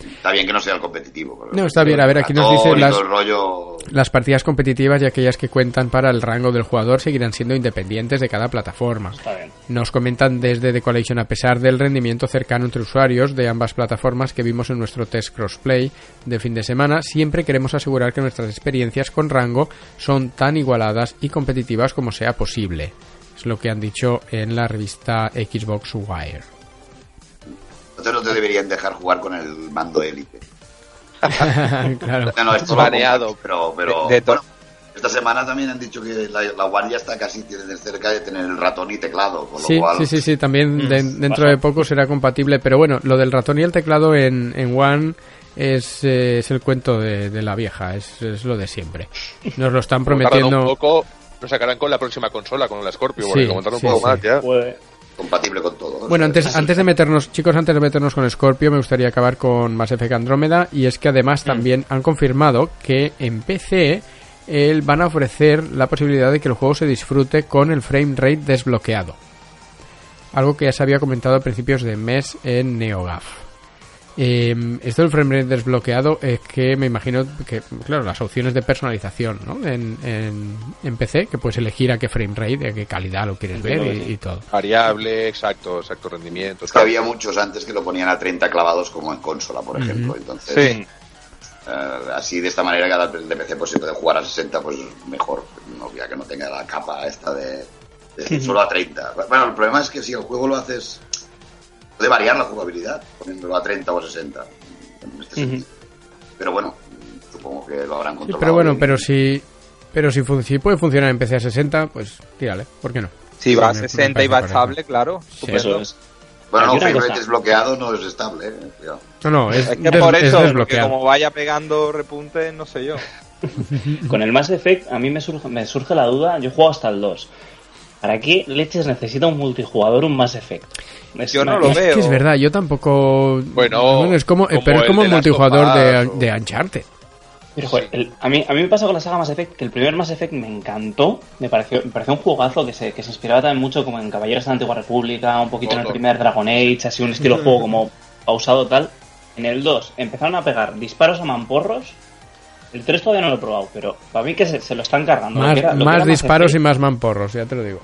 Está bien que no sea el competitivo. pero- No, está bien. A ver, aquí nos dice Ratón y las- rollo... Las partidas competitivas y aquellas que cuentan para el rango del jugador seguirán siendo independientes de cada plataforma. Está bien. Nos comentan desde The Collection a pesar del rendimiento cercano entre usuarios de ambas plataformas que vimos en nuestro test crossplay de fin de semana, siempre queremos asegurar que nuestras experiencias con rango son tan igualadas y competitivas como sea posible. Es lo que han dicho en la revista Xbox Wire. Entonces no te deberían dejar jugar con el mando élite. claro. No, no, esto Baneado. Pero, pero De- de to- bueno, esta semana también han dicho que la, la One ya está casi tiene cerca de tener el ratón y teclado, con Sí, lo cual sí, sí, sí, también de- dentro pasa. de poco será compatible, pero bueno, lo del ratón y el teclado en, en One es, eh, es el cuento de, de la vieja, es, es lo de siempre. Nos lo están un prometiendo. poco, lo sacarán con la próxima consola, con la Scorpio, porque Sí, como tardan sí, un poco sí. más ya. Puede. Compatible con todo. Bueno, antes, antes de meternos, chicos, antes de meternos con Scorpio, me gustaría acabar con Mass Effect Andrómeda. Y es que además también han confirmado que en PC el- van a ofrecer la posibilidad de que el juego se disfrute con el frame rate desbloqueado. Algo que ya se había comentado a principios de mes en NeoGAF. Eh, esto del frame rate desbloqueado es que me imagino que, claro, las opciones de personalización ¿no? en, en, en PC, que puedes elegir a qué frame rate, a qué calidad lo quieres ver Entiendo y, sí. y todo. Variable, exacto, exacto rendimiento. es que había muchos antes que lo ponían a 30 clavados como en consola, por ejemplo. Entonces, Sí. eh, así de esta manera cada de PC pues si puede jugar a 60 pues mejor, no, ya que no tenga la capa esta de, solo a 30. Bueno, el problema es que si el juego lo haces puede variar la jugabilidad poniéndolo a 30 o a 60 en este sentido. Pero bueno, supongo que lo habrán Sí, controlado. pero bueno, bien. pero si, pero si, fun- si puede funcionar en PC a 60, pues tírale, ¿por qué no? Si va a Me- me 60 y va estable, claro. Eso es. Bueno, no, rate desbloqueado no es estable, eh, cuidado. No, no, es, Es que por es eso, porque como vaya pegando repunte, no sé yo. Con el Mass Effect a mí me surge, me surge la duda, yo juego hasta el 2. ¿Para qué leches necesita un multijugador un Mass Effect? Es Yo no lo Es veo. que es verdad, yo tampoco. Bueno, es como, como pero es como of multijugador de, o- de Uncharted. Pero, joder, el- a, mí, a mí me pasa con la saga Mass Effect que el primer Mass Effect me encantó, me pareció, me pareció un jugazo que se, que se inspiraba también mucho como en Caballeros de la Antigua República, un poquito en el primer Dragon Age, así un estilo juego como pausado tal. En el 2 empezaron a pegar disparos a mamporros. El 3 todavía no lo he probado, pero para mí que se, se lo están cargando. Lo Más, que era- lo que más disparos y más mamporros, ya te lo digo.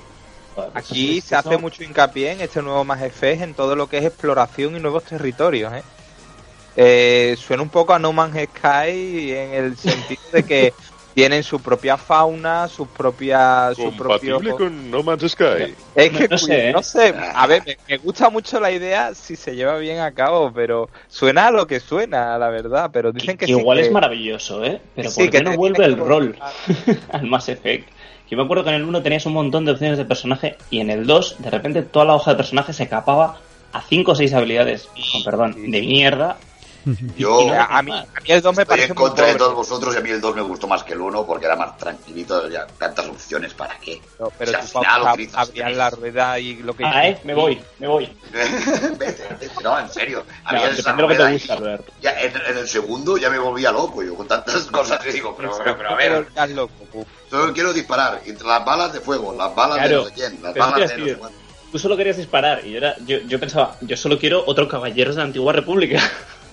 Aquí se hace mucho hincapié en este nuevo Mass Effect en todo lo que es exploración y nuevos territorios. ¿eh? Eh, suena un poco a No Man's Sky en el sentido de que tienen su propia fauna, sus propias, su propio. Con No Man's Sky. Es que No sé, ¿eh? no sé, a ver, me, me gusta mucho la idea si se lleva bien a cabo, pero suena a lo que suena, la verdad. Pero dicen que, que sí, igual que- es maravilloso, ¿eh? Pero Sí, ¿por que qué no vuelve el rol al Mass Effect? Yo me acuerdo que en el 1 tenías un montón de opciones de personaje y en el 2 de repente toda la hoja de personaje se capaba a 5 o 6 habilidades, con perdón, de mierda. Yo no- a, a mí, a mí el 2 me estoy parece en contra muy de todos vosotros y a mí el 2 me gustó más que el 1 porque era más tranquilito, ya tantas opciones, ¿para qué? No, pero Si al tú final utilizas la rueda y lo que Ah, eh, me voy, me voy. vete, vete, no, en serio. Esa depende de lo que te gusta, Alberto. Ya, en, en el segundo ya me volvía loco yo con tantas cosas que digo, pero, pero, pero a ver, Estás loco, uf. solo quiero disparar entre las balas de fuego, las balas Claro, de no sé quién, las pero balas de no sé cuánto. Tú solo querías disparar y yo, era, yo, yo pensaba, yo solo quiero otro Caballeros de la Antigua República.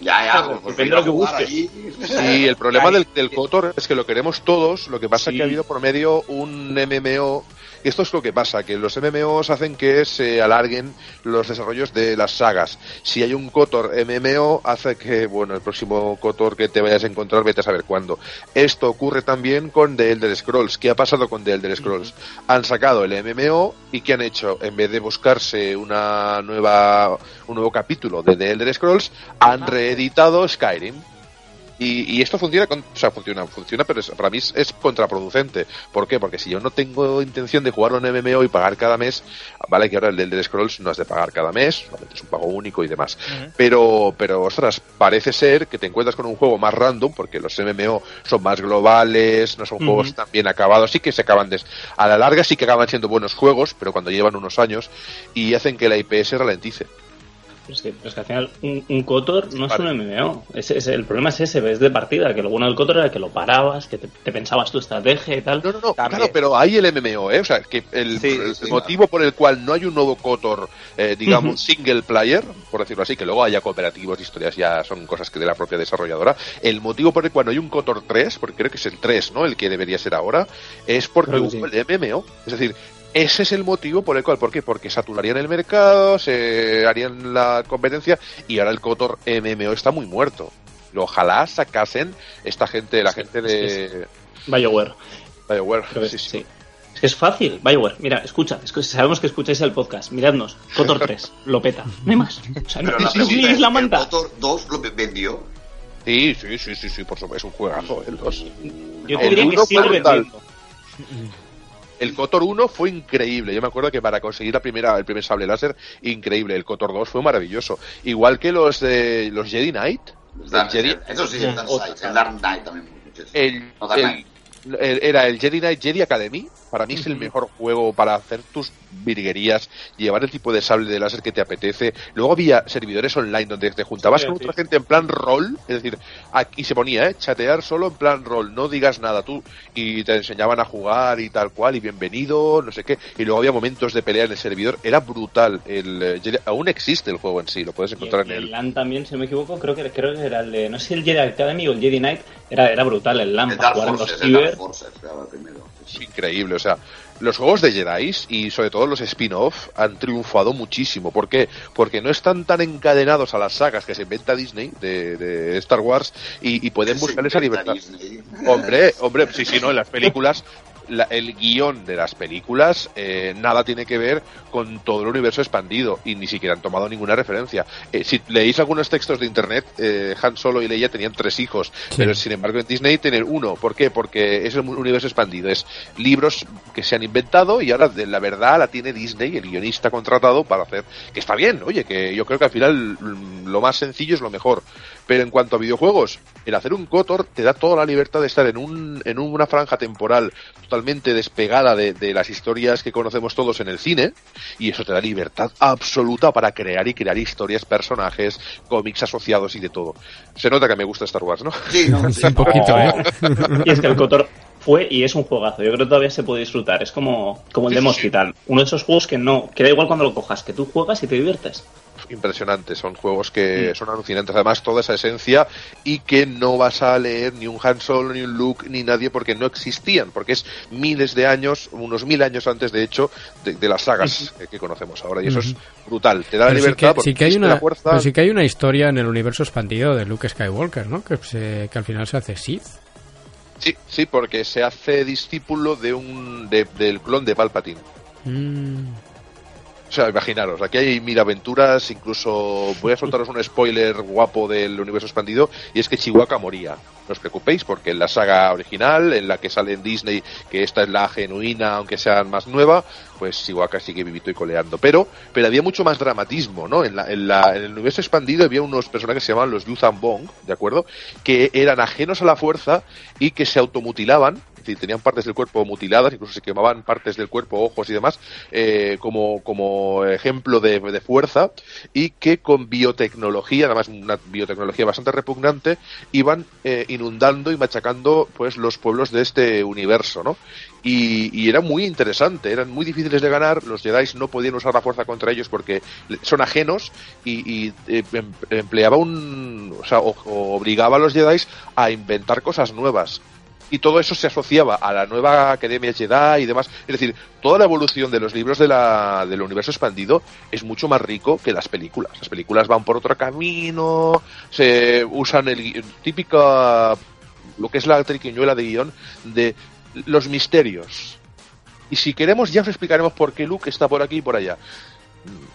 Ya, ya, pues, depende de lo que busques. Sí, el problema del, del Cotor es que lo queremos todos, lo que pasa Sí. es que ha habido por medio un MMO. Esto es lo que pasa, que los MMOs hacen que se alarguen los desarrollos de las sagas. Si hay un Cotor MMO, hace que, bueno, el próximo Cotor que te vayas a encontrar, vete a saber cuándo. Esto ocurre también con The Elder Scrolls. ¿Qué ha pasado con The Elder Scrolls? Han sacado el MMO y ¿qué han hecho? En vez de buscarse una nueva, un nuevo capítulo de The Elder Scrolls, han reeditado Skyrim. Y, y esto funciona, con- o sea, funciona, funciona, pero es- para mí es, es contraproducente. ¿Por qué? Porque si yo no tengo intención de jugarlo en MMO y pagar cada mes, vale que ahora el del Elder Scrolls no es de pagar cada mes, es un pago único y demás. Pero, pero, ostras, parece ser que te encuentras con un juego más random, porque los MMO son más globales, no son juegos tan bien acabados, sí que se acaban de, a la larga sí que acaban siendo buenos juegos, pero cuando llevan unos años y hacen que la IP se ralentice. Pero es, que, pero es que al final un, un Cotor no es un MMO. Es, es- el problema es ese, es de partida, que lo bueno del Cotor era que lo parabas, que te, te pensabas tu estrategia y tal. No, no, no, También. claro, pero hay el MMO, ¿eh? O sea, que el, Sí, el sí, motivo por el cual no hay un nuevo Kotor, eh, digamos, single player, por decirlo así, que luego haya cooperativos, historias, ya son cosas que de la propia desarrolladora, el motivo por el cual no hay un Kotor 3, porque creo que es el 3, ¿no? El que debería ser ahora, es porque hubo el MMO. Es decir, ese es el motivo por el cual, ¿por qué? Porque saturarían el mercado, se harían la competencia y ahora el Kotor MMO está muy muerto. Ojalá sacasen esta gente, la Sí, gente es que de BioWare. BioWare. creo que Sí, sí. sí. Es que es fácil, BioWare. Mira, escucha, escu- sabemos que escucháis el podcast. Miradnos, Cotor 3, lo peta. No hay más. O sea, no, Pero la no liéis es, la ¿el manta. Motor 2 lo vendió? Sí, sí, sí, sí, sí, por supuesto, es un juegazo, el 2. Yo El te diría que sigue vendiendo. El Kotor 1 fue increíble. Yo me acuerdo que para conseguir la primera, el primer sable láser, increíble. El Kotor 2 fue maravilloso. Igual que los de los Jedi Knight. Dark- Jedi- Eso sí, el Dark Side, el Dark Knight también. El, No, Dark el- Knight. el- era el Jedi Knight Jedi Academy, para mí es el mejor juego para hacer tus virguerías, llevar el tipo de sable de láser que te apetece. Luego había servidores online donde te juntabas Sí, con sí. otra gente en plan rol, es decir, aquí se ponía, ¿eh? Chatear solo en plan rol, no digas nada tú, y te enseñaban a jugar y tal cual, y bienvenido, no sé qué. Y luego había momentos de pelea en el servidor, era brutal. El, eh, aún existe el juego en sí, lo puedes Y encontrar en el el. LAN también, si no me equivoco, creo que, creo que era el de, no sé si el Jedi Academy o el Jedi Knight, era, era brutal el LAN El para Dark jugar en los Forces, el Dark ciber. Forces, era el primero. Es increíble, o sea, los juegos de Jedi y sobre todo los spin-off han triunfado muchísimo. ¿Por qué? Porque no están tan encadenados a las sagas que se inventa Disney de, de Star Wars y, y pueden buscar esa libertad. Disney. Hombre, hombre, sí, sí, no, en las películas, la- el guion de las películas eh, nada tiene que ver con todo el universo expandido y ni siquiera han tomado ninguna referencia. Eh, si leéis algunos textos de internet, eh, Han Solo y Leia tenían tres hijos, Sí. pero sin embargo en Disney tienen uno. ¿Por qué? Porque es el universo expandido, es libros que se han inventado y ahora de la verdad la tiene Disney, el guionista contratado para hacer, que está bien, oye, que yo creo que al final mm, lo más sencillo es lo mejor. Pero en cuanto a videojuegos, el hacer un Kotor te da toda la libertad de estar en, un, en una franja temporal totalmente despegada de, de las historias que conocemos todos en el cine, y eso te da libertad absoluta para crear y crear historias, personajes, cómics asociados y de todo. Se nota que me gusta Star Wars, ¿no? Sí, no, sí. Un poquito, ¿eh? Y es que el Cotor fue y es un juegazo. Yo creo que todavía se puede disfrutar. Es como, como el Sí, de sí. Uno de esos juegos que no, que da igual cuando lo cojas, que tú juegas y te diviertes. impresionantes, son juegos que son alucinantes, además toda esa esencia y que no vas a leer ni un Han Solo, ni un Luke, ni nadie porque no existían, porque es miles de años, unos mil años antes de hecho de, de las sagas que, que conocemos ahora y eso es brutal, te da la Pero sí libertad que, sí que hay una, la fuerza. pero sí que hay una historia en el universo expandido de Luke Skywalker, ¿no? Que, se- que al final se hace Sith. Sí, sí, porque se hace discípulo de un de- del clon de Palpatine. Mm, O sea, imaginaros, aquí hay mil aventuras, incluso voy a soltaros un spoiler guapo del universo expandido, y es que Chihuahua moría. No os preocupéis, porque en la saga original, en la que sale en Disney, que esta es la genuina, aunque sea más nueva, pues Chihuahua sigue vivito y coleando. Pero, pero había mucho más dramatismo, ¿no? En, la, en, la, en el universo expandido había unos personajes que se llamaban los Yuzhan Bong, ¿de acuerdo? Que eran ajenos a la fuerza y que se automutilaban, tenían partes del cuerpo mutiladas, incluso se quemaban partes del cuerpo, ojos y demás, eh, como, como ejemplo de, de fuerza, y que con biotecnología, además una biotecnología bastante repugnante, iban eh, inundando y machacando pues los pueblos de este universo, ¿no? Y, era muy interesante, eran muy difíciles de ganar, los Jedi no podían usar la fuerza contra ellos porque son ajenos y, eh, em- empleaba un... o sea, o obligaba a los Jedi a inventar cosas nuevas y todo eso se asociaba a la nueva Academia Jedi y demás. Es decir, toda la evolución de los libros de la, del universo expandido es mucho más rico que las películas. Las películas van por otro camino, se usan el gui- típica, lo que es la triquiñuela de guion de los misterios. Y si queremos ya os explicaremos por qué Luke está por aquí y por allá.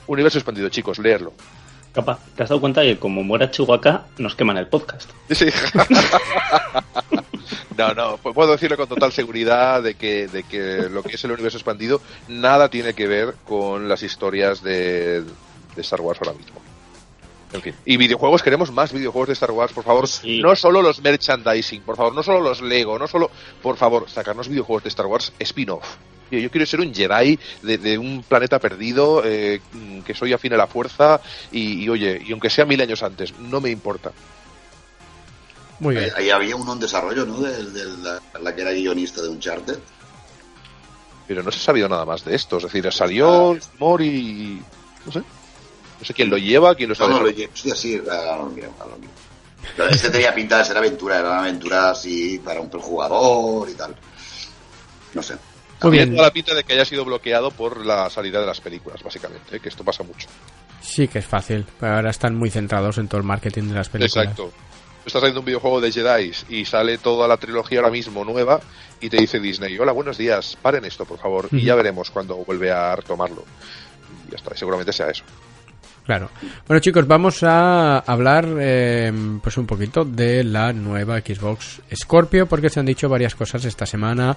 Universo expandido, chicos, leerlo. Capaz, ¿te has dado cuenta que como muera Chihuahua, nos queman el podcast? Sí. No, no, pu- puedo decirlo con total seguridad de que, de que lo que es el universo expandido nada tiene que ver con las historias de, de Star Wars ahora mismo. En fin. Y videojuegos, queremos más videojuegos de Star Wars, por favor. Sí. No solo los merchandising, por favor, no solo los Lego, no solo, por favor, sacarnos videojuegos de Star Wars spin-off. Yo quiero ser un Jedi de, de un planeta perdido, eh, que soy afín a la fuerza, y, y oye, y aunque sea mil años antes, no me importa. Muy bien. Ahí había uno en desarrollo, ¿no? De, de la, la que era guionista de Uncharted. pero no se ha sabido nada más de esto. Es decir, salió Mori y. No sé. No sé quién lo lleva, quién lo está No, no, lo llevo. Hostia, sí, ahora lo miro, ahora lo. Pero este tenía pinta de ser aventura, era una aventura así para un jugador y tal. No sé. Muy bien. toda la pinta de que haya sido bloqueado por la salida de las películas, básicamente, ¿eh? que esto pasa mucho. Sí que es fácil. Ahora están muy centrados en todo el marketing de las películas. Exacto. Estás saliendo un videojuego de Jedi y sale toda la trilogía ahora mismo nueva y te dice Disney, hola, buenos días, paren esto, por favor, y ya veremos cuando vuelve a retomarlo. Y ya está, seguramente sea eso. Claro. Bueno chicos, vamos a hablar eh, pues un poquito de la nueva Xbox Scorpio porque se han dicho varias cosas esta semana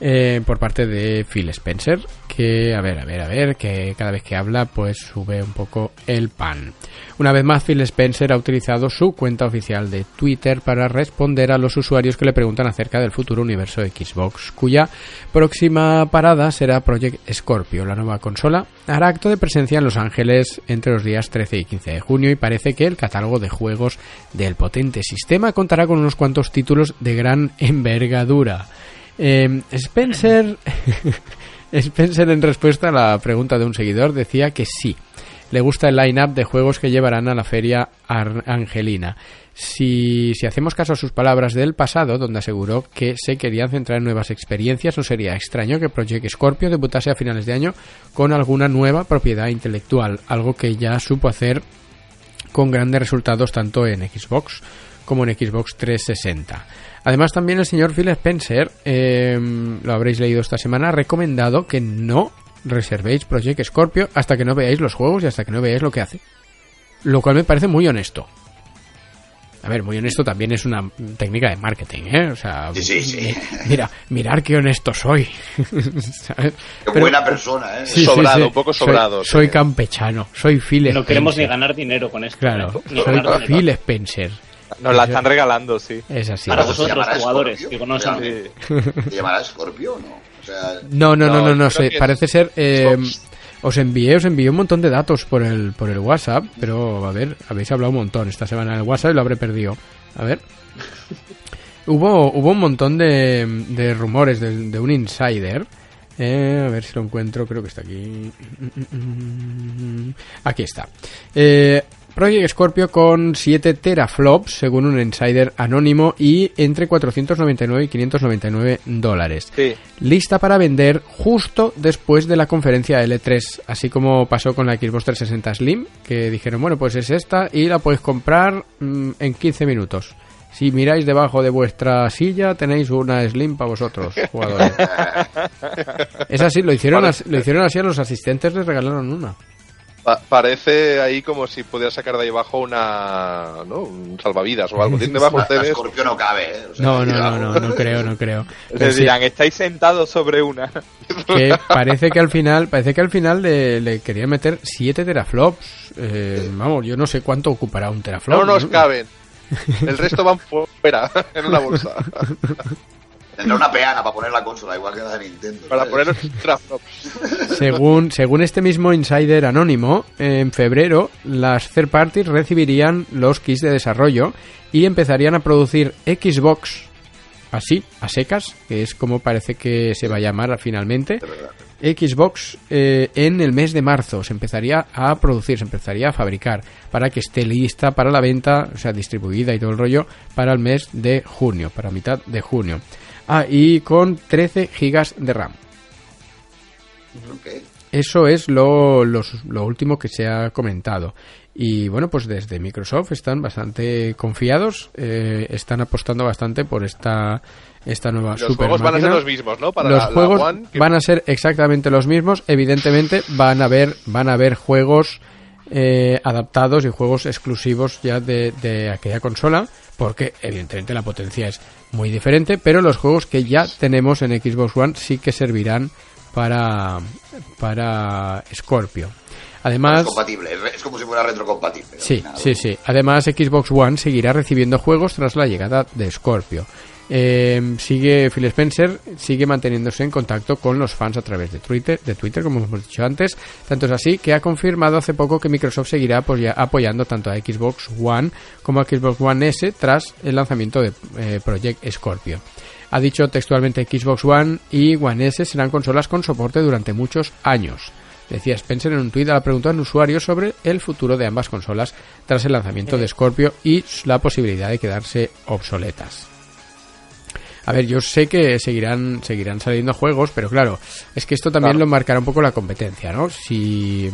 eh, por parte de Phil Spencer que a ver, a ver, a ver, que cada vez que habla pues sube un poco el pan. Una vez más Phil Spencer ha utilizado su cuenta oficial de Twitter para responder a los usuarios que le preguntan acerca del futuro universo de Xbox, cuya próxima parada será Project Scorpio, la nueva consola. Hará acto de presencia en Los Ángeles entre los días 13 y 15 de junio y parece que el catálogo de juegos del potente sistema contará con unos cuantos títulos de gran envergadura. Eh, Spencer, Spencer en respuesta a la pregunta de un seguidor decía que sí, le gusta el line-up de juegos que llevarán a la feria Angelina. Si, hacemos caso a sus palabras del pasado, donde aseguró que se querían centrar en nuevas experiencias, no sería extraño que Project Scorpio debutase a finales de año con alguna nueva propiedad intelectual, algo que ya supo hacer con grandes resultados tanto en Xbox como en Xbox 360. Además, también el señor Phil Spencer, eh, lo habréis leído esta semana, ha recomendado que no reservéis Project Scorpio hasta que no veáis los juegos y hasta que no veáis lo que hace. Lo cual me parece muy honesto. A ver, muy honesto también es una técnica de marketing, ¿eh? O sea, Sí, sí, sí. mira, mirar qué honesto soy. ¿Sabes? Qué Pero- buena persona, ¿eh? Sí, Sobrado, sí. un poco sobrado, Soy, campechano, soy Phil No queremos ni Spencer. ganar dinero con esto. Claro, ¿eh? Ni soy ganar. Phil Spencer. Nos la están regalando, sí. Es así. Para ¿Se vosotros, jugadores, Scorpio? que conocen. ¿Se llamará Scorpio o no? O sea, No, no, no, no, No, sé, parece ser... eh. Os envié, os envié un montón de datos por el, por el WhatsApp, pero a ver, habéis hablado un montón esta semana en el WhatsApp y lo habré perdido. A ver. hubo, hubo un montón de, de rumores de, un insider. Eh, a ver si lo encuentro, creo que está aquí. Aquí está. Eh, Project Scorpio con 7 teraflops, según un insider anónimo, y entre 499 y 599 dólares Sí. lista para vender justo después de la conferencia L3, así como pasó con la Xbox 360 Slim, que dijeron, bueno, pues es esta y la podéis comprar mm, en 15 minutos. Si miráis debajo de vuestra silla tenéis una Slim para vosotros, jugadores. es así, lo hicieron, lo hicieron así a los asistentes, les regalaron una. Pa- parece ahí como si pudieras sacar de ahí abajo una, ¿no? Un salvavidas o algo. Tienen debajo ustedes. Scorpio no cabe, ¿eh? O sea, No, no, no, no, no creo, no creo. Les sí, dirán, estáis sentados sobre una. que parece que al final parece que al final le, le querían meter 7 teraflops Eh, vamos yo no sé cuánto ocupará un teraflop No nos caben. El resto van fuera, en una bolsa. Tendrá una peana para poner la consola, igual que la de Nintendo. Para poner según según este mismo insider anónimo en febrero las third parties recibirían los kits de desarrollo y empezarían a producir Xbox así a secas que es como parece que se va a llamar finalmente. Xbox eh, en el mes de marzo se empezaría a producir, se empezaría a fabricar para que esté lista para la venta, o sea, distribuida y todo el rollo para el mes de junio, para mitad de junio. Ah, y con 13 gigas de RAM. Eso es lo, los- lo último que se ha comentado. Y bueno, pues desde Microsoft están bastante confiados, eh, están apostando bastante por esta, esta nueva Los super juegos van a ser los mismos, ¿no? Para los la, la juegos One, que- van a ser exactamente los mismos. Evidentemente van a haber, van a haber juegos eh, adaptados y juegos exclusivos ya de, de aquella consola, porque evidentemente la potencia es muy diferente, pero los juegos que ya tenemos en Xbox One sí que servirán para, para Scorpio. Además, Es compatible, es, como si fuera retrocompatible. Sí, sí, sí. Además, Xbox One seguirá recibiendo juegos tras la llegada de Scorpio. Eh, sigue Phil Spencer sigue manteniéndose en contacto con los fans a través de Twitter, de Twitter como hemos dicho antes. Tanto es así que ha confirmado hace poco que Microsoft seguirá apoya- apoyando tanto a Xbox One como a Xbox One S tras el lanzamiento de eh, Project Scorpio. Ha dicho textualmente Xbox One y One S serán consolas con soporte durante muchos años. Decía Spencer en un tuit a la pregunta de un usuario sobre el futuro de ambas consolas tras el lanzamiento de Scorpio y la posibilidad de quedarse obsoletas. A ver, yo sé que seguirán, seguirán saliendo juegos, pero claro, es que esto también Claro. lo marcará un poco la competencia, ¿no? Si,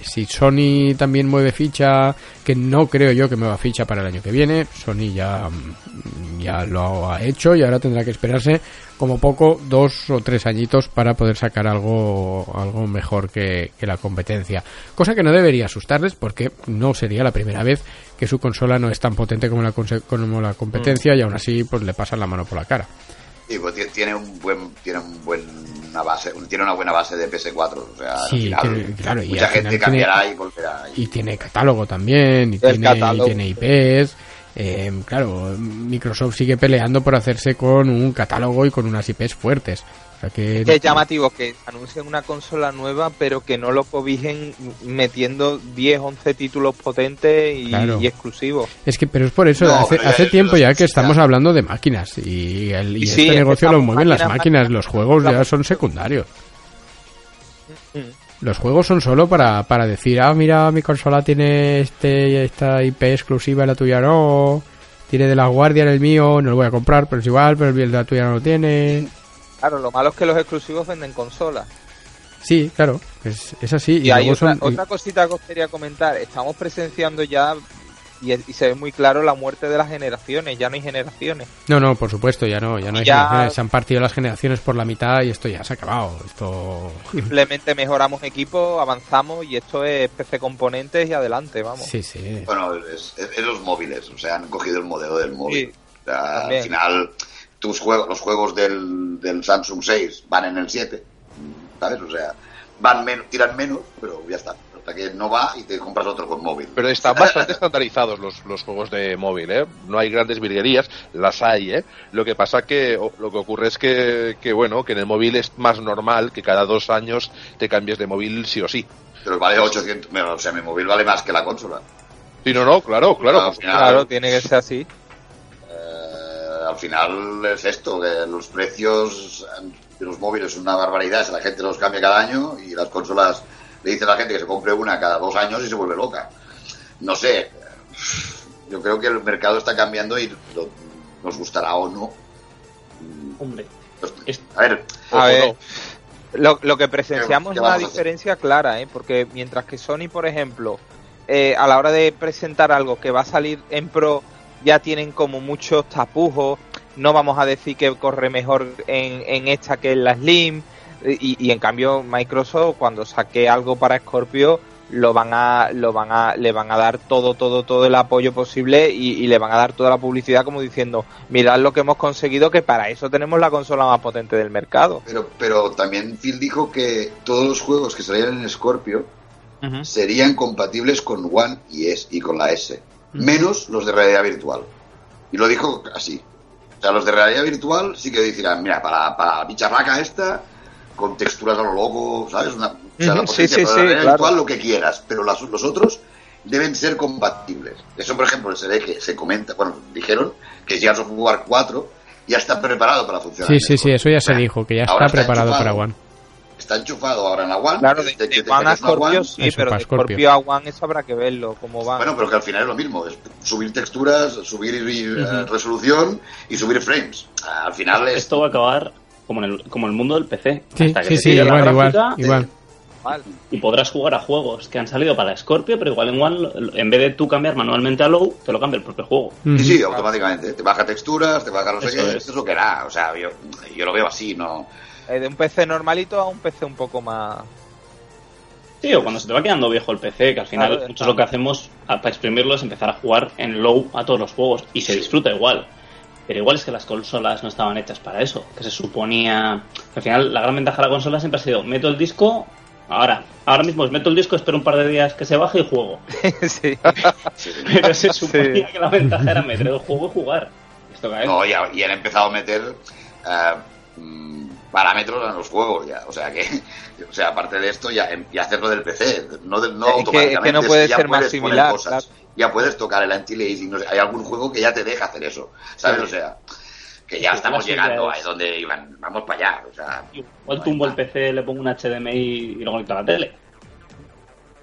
si Sony también mueve ficha, que no creo yo que mueva ficha para el año que viene, Sony ya, mm, ya lo ha hecho y ahora tendrá que esperarse como poco dos o tres añitos para poder sacar algo, algo mejor que, que la competencia. Cosa que no debería asustarles porque no sería la primera vez que su consola no es tan potente como la, como la competencia y aún así pues le pasan la mano por la cara. Sí, pues ti- tiene un buen, tiene un buen una base, tiene una buena base de PS4, o sea, Sí, al final, tiene- claro, y mucha al gente cambiará tiene- y volverá. Y, y tiene catálogo también, y tiene, catálogo. y tiene IPs. eh, claro, Microsoft sigue peleando por hacerse con un catálogo y con unas IPs fuertes. Sea que, Que es llamativo que anuncien una consola nueva, pero que no lo cobijen metiendo 10, 11 títulos potentes y, Claro. y exclusivos. es que, pero es por eso, No, hace, hace es tiempo ya que estamos hablando de máquinas y, el, y Y sí, este negocio lo mueven las máquinas, los juegos ya son secundarios. Mm. Los juegos son solo para, para decir, ah, mira, mi consola tiene este esta IP exclusiva la tuya no. Tiene de la guardia en el mío, no lo voy a comprar, pero es igual, pero el de la tuya no lo tiene. Claro, lo malo es que los exclusivos venden consolas. Sí, claro, es, es así. Y, Y, hay otra, son- y- otra cosita que os quería comentar. Estamos presenciando ya, y, y se ve muy claro, la muerte de las generaciones. Ya no hay generaciones. No, no, por supuesto, ya no, ya no hay Ya- generaciones. Se han partido las generaciones por la mitad y esto ya se ha acabado. Esto. Simplemente mejoramos equipos, avanzamos y esto es PC componentes y adelante, vamos. Sí, sí. bueno, es, es- es los móviles, o sea, han cogido el modelo del móvil. Sí, O sea, al final, tus juegos, los juegos del, del Samsung 6 van en el 7, ¿sabes? O sea, van menos, tiran menos, pero ya está. Hasta que no va y te compras otro con móvil. Pero están bastante estandarizados los, los juegos de móvil, ¿eh? No hay grandes virguerías, las hay, ¿eh? Lo que pasa que, o- lo que ocurre es que, que, bueno, que en el móvil es más normal que cada dos años te cambies de móvil sí o sí. Pero vale 800, bueno, o sea, mi móvil vale más que la consola. Sí, no, no, claro, claro. Claro, tiene que ser así. Al final es esto, que los precios de los móviles son una barbaridad, si la gente los cambia cada año y las consolas le dicen a la gente que se compre una cada dos años y se vuelve loca. No sé, yo creo que el mercado está cambiando y lo- nos gustará o no. Hombre, Pues, Es- a ver, A ver, lo, lo que presenciamos ¿Qué- es una diferencia clara, ¿eh? porque mientras que Sony, por ejemplo, eh, a la hora de presentar algo que va a salir en Pro, ya tienen como muchos tapujos, no vamos a decir que corre mejor en, en esta que en la Slim, y, y en cambio Microsoft cuando saque algo para Scorpio lo van a lo van a le van a dar todo todo todo el apoyo posible y, y le van a dar toda la publicidad como diciendo mirad lo que hemos conseguido que para eso tenemos la consola más potente del mercado pero, pero también Phil dijo que todos los juegos que salieran en Scorpio serían compatibles con One y, S, y con la S, menos los de realidad virtual. Y lo dijo así. O sea, los de realidad virtual sí que decían, mira, para, para bicharraca esta, con texturas a lo loco, ¿sabes? Una, o sea, la sí, sí, para la sí, realidad claro. virtual, lo que quieras, pero las- los otros deben ser compatibles. Eso, por ejemplo, se ve que se comenta, bueno, dijeron que Gears of War 4 ya está preparado para funcionar. Sí, sí, sí, eso ya se dijo, que ya ahora está preparado para One. Está enchufado ahora en la One. Claro, de, desde de que te One a la Scorpio sí, Eso, pero de Scorpio. Scorpio a One eso habrá que verlo, cómo va. Bueno, pero que al final es lo mismo, es subir texturas, subir eh, resolución y subir frames. Al final es... esto va a acabar como en el, como el mundo del PC. Sí, hasta que sí, sí, la igual, igual, gráfica igual. Vale. y podrás jugar a juegos que han salido para Scorpio, pero igual en One, en vez de tú cambiar manualmente a Low, te lo cambia el propio juego. Ujú. Sí, sí, automáticamente. Te baja texturas, te baja no sé qué, es. eso es lo que era. O sea, yo, yo lo veo así, ¿no? Eh, de un PC normalito a un PC un poco más... Sí, o cuando se te va quedando viejo el PC, que al final Claro, muchos lo que hacemos para exprimirlo es empezar a jugar en low a todos los juegos y se disfruta igual. Pero igual es que las consolas no estaban hechas para eso, que se suponía... Al final la gran ventaja de la consola siempre ha sido meto el disco, ahora, ahora mismo es meto el disco, espero un par de días que se baje y juego. sí. Pero se suponía que la ventaja era meter el juego y jugar. Esto cae. No, y han empezado a meter eh, parámetros en los juegos ya. O sea que, o sea, aparte de esto, ya, em- y hacerlo del PC, no, de- no Es automáticamente. es que no puede ya ser más puedes poner similar, cosas. claro. Ya puedes tocar el anti-aliasing. no sé, hay algún juego que ya te deja hacer eso. ¿Sabes? Sí. O sea, que ya Sí, estamos llegando ahí donde iban. Vamos para allá. O sea, Igual tumbo el PC, le pongo un HDMI y lo conecto a la tele.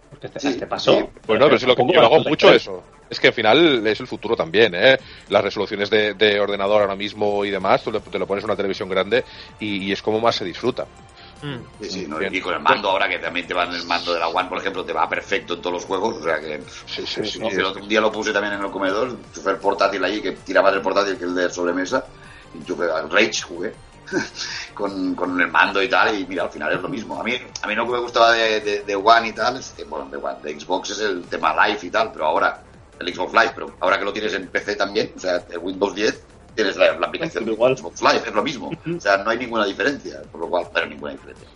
Porque este, Sí, este paso. sí. Bueno, pero si lo que yo lo hago mucho eso. Es que al final es el futuro también, ¿eh? Las resoluciones de, de ordenador ahora mismo y demás, tú le- te lo pones en una televisión grande y, y es como más se disfruta. Mm. sí, sí, ¿no? Y con el mando ahora que también te va en el mando de la One, por ejemplo, te va perfecto en todos los juegos. O sea que. Sí, sí, sí. Sí, el otro día lo puse también en el comedor, enchufé el portátil allí, que tiraba del portátil que el de sobremesa, enchufé al Rage, jugué. con, con el mando y tal, y mira, al final es lo mismo. A mí, a mí lo que me gustaba de, de, de One y tal, es que, bueno, de, One, de Xbox es el tema Live y tal, pero ahora, el Xbox Live, pero ahora que lo tienes en PC también, o sea, el Windows 10, tienes la, la aplicación de Igual. Xbox Live, es lo mismo. O sea, no hay ninguna diferencia, por lo cual, pero ninguna diferencia.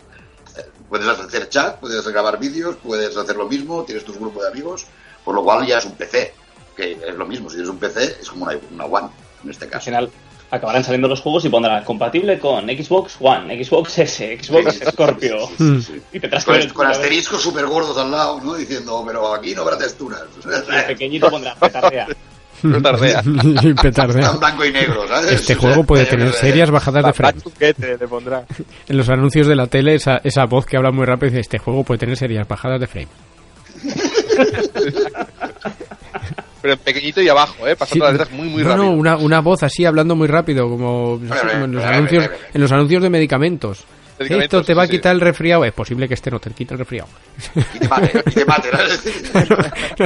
Eh, Puedes hacer chat, puedes grabar vídeos, puedes hacer lo mismo, tienes tus grupos de amigos, por lo cual ya es un PC, que es lo mismo, si tienes un PC es como una, una One, en este Al caso. final acabarán saliendo los juegos y pondrán compatible con Xbox One, Xbox S, Xbox Scorpio. sí, sí, sí. Y que Con, el con asteriscos súper gordos al lado, ¿no? Diciendo, pero aquí no habrá texturas. el pequeñito pondrá petardea. Petardea. En blanco y negro, ¿sabes? Este juego puede tener serias bajadas de frame. Chuquete le pondrá. En los anuncios de la tele, esa, esa voz que habla muy rápido dice: Este juego puede tener serias bajadas de frame. Pero en pequeñito y abajo, ¿eh? Pasando Sí, las letras muy, muy no, rápido. no, una, una voz así hablando muy rápido, como, no sé, como en, los anuncios, en los anuncios de medicamentos. Esto te va a sí, sí. quitar el resfriado. Es posible que este no te quite el resfriado. Y te mate, y te mate. ¿no?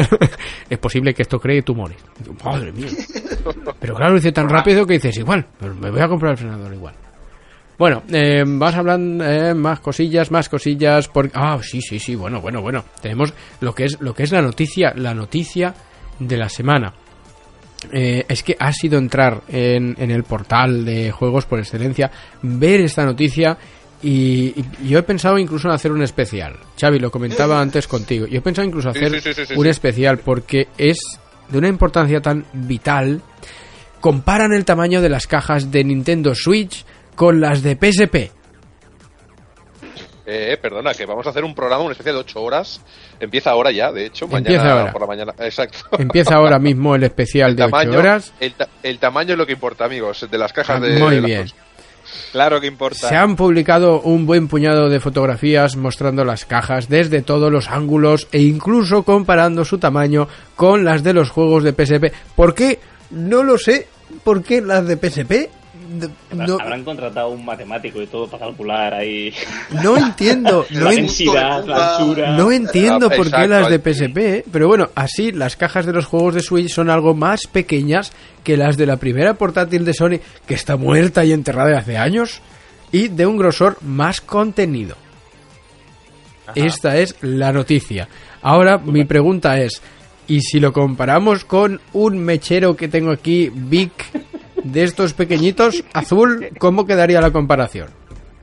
es posible que esto cree tumores. Madre mía. Pero claro, lo dice tan rápido que dices, igual, pero me voy a comprar el frenador igual. Bueno, eh, vas hablando eh, más cosillas, más cosillas. Por... Ah, sí, sí, sí, bueno, bueno, bueno. Tenemos lo que es lo que es la noticia, la noticia de la semana. Eh, es que ha sido entrar en, en el portal de juegos por excelencia, ver esta noticia y, y yo he pensado incluso en hacer un especial. Xavi, lo comentaba antes contigo. Yo he pensado incluso hacer sí, sí, sí, sí, un especial porque es de una importancia tan vital. Comparan el tamaño de las cajas de Nintendo Switch con las de PSP. Eh, perdona, que vamos a hacer un programa, una especie de 8 horas. Empieza ahora ya, de hecho. Empieza mañana ahora. por la mañana. Exacto. Empieza ahora mismo el especial el de 8 tamaño, horas. El, ta- el tamaño es lo que importa, amigos, de las cajas Ah, de. muy de bien. Claro que importa. Se han publicado un buen puñado de fotografías mostrando las cajas desde todos los ángulos e incluso comparando su tamaño con las de los juegos de PSP. ¿Por qué? No lo sé. ¿Por qué las de PSP? No, Habrán contratado un matemático y todo para calcular ahí no entiendo. No, la en- densidad, la altura. no entiendo Ah, por qué las de PSP. ¿eh? Pero bueno, así las cajas de los juegos de Switch son algo más pequeñas que las de la primera portátil de Sony, que está muerta y enterrada de hace años, y de un grosor más contenido. Esta es la noticia. Ahora mi pregunta es, ¿y si lo comparamos con un mechero que tengo aquí, Vic, de estos pequeñitos, azul, cómo quedaría la comparación?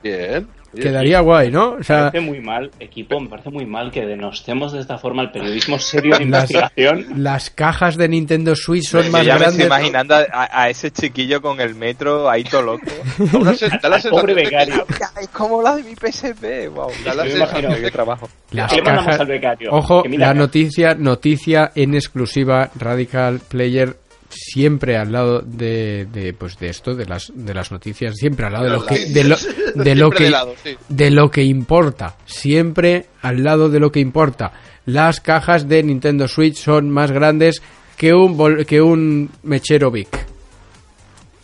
Bien. Quedaría guay, ¿no? O Me sea, parece muy mal, equipo, me parece muy mal que denostemos de esta forma el periodismo serio de Las- investigación. las cajas de Nintendo Switch son más ya me estoy grandes. imaginando a, a ese chiquillo con el metro ahí todo loco. Sen- da la pobre becario. es como la de mi PSP. Wow. Da la me sensación de trabajo. Las ¿Qué le mandamos cajas- al becario? Ojo, Que mira, la noticia, noticia en exclusiva, Radical Player siempre al lado de, de, pues de esto, de las de las noticias, siempre al lado de lo que de lo, de lo Siempre que de lo que importa, siempre al lado de lo que importa. Las cajas de Nintendo Switch son más grandes que un bol- que un mechero Vic.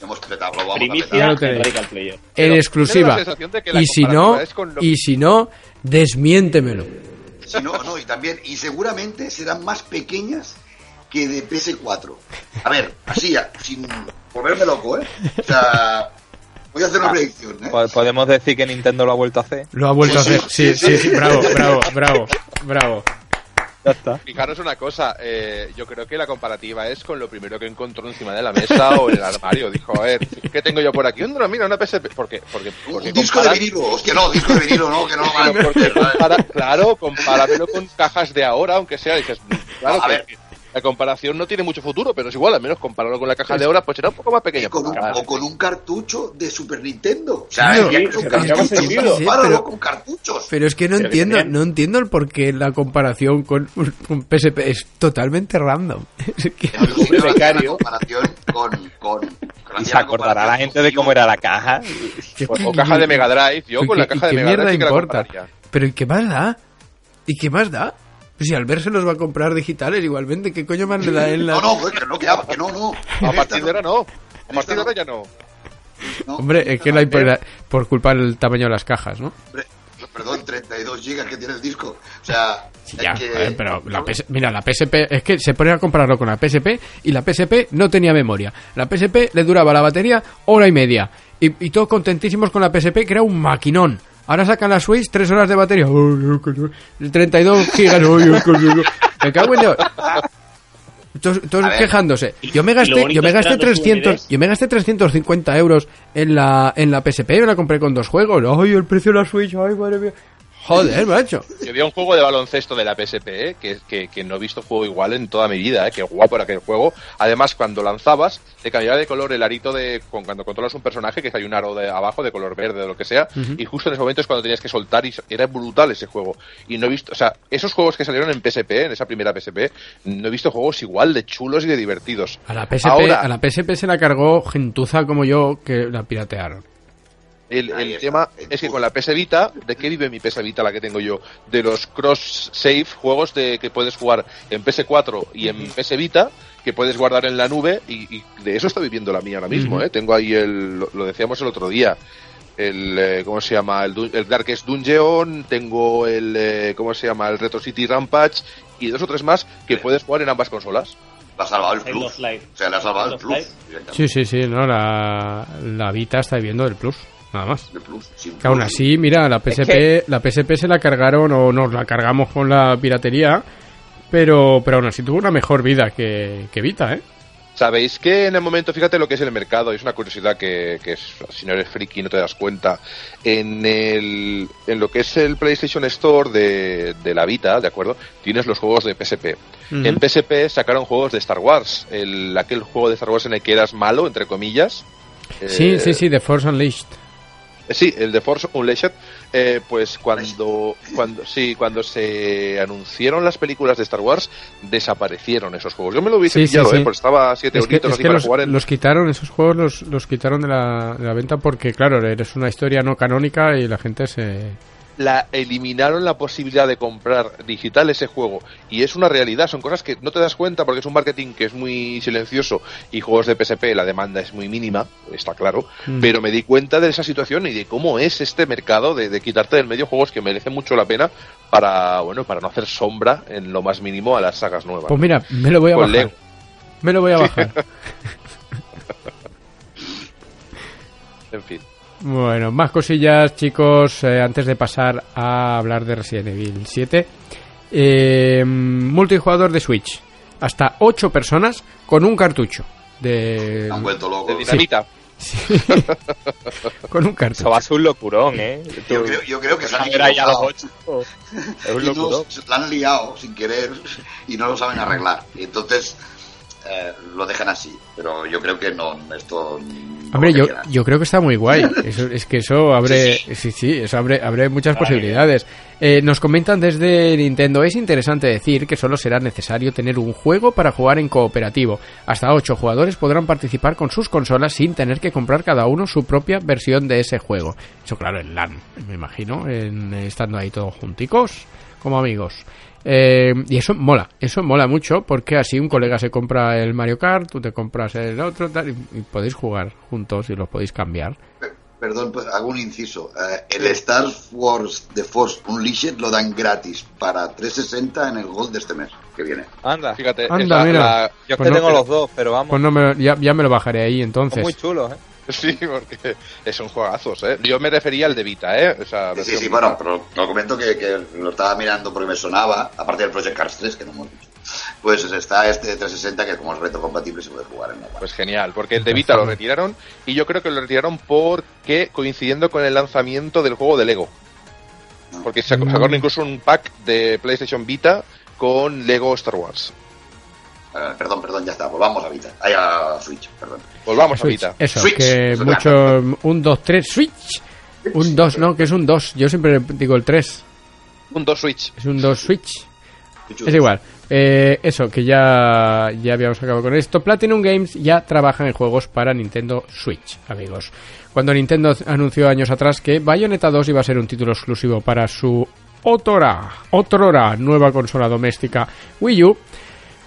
Hemos petado, lo vamos a Primicia petar. lo en Pero exclusiva. Y si no, lo- y si no, desmiéntemelo. Si no, no, y también, y seguramente serán más pequeñas que de PS4. A ver, así, ya, sin volverme loco, ¿eh? O sea, voy a hacer una predicción, ¿eh? Po- Podemos decir que Nintendo lo ha vuelto a hacer. Lo ha vuelto Sí, a hacer. Sí, sí, sí, sí. sí, bravo, bravo, bravo, bravo. Ya está. Fijaros una cosa, eh, yo creo que la comparativa es con lo primero que encontró encima de la mesa o en el armario. Dijo, a ver, ¿qué tengo yo por aquí? No, mira, una PSP. Porque, porque, porque Un disco de comparar- vinilo, hostia, no, disco de vinilo, no, que no compara- claro, compáramelo con cajas de ahora, aunque sea, dices, claro, A que- ver. La comparación no tiene mucho futuro, pero es igual, al menos compararlo con la caja de ahora, pues será un poco más Y pequeña. con un- Claro. o con un cartucho de Super Nintendo. O sea, Claro, es que sí, es un se tendría más cartucho, sentido. compáralo Sí, pero- con cartuchos. Pero es que no Pero entiendo, no entiendo el por qué la comparación con un un PSP es totalmente random. Es que- hacer becario. comparación con, Y se acordará la gente de cómo era la caja. O, o caja de Mega Drive, yo ¿Y con qué- la caja y de qué Mega Drive mierda sí que la importa? Pero ¿y qué más da? ¿Y qué más da? Pues si al ver se los va a comprar digitales igualmente, ¿qué coño más le da en la... No, no, que no, que, que no, no. A partir de ahora no. A partir de ahora ya no. No, Hombre, es que la, por culpa del tamaño de las cajas, ¿no? Hombre, Perdón, 32 200 gigas que tiene el disco. O sea, Sí, ya, que- joder, pero la PS mira, la PSP, es que se ponía a compararlo con la PSP y la PSP no tenía memoria. La PSP le duraba la batería hora y media. Y, y todos contentísimos con la PSP, que era un maquinón. Ahora sacan la Switch, tres horas de batería. Ay, qué no- 32 gigas. Me cago en Dios. Todos, quejándose. Yo me gasté, yo me gasté eran dos 300, unidades. yo me gasté 350 euros en la, en la PSP me la compré con dos juegos. Ay, el precio de la Switch, ay, madre mía. Joder, macho. Yo vi un juego de baloncesto de la PSP, ¿eh? que, que, que no he visto juego igual en toda mi vida, ¿eh? que guapo era aquel juego. Además, cuando lanzabas, te cambiaba de color el arito de con- cuando controlas un personaje, que hay un aro de abajo de color verde o lo que sea, y justo en ese momento es cuando tenías que soltar y era brutal ese juego. Y no he visto, o sea, esos juegos que salieron en PSP, en esa primera PSP, no he visto juegos igual de chulos y de divertidos. A la PSP, Ahora, a la PSP se la cargó gentuza como yo que la piratearon. El, el tema el es que con la PS Vita, ¿de qué vive mi PS Vita, la que tengo yo? De los cross-save, juegos de que puedes jugar en PS4 y en PS Vita, que puedes guardar en la nube, y, y de eso está viviendo la mía ahora mismo. ¿eh? Tengo ahí el, lo, lo decíamos el otro día, el, eh, ¿cómo se llama? El, el Darkest Dungeon, tengo el, eh, ¿cómo se llama? El Retro City Rampage, y dos o tres más que puedes jugar en ambas consolas. Le ha salvado el plus. O sea, le ha salvado el plus. Sí, sí, sí, no, la, la Vita está viviendo del plus, nada más. Plus. Que aún así, mira, la PSP, que- la PSP se la cargaron o nos la cargamos con la piratería, pero, pero aún así tuvo una mejor vida que, que Vita, ¿eh? Sabéis que en el momento, fíjate lo que es el mercado, es una curiosidad que, que es- si no eres friki no te das cuenta. En, el, en lo que es el PlayStation Store de, de la Vita, ¿de acuerdo? Tienes los juegos de PSP. En PSP sacaron juegos de Star Wars, el, aquel juego de Star Wars en el que eras malo, entre comillas. Sí, Eh, sí, sí, The Force Unleashed. Sí, el de Force Unleashed, eh, pues cuando, cuando, sí, cuando se anunciaron las películas de Star Wars, desaparecieron esos juegos. Yo me lo hubiese Sí, pillado, sí. eh, porque estaba 7 Es que, euritos es así que para los, jugar en... los quitaron, esos juegos los, los quitaron de la, de la venta porque, claro, eres una historia no canónica y la gente se... la eliminaron la posibilidad de comprar digital ese juego y es una realidad, son cosas que no te das cuenta porque es un marketing que es muy silencioso y juegos de PSP la demanda es muy mínima, está claro, Mm. pero me di cuenta de esa situación y de cómo es este mercado de, de quitarte del medio juegos que merecen mucho la pena para bueno para no hacer sombra en lo más mínimo a las sagas nuevas. Pues mira, me lo voy a bajar. Me lo voy a bajar. En fin. Bueno, más cosillas, chicos, eh, antes de pasar a hablar de Resident Evil 7. Eh, multijugador de Switch. Hasta 8 personas con un cartucho. De... Han vuelto De locos. dinamita. con un Eso cartucho. va a ser un locurón, ¿eh? Yo creo, yo creo que se han. Es un locurón. se la han liado sin querer y no lo saben arreglar. Y entonces eh, lo dejan así. Pero yo creo que no, esto. Hombre, yo, yo creo que está muy guay. Eso, es que eso abre, Sí, sí, sí, eso abre, abre muchas posibilidades. Eh, nos comentan desde Nintendo, es interesante decir que solo será necesario tener un juego para jugar en cooperativo. Hasta 8 jugadores podrán participar con sus consolas sin tener que comprar cada uno su propia versión de ese juego. Eso claro, en LAN, me imagino, en, estando ahí todos junticos, como amigos. Eh, y eso mola, eso mola mucho porque así un colega se compra el Mario Kart, tú te compras el otro tal, y, y podéis jugar juntos y los podéis cambiar. Pe- Perdón, pues hago un inciso. Eh, el Star Wars The Force Unleashed lo dan gratis para 360 en el Gold de este mes que viene. Anda. Fíjate, Anda, mira. la- Yo es Pues que no, tengo pero- los dos, pero vamos. Pues no me, ya, ya me lo bajaré ahí son entonces. muy chulos, ¿eh? Sí, porque son juegazos, ¿eh? Yo me refería al de Vita, ¿eh? O sea, Sí, sí, bueno, pero lo comento que, que lo estaba mirando porque me sonaba, aparte del Project Cars 3 que no hemos dicho. Pues está este de 360 que como es retrocompatible se puede jugar en la. Pues genial, porque el de Vita lo retiraron y yo creo que lo retiraron porque coincidiendo con el lanzamiento del juego de Lego. Porque sacó- Mm. sacaron incluso un pack de PlayStation Vita con Lego Star Wars. Eh, perdón, perdón, ya está, volvamos a Vita. Ahí a Switch, perdón. Volvamos a Switch. Vita. Eso, Switch. que Eso mucho. Un 2, 3, Switch. Un 2, no, que es un 2. Yo siempre digo el 3. Un 2 Switch. Es un 2 Switch. Switch. Es igual. Eh, eso, que ya, ya habíamos acabado con esto. Platinum Games ya trabaja en juegos para Nintendo Switch, amigos. Cuando Nintendo anunció años atrás que Bayonetta 2 iba a ser un título exclusivo para su Otora, Otrora, nueva consola doméstica Wii U,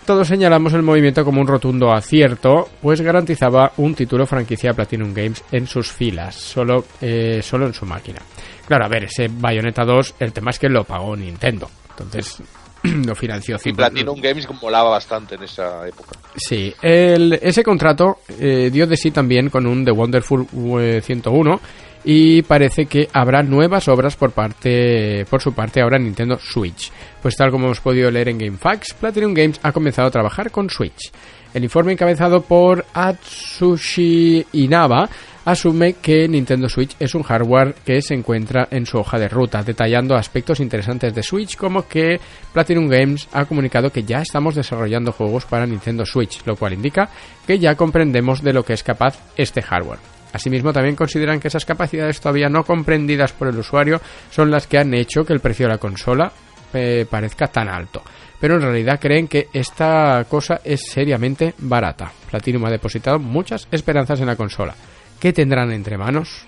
todos señalamos el movimiento como un rotundo acierto, pues garantizaba un título franquicia Platinum Games en sus filas, solo, eh, solo en su máquina. Claro, a ver, ese Bayonetta 2, el tema es que lo pagó Nintendo. Entonces, lo financió Y. Platinum Games molaba bastante en esa época. Sí, el- ese contrato eh, dio de sí también con un The Wonderful eh, 101 y parece que habrá nuevas obras por parte por su parte ahora en Nintendo Switch. Pues tal como hemos podido leer en GameFAQs, Platinum Games ha comenzado a trabajar con Switch. El informe encabezado por Atsushi Inaba asume que Nintendo Switch es un hardware que se encuentra en su hoja de ruta, detallando aspectos interesantes de Switch como que Platinum Games ha comunicado que ya estamos desarrollando juegos para Nintendo Switch, lo cual indica que ya comprendemos de lo que es capaz este hardware. Asimismo, también consideran que esas capacidades todavía no comprendidas por el usuario son las que han hecho que el precio de la consola eh, parezca tan alto. Pero en realidad creen que esta cosa es seriamente barata. Platinum ha depositado muchas esperanzas en la consola. ¿Qué tendrán entre manos?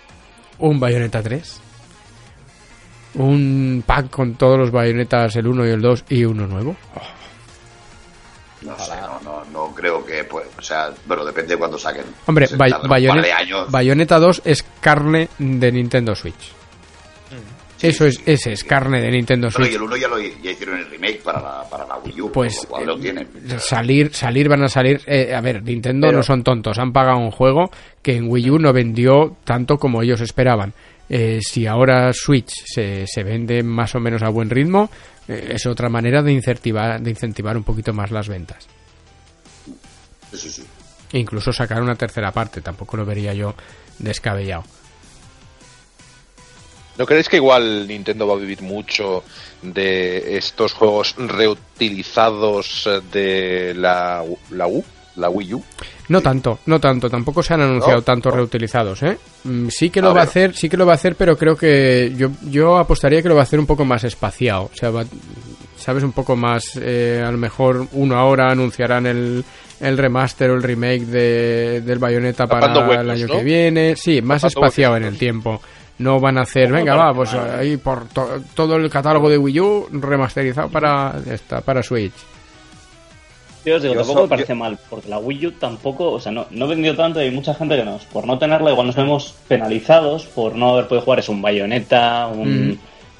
¿Un Bayonetta 3? ¿Un pack con todos los bayonetas, el 1 y el 2 y uno nuevo? No sé, no, no, no creo que, pues, o sea, bueno, depende de cuándo saquen. Hombre, Se Bay- Bayonet- años. Bayonetta 2 es carne de Nintendo Switch. Eso es, ese es carne de Nintendo Bueno, y Switch. el 1 ya, lo, ya hicieron el remake para la, para la Wii U, Pues lo cual lo tienen. salir, salir van a salir. eh, a ver, Nintendo Pero- no son tontos, han pagado un juego que en Wii U no vendió tanto como ellos esperaban. Eh, si ahora Switch se, se vende más o menos a buen ritmo, eh, es otra manera de incentivar, de incentivar un poquito más las ventas. Sí, sí, sí. E incluso sacar una tercera parte, tampoco lo vería yo descabellado. ¿No creéis que igual Nintendo va a vivir mucho de estos juegos reutilizados de la, la U? ¿La Wii U? No tanto, no tanto, tampoco se han anunciado No, tanto no. reutilizados, ¿eh? Mm, Sí que A lo va a hacer, sí que lo va a hacer, pero creo que yo, yo apostaría que lo va a hacer un poco más espaciado, o sea, va- sabes, un poco más, eh, a lo mejor uno ahora anunciarán el, el remaster o el remake de, del Bayonetta para huecos, el año ¿no? que viene, sí, más Tapando espaciado en el tiempo. No van a hacer, venga, va, pues ahí por to- todo el catálogo de Wii U remasterizado para esta, para Switch. Yo os digo, Yo tampoco so- me parece mal, porque la Wii U tampoco, o sea, no, no vendió tanto y hay mucha gente que nos, por no tenerla, igual nos vemos penalizados por no haber podido jugar. Es un Bayonetta, un, Mm.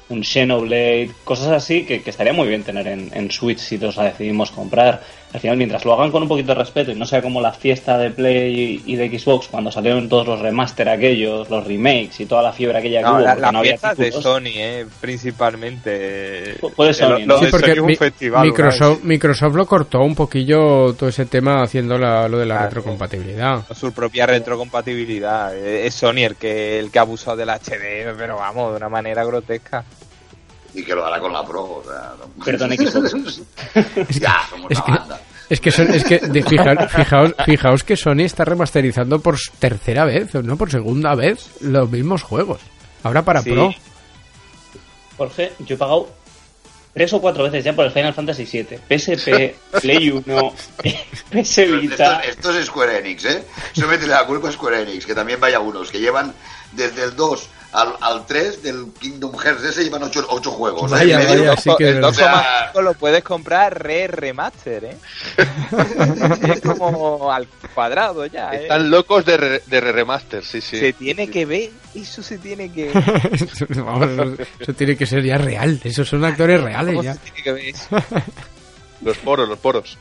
un Xenoblade, cosas así que, que estaría muy bien tener en, en Switch si todos la decidimos comprar. Al final, mientras lo hagan con un poquito de respeto y no sea como la fiesta de Play y de Xbox cuando salieron todos los remaster aquellos, los remakes y toda la fiebre aquella que No, hubo, la, porque la no había de. Sony, eh, principalmente. Pu- puede lo Sí, porque un mi- festival, Microsoft. Microsoft lo cortó un poquillo todo ese tema haciendo la- lo de la Claro. retrocompatibilidad. Su propia retrocompatibilidad. Eh, Es Sony el que el que ha abusado del HD, pero vamos, de una manera grotesca. Y que lo hará con la Pro, o sea... no- Perdón, Xbox. ya, somos es una que- banda. Es que, son- es que de- fija- fijaos, fijaos que Sony está remasterizando por tercera vez, o no por segunda vez, los mismos juegos. Ahora para Sí. Pro. Jorge, yo he pagado tres o cuatro veces ya por el Final Fantasy VII. PSP, Play 1, PS Vita. Esto, esto es Square Enix, ¿eh? Eso métele la culpa a Square Enix, que también vaya unos, que llevan desde el 2 al, al 3 del Kingdom Hearts ese llevan 8 ocho, juegos. verdad. 2,5 lo puedes comprar re remaster, ¿eh? es como al cuadrado ya, ¿eh? Están locos de, re- de re- remaster, sí, sí. Se tiene que ver, eso se tiene que Vamos, eso, eso tiene que ser ya real. Esos son actores reales ¿Cómo ya. se tiene que ver eso? Los poros, los poros.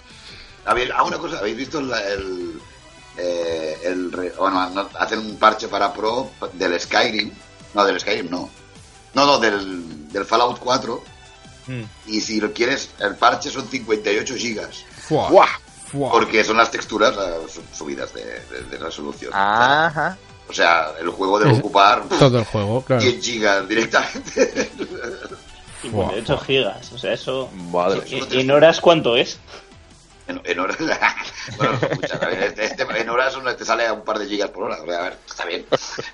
A ver, ah, una cosa, ¿habéis visto el... el, eh, el re- bueno, no, hacen un parche para Pro del Skyrim? No, del Skyrim no. No, no, del, del Fallout 4. Mm. Y si lo quieres, el parche son 58 gigas. Fua, ¡Guau! fua. Porque son las texturas su- subidas de, de- de resolución. Ajá. O sea, el juego debe Es- ocupar Todo el juego, claro. 10 gigas directamente. 58 gigas, o sea, eso. Madre ¿Y, y en horas cuánto es? En, en horas. bueno, escucha, este- este- en horas uno te sale a un par de gigas por hora. O sea, a ver, está bien.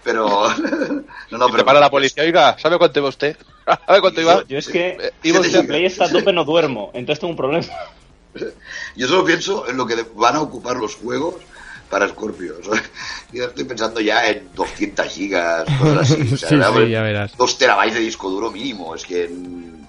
Pero. no, no, pero. para la policía, oiga, ¿sabe cuánto iba usted? ¿Sabe cuánto iba? Yo, yo es que Eh, iba usted-. Play está a tope no duermo, entonces tengo un problema. Yo solo pienso en lo que van a ocupar los juegos para Scorpio. Yo estoy pensando ya en 200 gigas, cosas así. O sea, Sí, a sí, ver, ya verás. 2 terabytes de disco duro mínimo. Es que. mm,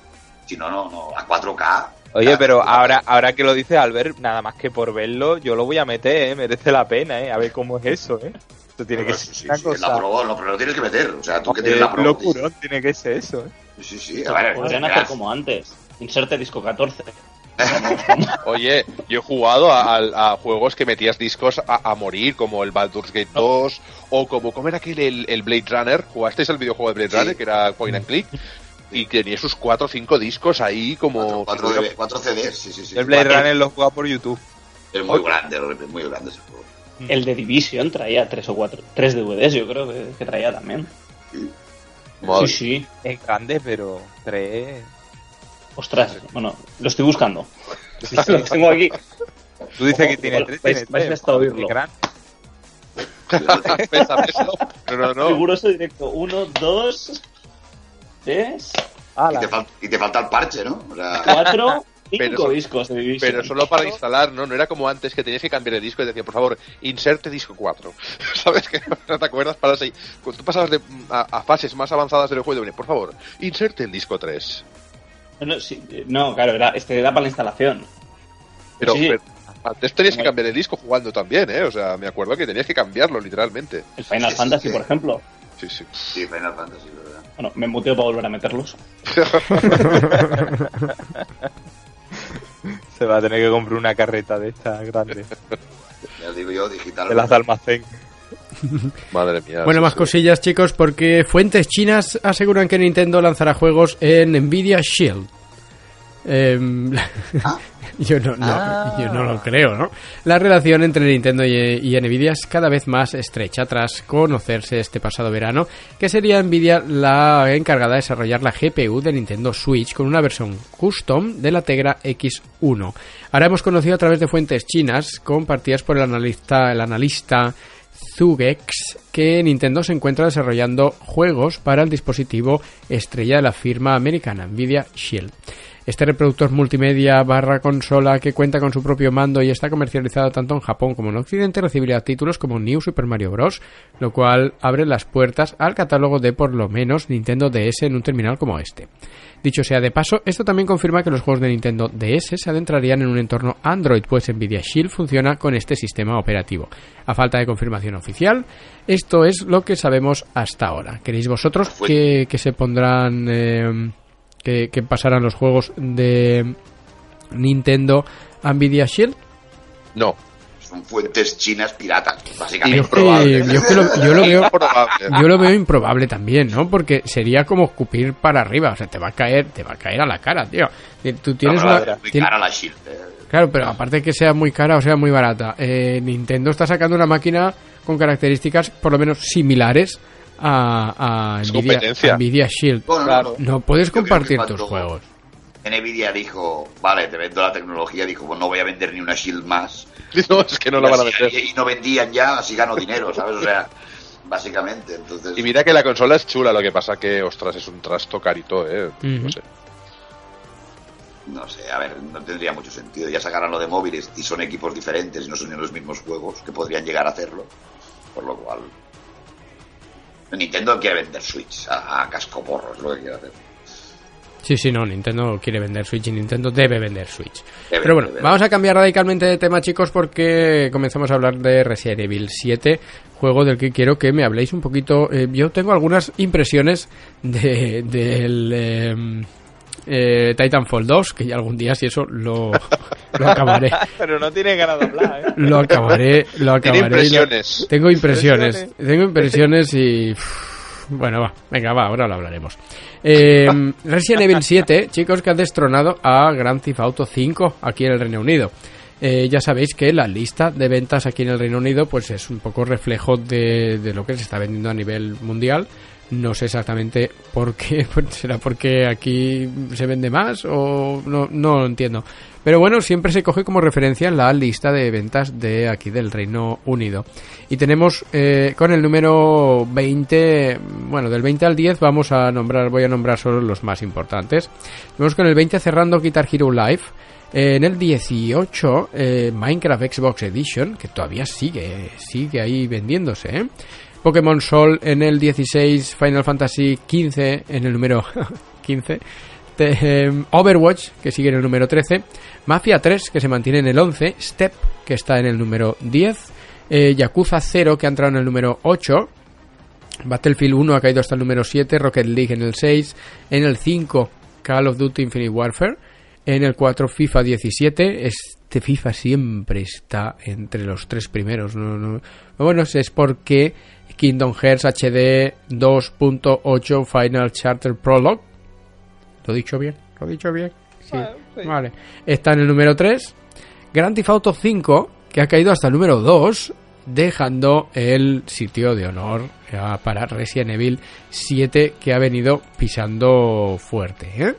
Si no, no, no. A 4K. Oye, pero ahora, ahora que lo dice Albert, nada más que por verlo, yo lo voy a meter, ¿eh? merece la pena, ¿eh? a ver cómo es eso, ¿eh? Esto tiene que Sí, ser una sí, cosa... la probó, pero lo tienes que meter. O sea, tú que tienes la probó. locurón tiene que ser eso, ¿eh? Sí, sí, a ver, Podrían hacer como antes. Inserte disco 14. Oye, yo he jugado a, a- a juegos que metías discos a, a morir, como el Baldur's Gate 2, o como, ¿cómo era aquel, el, el Blade Runner? ¿Jugasteis el videojuego de Blade Sí. Runner, que era point and click? Y tenía sus cuatro o cinco discos ahí como... Cuatro, cuatro, de- cuatro CDs, sí, sí, sí. El Blade. Runner lo jugaba por YouTube. Es muy grande, es muy grande ese juego. El de Division traía tres o cuatro, tres DVDs, yo creo que, que traía también. Sí, sí. Es grande, pero tres... Ostras, bueno, lo estoy buscando. lo tengo aquí. Tú dices que tiene tres, vais- tiene vais tres. hasta oírlo. Riguroso directo. Uno, dos, tres, Y te, fal- y te falta el parche, ¿no? O sea, cuatro, cinco Pero discos de Division. Pero solo para instalar, ¿no? No era como antes que tenías que cambiar de disco y decía, por favor, inserte disco 4. ¿Sabes? Que no te acuerdas para así. Cuando tú pasabas de, a, a fases más avanzadas del juego, de, por favor, inserte el disco 3. No, sí, no, claro, era, este era para la instalación. Pero, Sí, sí. pero antes tenías que cambiar el disco jugando también, ¿eh? O sea, me acuerdo que tenías que cambiarlo literalmente. El Final Fantasy, sí. por ejemplo. Sí, sí. sí, Final Fantasy, ¿verdad? Bueno, me muteo para volver a meterlos. Se va a tener que comprar una carreta de estas grandes. Ya digo yo, digital. De las de almacén. Madre mía. Bueno, sí, más sí. cosillas, chicos, porque fuentes chinas aseguran que Nintendo lanzará juegos en Nvidia Shield. Em, yo, no, no, yo no lo creo, ¿no? La relación entre Nintendo y, y Nvidia es cada vez más estrecha tras conocerse este pasado verano que sería Nvidia la encargada de desarrollar la GPU de Nintendo Switch con una versión custom de la Tegra X1. Ahora hemos conocido a través de fuentes chinas compartidas por el analista, el analista Zugex que Nintendo se encuentra desarrollando juegos para el dispositivo estrella de la firma americana Nvidia Shield. Este reproductor multimedia barra consola que cuenta con su propio mando y está comercializado tanto en Japón como en Occidente recibirá títulos como New Super Mario Bros., lo cual abre las puertas al catálogo de por lo menos Nintendo DS en un terminal como este. Dicho sea de paso, esto también confirma que los juegos de Nintendo DS se adentrarían en un entorno Android, pues Nvidia Shield funciona con este sistema operativo. A falta de confirmación oficial, esto es lo que sabemos hasta ahora. ¿Queréis vosotros que, que se pondrán, eh, que, que pasarán los juegos de Nintendo a Nvidia Shield? No, Son fuentes chinas piratas, básicamente. Improbable. yo es que lo, yo lo veo, Improbable. yo lo veo improbable también, ¿no? Porque sería como escupir para arriba, o sea, te va a caer, te va a caer a la cara, tío. Y Tú tienes No, una, pero muy tien- cara la Shield. eh. Claro, pero aparte que sea muy cara o sea muy barata, eh, Nintendo está sacando una máquina con características por lo menos similares a, Nvidia, competencia. a Nvidia Shield. Bueno, Claro. No puedes compartir cuando- tus juegos. Nvidia dijo, vale, te vendo la tecnología, dijo, pues no voy a vender ni una Shield más. No, es que no la van a Y meter. Y no vendían ya, así gano dinero, ¿sabes? O sea, básicamente, entonces... Y mira que la consola es chula, lo que pasa que, ostras, es un trasto carito, ¿eh? No sé. No sé, a ver, no tendría mucho sentido. Ya sacarán lo de móviles y son equipos diferentes y no son ni los mismos juegos que podrían llegar a hacerlo. Por lo cual. Nintendo quiere vender Switch a, a casco porro, es lo que quiere hacer. Sí, sí, no, Nintendo quiere vender Switch y Nintendo debe vender Switch. Debe, Pero bueno, debe. vamos a cambiar radicalmente de tema, chicos, porque comenzamos a hablar de Resident Evil 7, juego del que quiero que me habléis un poquito. Eh, yo tengo algunas impresiones de, del eh, eh, Titanfall 2, que ya algún día, si eso, lo, lo acabaré. Pero no tiene ganas de hablar, ¿eh? Lo acabaré, lo Tiene acabaré. lo- impresiones. tengo impresiones, Impresiones. tengo impresiones y... Bueno, va, venga, va, ahora lo hablaremos. Eh, Resident Evil 7, chicos, que ha destronado a Grand Theft Auto 5 aquí en el Reino Unido. Eh, ya sabéis que la lista de ventas aquí en el Reino Unido pues es un poco reflejo de, de lo que se está vendiendo a nivel mundial. No sé exactamente por qué, pues será porque aquí se vende más o no, no lo entiendo. Pero bueno, siempre se coge como referencia la lista de ventas de aquí del Reino Unido. Y tenemos eh, con el número 20, bueno, del 20 al 10 vamos a nombrar, voy a nombrar solo los más importantes. Vamos con el 20 cerrando Guitar Hero Live. Eh, en el 18, eh, Minecraft Xbox Edition, que todavía sigue, sigue ahí vendiéndose, ¿eh? Pokémon Sol en el 16, Final Fantasy 15 en el número 15, te- em, Overwatch, que sigue en el número 13, Mafia 3, que se mantiene en el 11, Step, que está en el número 10, Eh, Yakuza 0, que ha entrado en el número 8. Battlefield 1 ha caído hasta el número 7. Rocket League en el 6. En el 5, Call of Duty Infinite Warfare. En el 4, FIFA 17. Este FIFA siempre está entre los tres primeros. No, no. Bueno, es porque Kingdom Hearts HD 2.8 Final Charter Prologue. ¿Lo he dicho bien? ¿Lo he dicho bien? Sí. Vale. Está en el número 3. Grand Theft Auto 5, que ha caído hasta el número 2, dejando el sitio de honor para Resident Evil 7, que ha venido pisando fuerte. ¿eh?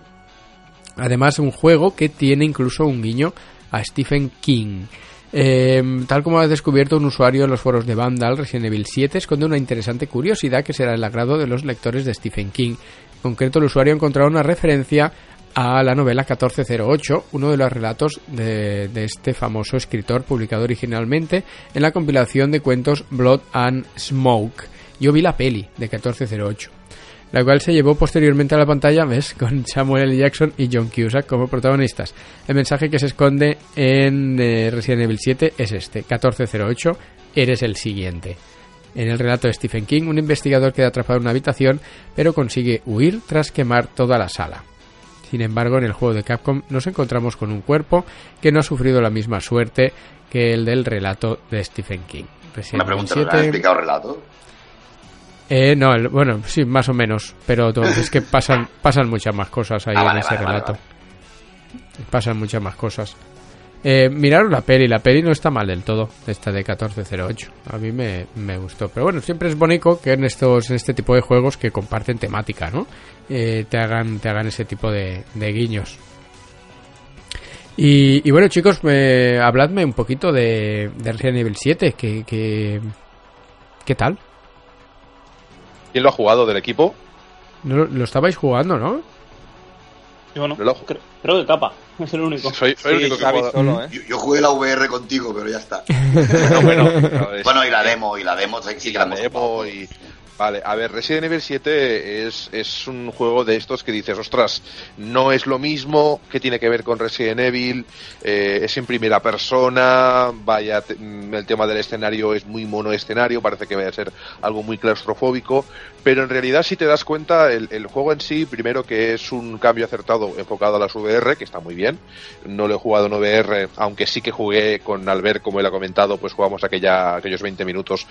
Además, un juego que tiene incluso un guiño a Stephen King. Eh, tal como ha descubierto un usuario en los foros de Vandal, Resident Evil 7 esconde una interesante curiosidad que será el agrado de los lectores de Stephen King. En concreto, el usuario ha encontrado una referencia a la novela 1408, uno de los relatos de, de, este famoso escritor publicado originalmente en la compilación de cuentos Blood and Smoke. Yo vi la peli de 1408, la cual se llevó posteriormente a la pantalla, ves, con Samuel L. Jackson y John Cusack como protagonistas. El mensaje que se esconde en eh, Resident Evil 7 es este, 1408, eres el siguiente. En el relato de Stephen King, un investigador queda atrapado en una habitación, pero consigue huir tras quemar toda la sala. Sin embargo, en el juego de Capcom nos encontramos con un cuerpo que no ha sufrido la misma suerte que el del relato de Stephen King. Resident Una pregunta, 7... ¿me has explicado el relato? Eh, no, el, bueno, sí, más o menos, pero es que pasan, pasan muchas más cosas ahí Ah, en vale, ese vale, relato. vale, Pasan muchas más cosas. Eh, miraros la peli, la peli no está mal del todo, esta de 1408. A mí me, me gustó. Pero bueno, siempre es bonito que en estos en este tipo de juegos que comparten temática, ¿no? Eh, te hagan te hagan ese tipo de, de guiños. Y, y bueno, chicos, me, habladme un poquito de, de Resident Evil 7. Que, que, ¿Qué tal? ¿Quién lo ha jugado del equipo? No, lo- estabais jugando, ¿no? Yo no. Creo, creo que capa. Es el único. Soy, soy el Sí, único que juega. solo, ¿eh? Yo, yo jugué la VR contigo, pero ya está. No, bueno, Bueno, y la demo, y la demo sí y que la demo y vale a ver Resident Evil 7 es, es un juego de estos que dices ostras no es lo mismo que tiene que ver con Resident Evil eh, es en primera persona vaya mm, el tema del escenario es muy mono escenario parece que vaya a ser algo muy claustrofóbico pero en realidad si te das cuenta el, el juego en sí primero que es un cambio acertado enfocado a las VR que está muy bien no lo he jugado en VR aunque sí que jugué con Albert como él ha comentado pues jugamos aquella aquellos 20 minutos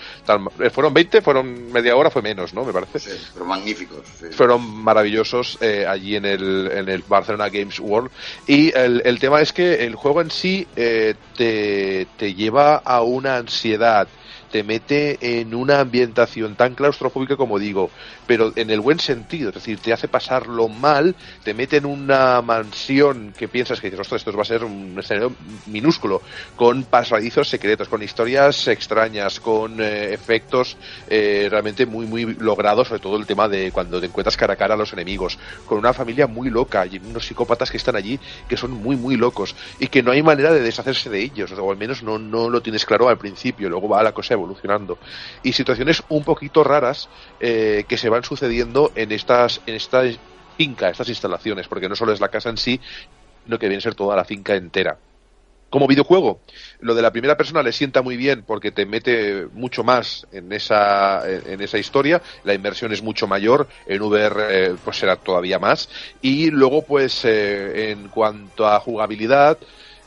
eh, fueron 20 fueron media hora fue menos no me parece Sí, pero magníficos. sí. fueron maravillosos eh, allí en el, en el Barcelona Games World. Y el, el tema es que el juego en sí eh, te, te lleva a una ansiedad, te mete en una ambientación tan claustrofóbica como digo, pero en el buen sentido, es decir, te hace pasarlo mal, te mete en una mansión que piensas que dices, esto va a ser un escenario minúsculo, con pasadizos secretos, con historias extrañas, con eh, efectos eh, realmente muy, muy logrados, sobre todo el tema de cuando te encuentras cara a cara a los enemigos, con una familia muy loca y unos psicópatas que están allí que son muy, muy locos y que no hay manera de deshacerse de ellos, o al menos no, no lo tienes claro al principio, luego va la cosa evolucionando. Y situaciones un poquito raras eh, que se van sucediendo en estas, en esta finca, estas instalaciones, porque no solo es la casa en sí, sino que viene a ser toda la finca entera. Como videojuego, lo de la primera persona le sienta muy bien porque te mete mucho más en esa, en esa historia, la inversión es mucho mayor, en VR eh, pues será todavía más, y luego pues eh, en cuanto a jugabilidad,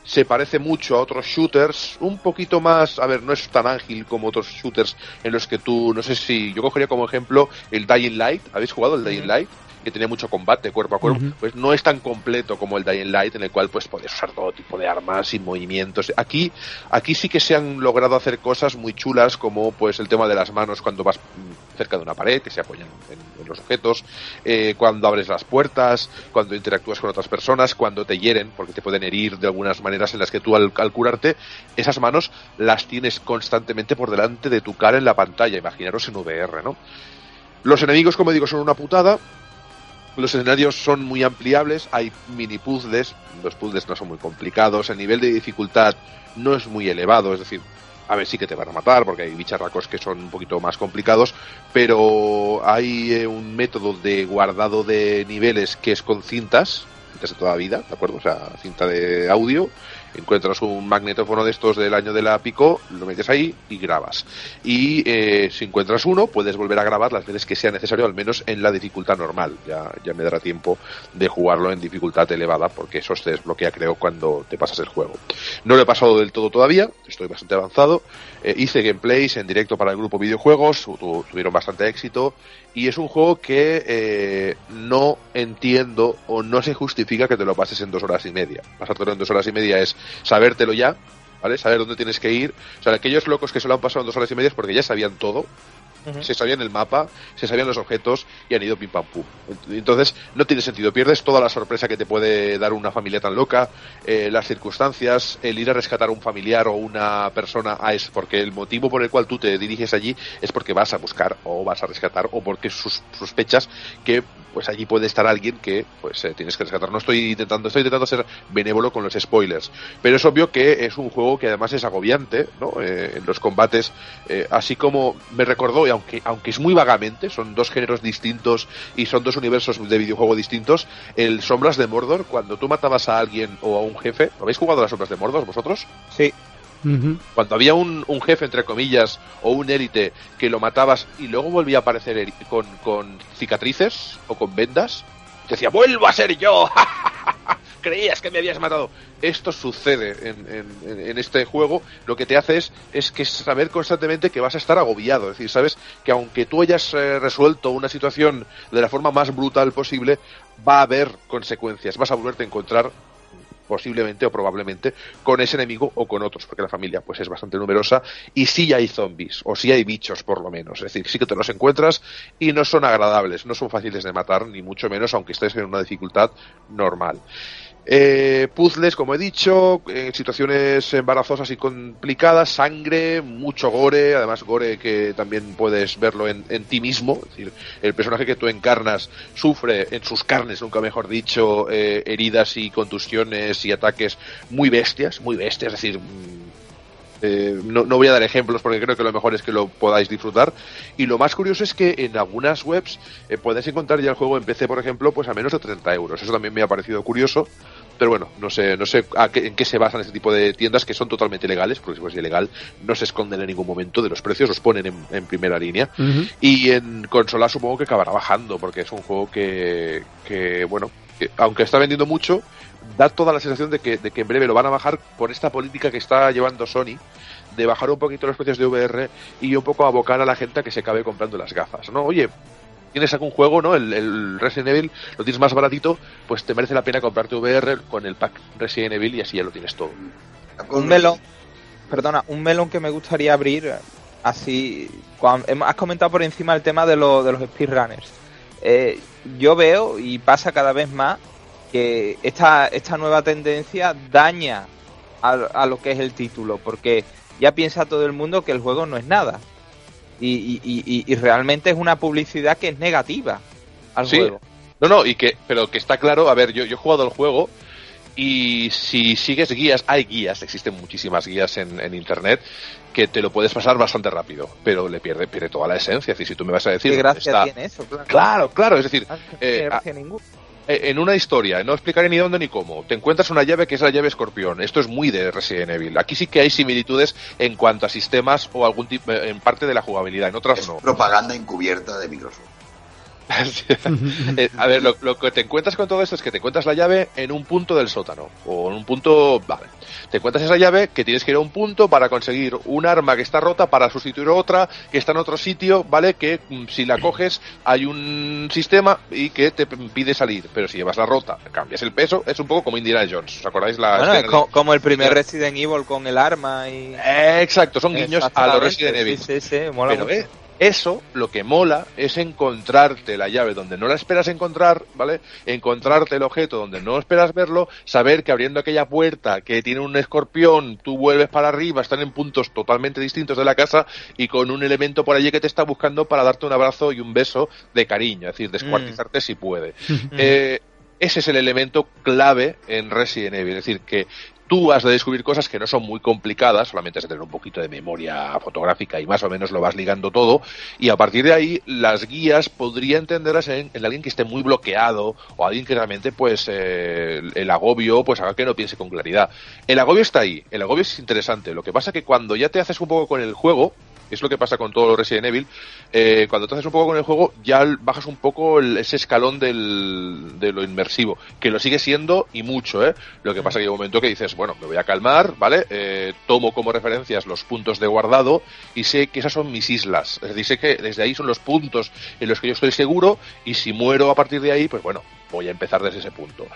se parece mucho a otros shooters, un poquito más, a ver, no es tan ágil como otros shooters en los que tú, no sé si, yo cogería como ejemplo el Dying Light, ¿habéis jugado el Dying Light? Que tenía mucho combate cuerpo a cuerpo, pues no es tan completo como el Dying Light en el cual pues puedes usar todo tipo de armas y movimientos. Aquí, aquí sí que se han logrado hacer cosas muy chulas como pues el tema de las manos cuando vas mm, cerca de una pared que se apoyan en, en los objetos, eh, cuando abres las puertas, cuando interactúas con otras personas, cuando te hieren, porque te pueden herir de algunas maneras en las que tú al, al curarte, esas manos las tienes constantemente por delante de tu cara en la pantalla, imaginaros en VR, ¿no? Los enemigos, como digo, son una putada. Los escenarios son muy ampliables, hay mini puzzles, los puzzles no son muy complicados, el nivel de dificultad no es muy elevado, es decir, a ver sí que te van a matar porque hay bicharracos que son un poquito más complicados, pero hay eh, un método de guardado de niveles que es con cintas, cintas de toda vida, ¿de acuerdo? O sea, cinta de audio, Encuentras un magnetófono de estos del año de la Pico, lo metes ahí y grabas. Y eh, si encuentras uno, puedes volver a grabar las veces que sea necesario, al menos en la dificultad normal. Ya, ya me dará tiempo de jugarlo en dificultad elevada, porque eso se desbloquea, creo, cuando te pasas el juego. No lo he pasado del todo todavía, estoy bastante avanzado. Eh, hice gameplays en directo para el grupo videojuegos, tu- tuvieron bastante éxito y es un juego que eh, no entiendo o no se justifica que te lo pases en dos horas y media. Pasártelo en dos horas y media es sabértelo ya, ¿vale? Saber dónde tienes que ir. O sea, aquellos locos que se lo han pasado en dos horas y media es porque ya sabían todo, se sabían el mapa, se sabían los objetos y han ido pim pam pum. Entonces, no tiene sentido. Pierdes toda la sorpresa que te puede dar una familia tan loca, eh, las circunstancias, el ir a rescatar a un familiar o una persona a es porque el motivo por el cual tú te diriges allí es porque vas a buscar o vas a rescatar o porque sus, sospechas que pues allí puede estar alguien que pues eh, tienes que rescatar. No estoy intentando, estoy intentando ser benévolo con los spoilers, pero es obvio que es un juego que además es agobiante, ¿no? Eh, en los combates, eh, así como me recordó, y aunque, aunque es muy vagamente, son dos géneros distintos y son dos universos de videojuego distintos, el Sombras de Mordor, cuando tú matabas a alguien o a un jefe, ¿lo habéis jugado a las Sombras de Mordor vosotros? Sí. Cuando había un, jefe, entre comillas, o un élite que lo matabas y luego volvía a aparecer con, cicatrices o con vendas, decía, vuelvo a ser yo. Creías que me habías matado. Esto sucede en este juego. Lo que te hace es, es que saber constantemente que vas a estar agobiado. Es decir, sabes que aunque tú hayas eh, resuelto una situación de la forma más brutal posible, va a haber consecuencias. Vas a volverte a encontrar posiblemente o probablemente con ese enemigo o con otros, porque la familia pues es bastante numerosa y sí hay zombies, o sí hay bichos por lo menos, es decir, sí que te los encuentras y no son agradables, no son fáciles de matar, ni mucho menos, aunque estés en una dificultad normal. Eh, puzzles, como he dicho, en situaciones embarazosas y complicadas, sangre, mucho gore, además gore que también puedes verlo en, en ti mismo, es decir, el personaje que tú encarnas sufre en sus carnes, nunca mejor dicho, eh, heridas y contusiones y ataques muy bestias, muy bestias, es decir, mm, eh, no, no voy a dar ejemplos porque creo que lo mejor es que lo podáis disfrutar. Y lo más curioso es que en algunas webs eh, puedes encontrar ya el juego en PC, por ejemplo, pues a menos de 30 euros. Eso también me ha parecido curioso. Pero bueno, no sé, no sé a qué- en qué se basan este tipo de tiendas que son totalmente legales, porque si fuese ilegal no se esconden en ningún momento de los precios, los ponen en, en primera línea. Y en consola supongo que acabará bajando, porque es un juego que, que bueno, que aunque está vendiendo mucho, da toda la sensación de que, de que en breve lo van a bajar por esta política que está llevando Sony de bajar un poquito los precios de VR y un poco abocar a la gente a que se acabe comprando las gafas, ¿no? Oye, tienes algún juego, ¿no? El, Resident Evil lo tienes más baratito, pues te merece la pena comprarte VR con el pack Resident Evil y así ya lo tienes todo. Un melón, perdona, un melón que me gustaría abrir eh, así. cuan- hem- has comentado por encima el tema de, lo- de los speedrunners. Eh, yo veo y pasa cada vez más que esta, esta nueva tendencia daña a, a lo que es el título, porque ya piensa todo el mundo que el juego no es nada. Y, y- y- y realmente es una publicidad que es negativa al Sí. juego. No, no, y que, pero que está claro, a ver, yo, yo he jugado el juego y si sigues guías, hay guías, existen muchísimas guías en, en internet que te lo puedes pasar bastante rápido, pero le pierde, pierde toda la esencia. Es decir, si tú me vas a decir. ¿Qué gracia está- tiene eso? Claro. Claro, claro, es decir, Ah, eh, ninguna. eh, en una historia, no explicaré ni dónde ni cómo, te encuentras una llave que es la llave escorpión. Esto es muy de Resident Evil. Aquí sí que hay similitudes en cuanto a sistemas o algún tipo, en parte de la jugabilidad, en otras Es no. propaganda encubierta de Microsoft. Eh, a ver, lo, lo que te encuentras con todo esto es que te encuentras la llave en un punto del sótano. O en un punto. Vale. Te encuentras esa llave que tienes que ir a un punto para conseguir un arma que está rota para sustituir otra que está en otro sitio, ¿vale? Que mm, si la coges hay un sistema y que te impide salir. Pero si llevas la rota, cambias el peso, es un poco como Indiana Jones. ¿Os acordáis la Bueno, es escena co- de- como el primer Resident Evil con el arma y... Eh, Exacto, son guiños a los Resident Evil. Sí, sí, sí, mola Pero mucho. eh, eso lo que mola es encontrarte la llave donde no la esperas encontrar, ¿vale? Encontrarte el objeto donde no esperas verlo, saber que abriendo aquella puerta que tiene un escorpión, tú vuelves para arriba, están en puntos totalmente distintos de la casa y con un elemento por allí que te está buscando para darte un abrazo y un beso de cariño, es decir, descuartizarte si puede. Eh, ese es el elemento clave en Resident Evil, es decir, que tú has de descubrir cosas que no son muy complicadas, solamente de tener un poquito de memoria fotográfica y más o menos lo vas ligando todo, y a partir de ahí las guías podría entenderlas en, en alguien que esté muy bloqueado o alguien que realmente pues eh, el agobio pues haga que no piense con claridad. El agobio está ahí, el agobio es interesante, lo que pasa que cuando ya te haces un poco con el juego, es lo que pasa con todo Resident Evil, eh, cuando te haces un poco con el juego ya bajas un poco el- ese escalón del, de lo inmersivo, que lo sigue siendo y mucho, ¿eh? Lo que pasa que hay un momento que dices, bueno, me voy a calmar, ¿vale? Eh, tomo como referencias los puntos de guardado y sé que esas son mis islas, es decir, sé que desde ahí son los puntos en los que yo estoy seguro y si muero a partir de ahí, pues bueno, voy a empezar desde ese punto.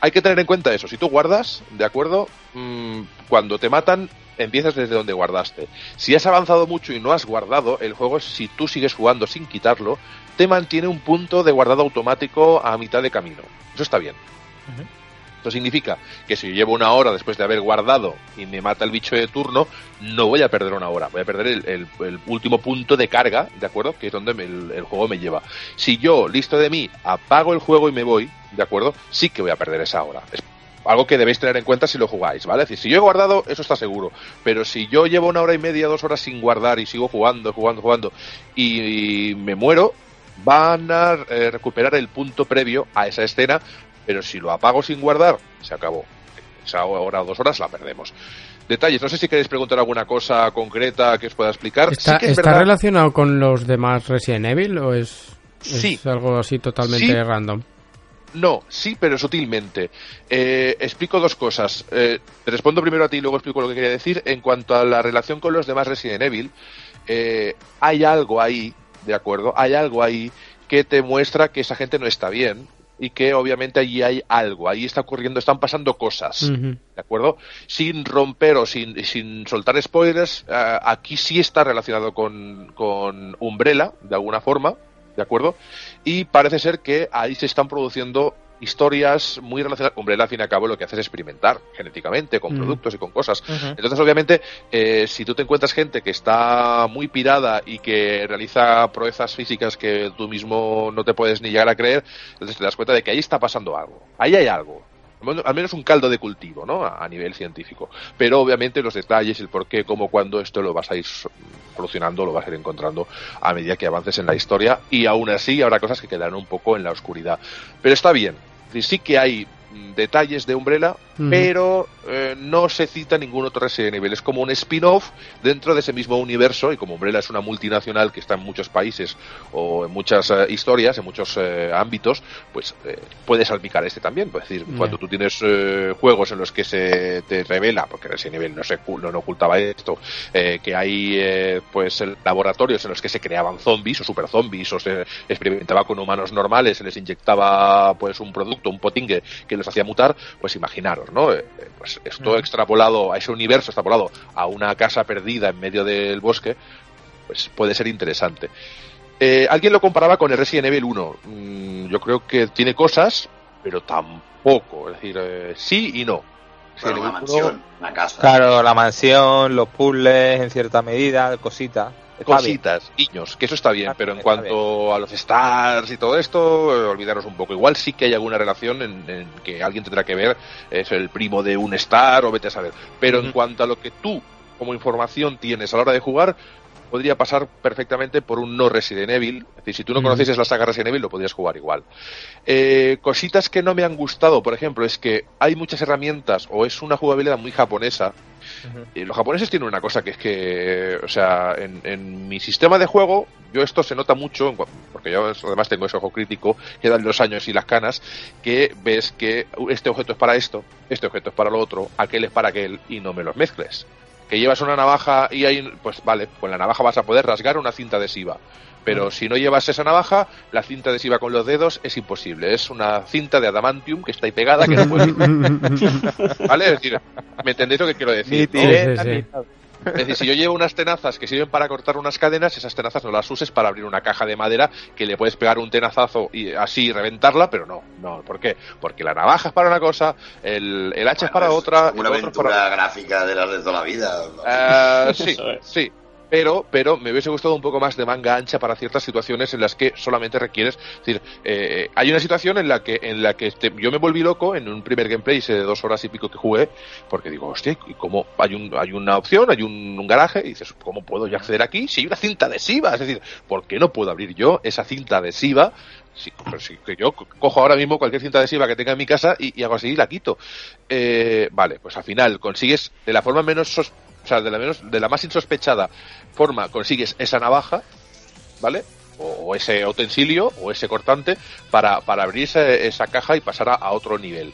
Hay que tener en cuenta eso, si tú guardas, ¿de acuerdo? Mm, cuando te matan, empiezas desde donde guardaste. Si has avanzado mucho y no has guardado, el juego, si tú sigues jugando sin quitarlo, te mantiene un punto de guardado automático a mitad de camino. Eso está bien. Esto significa que si yo llevo una hora después de haber guardado y me mata el bicho de turno, no voy a perder una hora, voy a perder el, el- el último punto de carga, ¿de acuerdo? Que es donde me- el, el juego me lleva. Si yo, listo de mí, apago el juego y me voy, ¿de acuerdo? Sí que voy a perder esa hora. Es algo que debéis tener en cuenta si lo jugáis, ¿vale? Es decir, si yo he guardado, eso está seguro. Pero si yo llevo una hora y media, dos horas sin guardar y sigo jugando, jugando, jugando y, y me muero, van a eh, recuperar el punto previo a esa escena, pero si lo apago sin guardar, se acabó. Esa hora o dos horas la perdemos. Detalles, no sé si queréis preguntar alguna cosa concreta que os pueda explicar. ¿Está, Sí que es está verdad- relacionado con los demás Resident Evil o es, es Sí. algo así totalmente Sí. random? No, sí, pero sutilmente. Eh, explico dos cosas. Eh, te respondo primero a ti y luego explico lo que quería decir. En cuanto a la relación con los demás Resident Evil, eh, hay algo ahí, ¿de acuerdo? Hay algo ahí que te muestra que esa gente no está bien y que obviamente allí hay algo, ahí está ocurriendo, están pasando cosas. ¿De acuerdo? Sin romper o sin, sin soltar spoilers, eh, aquí sí está relacionado con, con Umbrella, de alguna forma, ¿de acuerdo? Y parece ser que ahí se están produciendo historias muy relacionadas. Umbrella, al fin y al cabo, lo que hace es experimentar genéticamente con Mm. productos y con cosas. Entonces, obviamente, eh, si tú te encuentras gente que está muy pirada y que realiza proezas físicas que tú mismo no te puedes ni llegar a creer, entonces te das cuenta de que ahí está pasando algo. Ahí hay algo. Al menos- un caldo de cultivo, ¿no? A, a nivel científico. Pero obviamente los detalles, el por qué, cómo, cuándo, esto lo vas a ir so- solucionando, lo vas a ir encontrando a medida que avances en la historia. Y aún así habrá cosas que quedarán un poco en la oscuridad. Pero está bien. Sí que hay mm, detalles de Umbrella, Pero eh, no se cita ningún otro Resident Evil. Es como un spin-off dentro de ese mismo universo y como Umbrella es una multinacional que está en muchos países o en muchas eh, historias, en muchos eh, ámbitos, pues eh, puede salpicar este también. Es decir, cuando tú tienes eh, juegos en los que se te revela, porque Resident Evil no, se, no, no ocultaba esto, eh, que hay eh, pues laboratorios en los que se creaban zombies o super zombies o se experimentaba con humanos normales, se les inyectaba pues un producto, un potingue que los hacía mutar, pues ¿no? Eh, eh, pues esto extrapolado a ese universo, extrapolado a una casa perdida en medio del bosque, pues puede ser interesante. Eh, alguien lo comparaba con el Resident Evil 1. Mm, yo creo que tiene cosas, pero tampoco. Es decir, eh, sí y no. Bueno, Resident una Evil 1, mansión, una casa. Claro, la mansión, los puzzles en cierta medida, cositas. Bien. cositas, guiños, que eso está bien, Está pero en bien, cuanto a los stars y todo esto, eh, olvidaros un poco. Igual sí que hay alguna relación en, en que alguien tendrá que ver, es el primo de un star o vete a saber. Pero en cuanto a lo que tú, como información, tienes a la hora de jugar, podría pasar perfectamente por un no Resident Evil. Es decir, si tú no Ujú. conocieses la saga Resident Evil, lo podrías jugar igual. Eh, cositas que no me han gustado, por ejemplo, es que hay muchas herramientas o es una jugabilidad muy japonesa. Y los japoneses tienen una cosa que es que, o sea, en, en mi sistema de juego, yo esto se nota mucho, porque yo además tengo ese ojo crítico, que dan los años y las canas, que ves que este objeto es para esto, este objeto es para lo otro, aquel es para aquel, y no me los mezcles. Que llevas una navaja y hay, pues vale, con la navaja vas a poder rasgar una cinta adhesiva. Pero si no llevas esa navaja, la cinta adhesiva con los dedos es imposible. Es una cinta de adamantium que está ahí pegada que no puedes ¿Vale? Es decir, ¿me entendéis lo que quiero decir? no? tiré, Sí, sí, sí. Es decir, si yo llevo unas tenazas que sirven para cortar unas cadenas, esas tenazas no las uses para abrir una caja de madera que le puedes pegar un tenazazo y así reventarla, pero no, no, ¿por qué? Porque la navaja es para una cosa, el, el hacha es para otra, Una aventura para gráfica de las de toda la vida. Eh, sí, sí. Pero, pero me hubiese gustado un poco más de manga ancha para ciertas situaciones en las que solamente requieres, es decir, eh, hay una situación en la que, en la que yo me volví loco en un primer gameplay de dos horas y pico que jugué, porque digo, hostia, ¿y cómo hay un, hay una opción, hay un, garaje, y dices, ¿cómo puedo yo acceder aquí? Si hay una cinta adhesiva, es decir, ¿por qué no puedo abrir yo esa cinta adhesiva? Si, que yo co- cojo ahora mismo cualquier cinta adhesiva que tenga en mi casa y, hago así y la quito. Eh, vale, pues al final consigues de la forma menos o sea, de la menos, de la más insospechada forma consigues esa navaja, ¿vale? O, o ese utensilio o ese cortante para, para abrir esa, esa caja y pasar a, a otro nivel.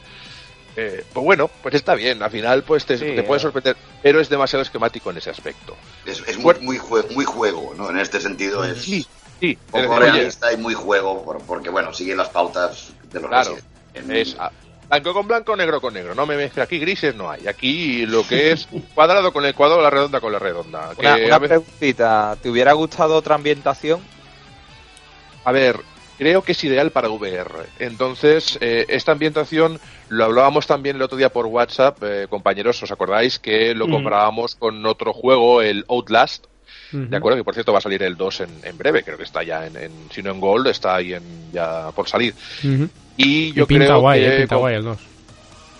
Eh, pues bueno, pues está bien, al final pues te, Sí, te puede eh. sorprender, pero es demasiado esquemático en ese aspecto. Es, es muy, muy, jue- muy juego, ¿no? En este sentido es Sí, sí, poco realista y muy juego, por- porque bueno, sigue las pautas de los Claro, es ah, blanco con blanco, negro con negro. No me mezcla aquí grises no hay. Aquí lo que es cuadrado con el cuadrado, la redonda con la redonda. Que Una, veces- preguntita, ¿te hubiera gustado otra ambientación? a ver, creo que es ideal para VR. Entonces, eh, esta ambientación lo hablábamos también el otro día por WhatsApp, eh, compañeros, ¿os acordáis que lo Ujú. comparábamos con otro juego, el Outlast? De acuerdo, que por cierto va a salir el 2 en, en breve, creo que está ya en, en- si no en Gold, está ahí en, ya por salir. Y yo pinta creo guay, que eh, pinta con- guay el 2.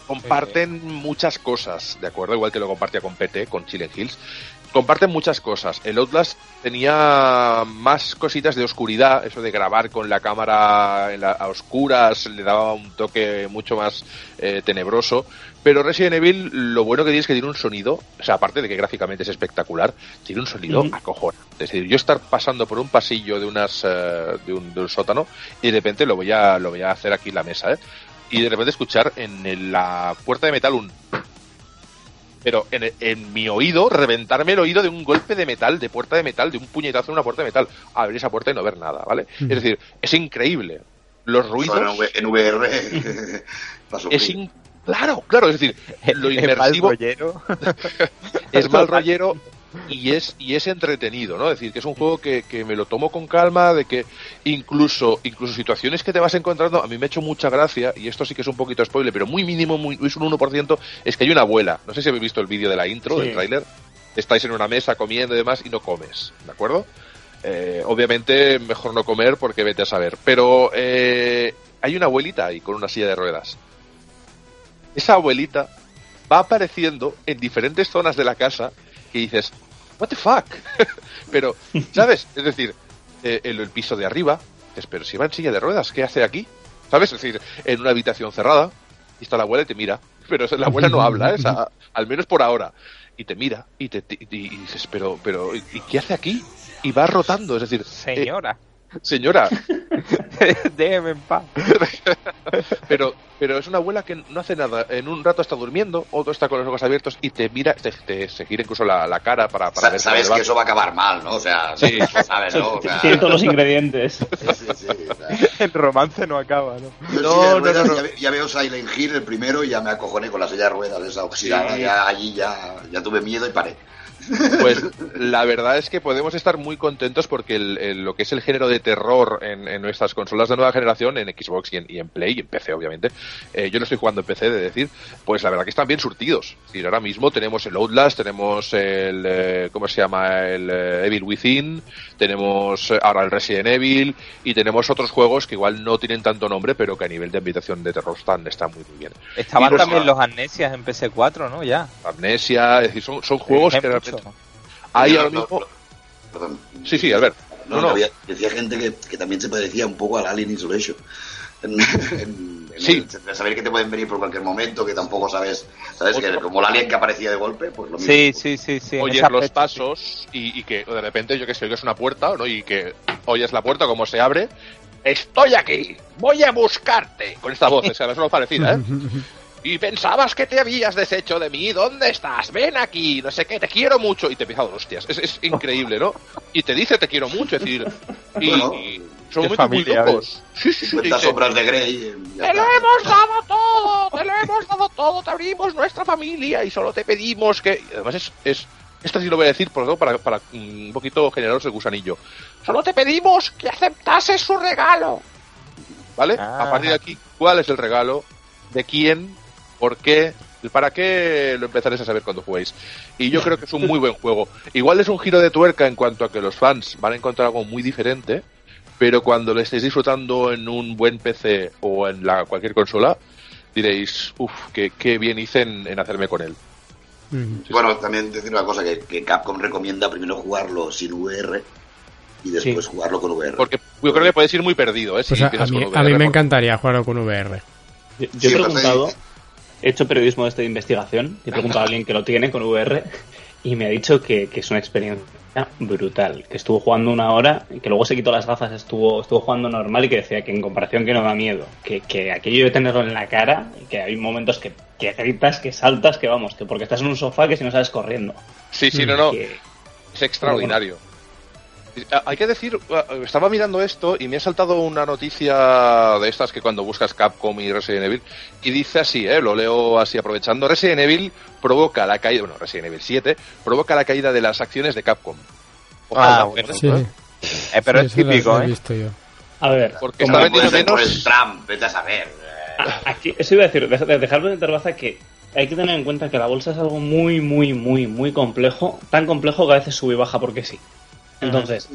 comparten muchas cosas, ¿de acuerdo? Igual que lo compartía con PT, con Silent Hills. Comparten muchas cosas. El Outlast tenía más cositas de oscuridad, eso de grabar con la cámara en la- a oscuras le daba un toque mucho más eh, tenebroso. Pero Resident Evil, lo bueno que tiene es que tiene un sonido, o sea, aparte de que gráficamente es espectacular, tiene un sonido acojonante. Es decir, yo estar pasando por un pasillo de unas eh, de, un, de un sótano y de repente lo voy a lo voy a hacer aquí en la mesa, ¿eh? y de repente escuchar en la puerta de metal un pero en, en mi oído reventarme el oído de un golpe de metal de puerta de metal de un puñetazo en una puerta de metal. Abrir esa puerta y no ver nada vale es decir es increíble. Los ruidos en, VR es in- claro claro es decir lo Es mal inmersivo rollero. es mal rollero y es y es entretenido, ¿no? Es decir, que es un juego que, que me lo tomo con calma, de que incluso incluso situaciones que te vas encontrando, a mí me ha hecho mucha gracia, y esto sí que es un poquito spoiler, pero muy mínimo, muy, es un 1%, es que hay una abuela, no sé si habéis visto el vídeo de la intro, Sí. del tráiler, estáis en una mesa comiendo y demás y no comes, ¿de acuerdo? Eh, obviamente mejor no comer porque vete a saber, pero eh, hay una abuelita ahí con una silla de ruedas. Esa abuelita va apareciendo en diferentes zonas de la casa que dices, what the fuck? pero, ¿sabes? Es decir, eh, el piso de arriba, dices, pero si va en silla de ruedas, ¿qué hace aquí? ¿Sabes? Es decir, en una habitación cerrada, y está la abuela y te mira. Pero la abuela no habla, ¿eh? O sea, al menos por ahora. Y te mira y, te, y- y dices, pero, pero, ¿y y qué hace aquí? Y va rotando, es decir, eh, Señora, señora, déjeme en paz. pero, pero es una abuela que no hace nada. En un rato está durmiendo, otro está con los ojos abiertos y te mira, te, te- se gira incluso la, la cara para, para Sa- ver Sabes que eso va a acabar mal, ¿no? O sea, Sí. sabes, ¿no? O sea, Tiene todos los ingredientes. sí, sí, sí, o sea, El romance no acaba, ¿no? Yo No, ruedas no, no. Ya, ya veo Silent Hill el primero y ya me acojoné con la silla de ruedas esa oxidada. Sí. Ya allí ya, ya tuve miedo y paré. Pues la verdad es que podemos estar muy contentos porque el- el- lo que es el género de terror en, en nuestras consolas de nueva generación, en Xbox y en, y en Play y en PC, obviamente, eh, yo no estoy jugando en PC, de decir, pues la verdad que están bien surtidos. Es decir, ahora mismo tenemos el Outlast, tenemos el, eh, ¿cómo se llama? El eh, Evil Within, tenemos ahora el Resident Evil y tenemos otros juegos que igual no tienen tanto nombre, pero que a nivel de ambientación de terror están, están muy, muy bien. Estaban Y también los amnesias en PS4, ¿no? Ya. Amnesia, es decir, son, son juegos que realmente Yo ahora mismo... Perdón. Sí, sí, Albert. No, No, no, no. había- decía gente que, que también se parecía un poco al Alien Isolation. En, en- en Sí. el- de saber que te pueden venir por cualquier momento, que tampoco sabes, sabes que como el alien que aparecía de golpe, pues lo mismo. Sí, sí, sí, sí. oyes los pasos y, y que de repente yo que sé, oyes una puerta ¿no? y que oyes la puerta como se abre. Estoy aquí, voy a buscarte. Con esta voz, o sea, es una parecida, ¿eh? Y pensabas que te habías deshecho de mí, ¿dónde estás? Ven aquí, no sé qué, te quiero mucho. Y te empieza a dar hostias. Es, es increíble, ¿no? Y te dice te quiero mucho, es decir. Y, Bueno, y son muy familia, locos. Sí, sí, sí. te 50 dice, sombras de Grey. te lo hemos dado todo, te lo hemos dado todo, te abrimos nuestra familia y solo te pedimos que. y además es. es esto sí lo voy a decir por para, para mm, un poquito generaros el gusanillo. Solo te pedimos que aceptases su regalo. ¿Vale? Ah. A partir de aquí, ¿cuál es el regalo? ¿De quién? ¿Por qué? El para qué lo empezaréis a saber cuando juguéis. Y yo creo que es un muy buen juego. Igual es un giro de tuerca en cuanto a que los fans van a encontrar algo muy diferente, pero cuando lo estéis disfrutando en un buen PC o en la, cualquier consola, diréis, uff, qué, qué bien hice en, en hacerme con él. Bueno, también decir una cosa, que, que Capcom recomienda primero jugarlo sin VR y después jugarlo con VR. Porque yo creo que puedes ir muy perdido, ¿eh? Si Pues a, a empiezas mí, con a mí VR, me encantaría jugarlo con VR. Yo, yo Sí, he preguntado. He hecho periodismo de este de investigación, y he preguntado a alguien que lo tiene con VR y me ha dicho que, que es una experiencia brutal, que estuvo jugando una hora, que luego se quitó las gafas, estuvo, estuvo jugando normal y que decía que en comparación que no da miedo, que, que aquello de tenerlo en la cara, que hay momentos que, que gritas, que saltas, que vamos, que porque estás en un sofá que si no sabes corriendo. Sí, sí, no, no. Es extraordinario. Hay que decir, ah, estaba mirando esto y me ha saltado una noticia de estas que cuando buscas Capcom y Resident Evil y dice así, eh, lo leo así aprovechando, Resident Evil provoca la caída, bueno, Resident Evil 7 provoca la caída de las acciones de Capcom. Ojalá, Ah, bueno. Sí, ¿eh? Eh, pero sí, es típico, lo he ¿eh? visto yo. A ver, Porque está vendiendo ser por menos. el Trump, vete a saber. Aquí, eso iba a decir, de- de dejarme de terbaza que hay que tener en cuenta que la bolsa es algo muy, muy, muy, muy complejo. Tan complejo que a veces sube y baja porque sí. Entonces,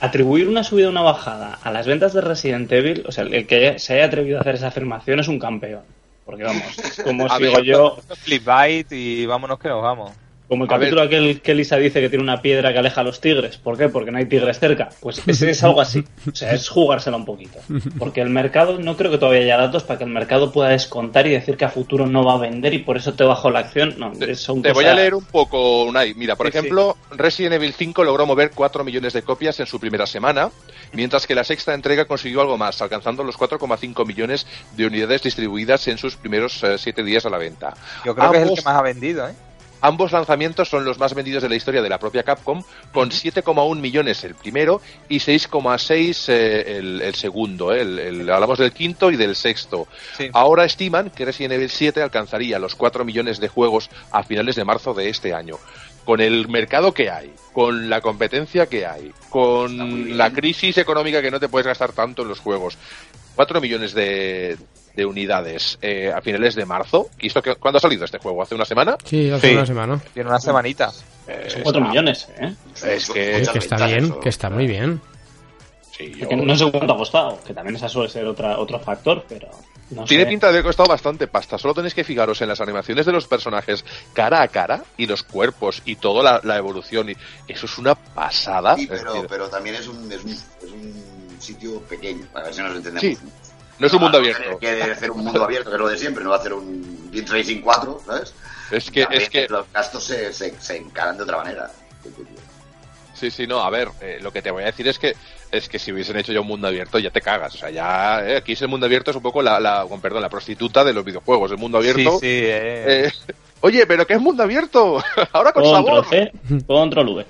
atribuir una subida o una bajada a las ventas de Resident Evil, o sea, el que se haya atrevido a hacer esa afirmación es un campeón. Porque vamos, es como si digo yo, Flip byte y vámonos que nos vamos. Como el a ver. capítulo aquel que Lisa dice que tiene una piedra que aleja a los tigres. ¿Por qué? Porque no hay tigres cerca. Pues ese es algo así. O sea, es jugársela un poquito. Porque el mercado, no creo que todavía haya datos para que el mercado pueda descontar y decir que a futuro no va a vender y por eso te bajo la acción. No, son Te voy a leer un poco, Unai. Mira, por Sí, ejemplo, Resident Evil 5 logró mover 4 millones de copias en su primera semana, mientras que la sexta entrega consiguió algo más, alcanzando los 4,5 millones de unidades distribuidas en sus primeros 7 días a la venta. Yo creo que es el que más ha vendido, ¿eh? Ambos lanzamientos son los más vendidos de la historia de la propia Capcom, con 7,1 millones el primero y 6,6 eh, el, el segundo. eh, el- el- hablamos del quinto y del sexto. Sí. Ahora estiman que Resident Evil 7 alcanzaría los 4 millones de juegos a finales de marzo de este año. Con el mercado que hay, con la competencia que hay, con la crisis económica que no te puedes gastar tanto en los juegos. 4 millones de, de unidades eh, a finales de marzo. ¿Y esto cuándo ha salido este juego? ¿Hace una semana? Sí, hace Sí. una semana. Tiene una semanita. Eh, Son 4 millones, ¿eh? Es que- Es Muchas que está bien, eso. que está muy bien. Sí, Es yo- que no sé cuánto ha costado, que también esa suele ser otra, otro factor, pero no Tiene sé. pinta de haber costado bastante pasta. Solo tenéis que fijaros en las animaciones de los personajes cara a cara y los cuerpos y toda la, la evolución. Y eso es una pasada. Sí, Es pero, decir, pero también es un, es, un, es un sitio pequeño, para ver si nos entendemos. Sí, no es un mundo Ah, abierto. Que debe ser un mundo abierto, que es lo de siempre, no va a hacer un Beat Racing 4, ¿sabes? Es que, es que, los gastos se, se, se encaran de otra manera. sí, sí, no, a ver, eh, lo que te voy a decir es que, es que si hubiesen hecho ya un mundo abierto, ya te cagas. O sea, ya, eh, aquí es el mundo abierto, es un poco la, la, con perdón, la prostituta de los videojuegos. El mundo abierto. Sí, sí, eh. eh, oye, pero ¿qué es mundo abierto? Ahora con Control sabor. C, control V.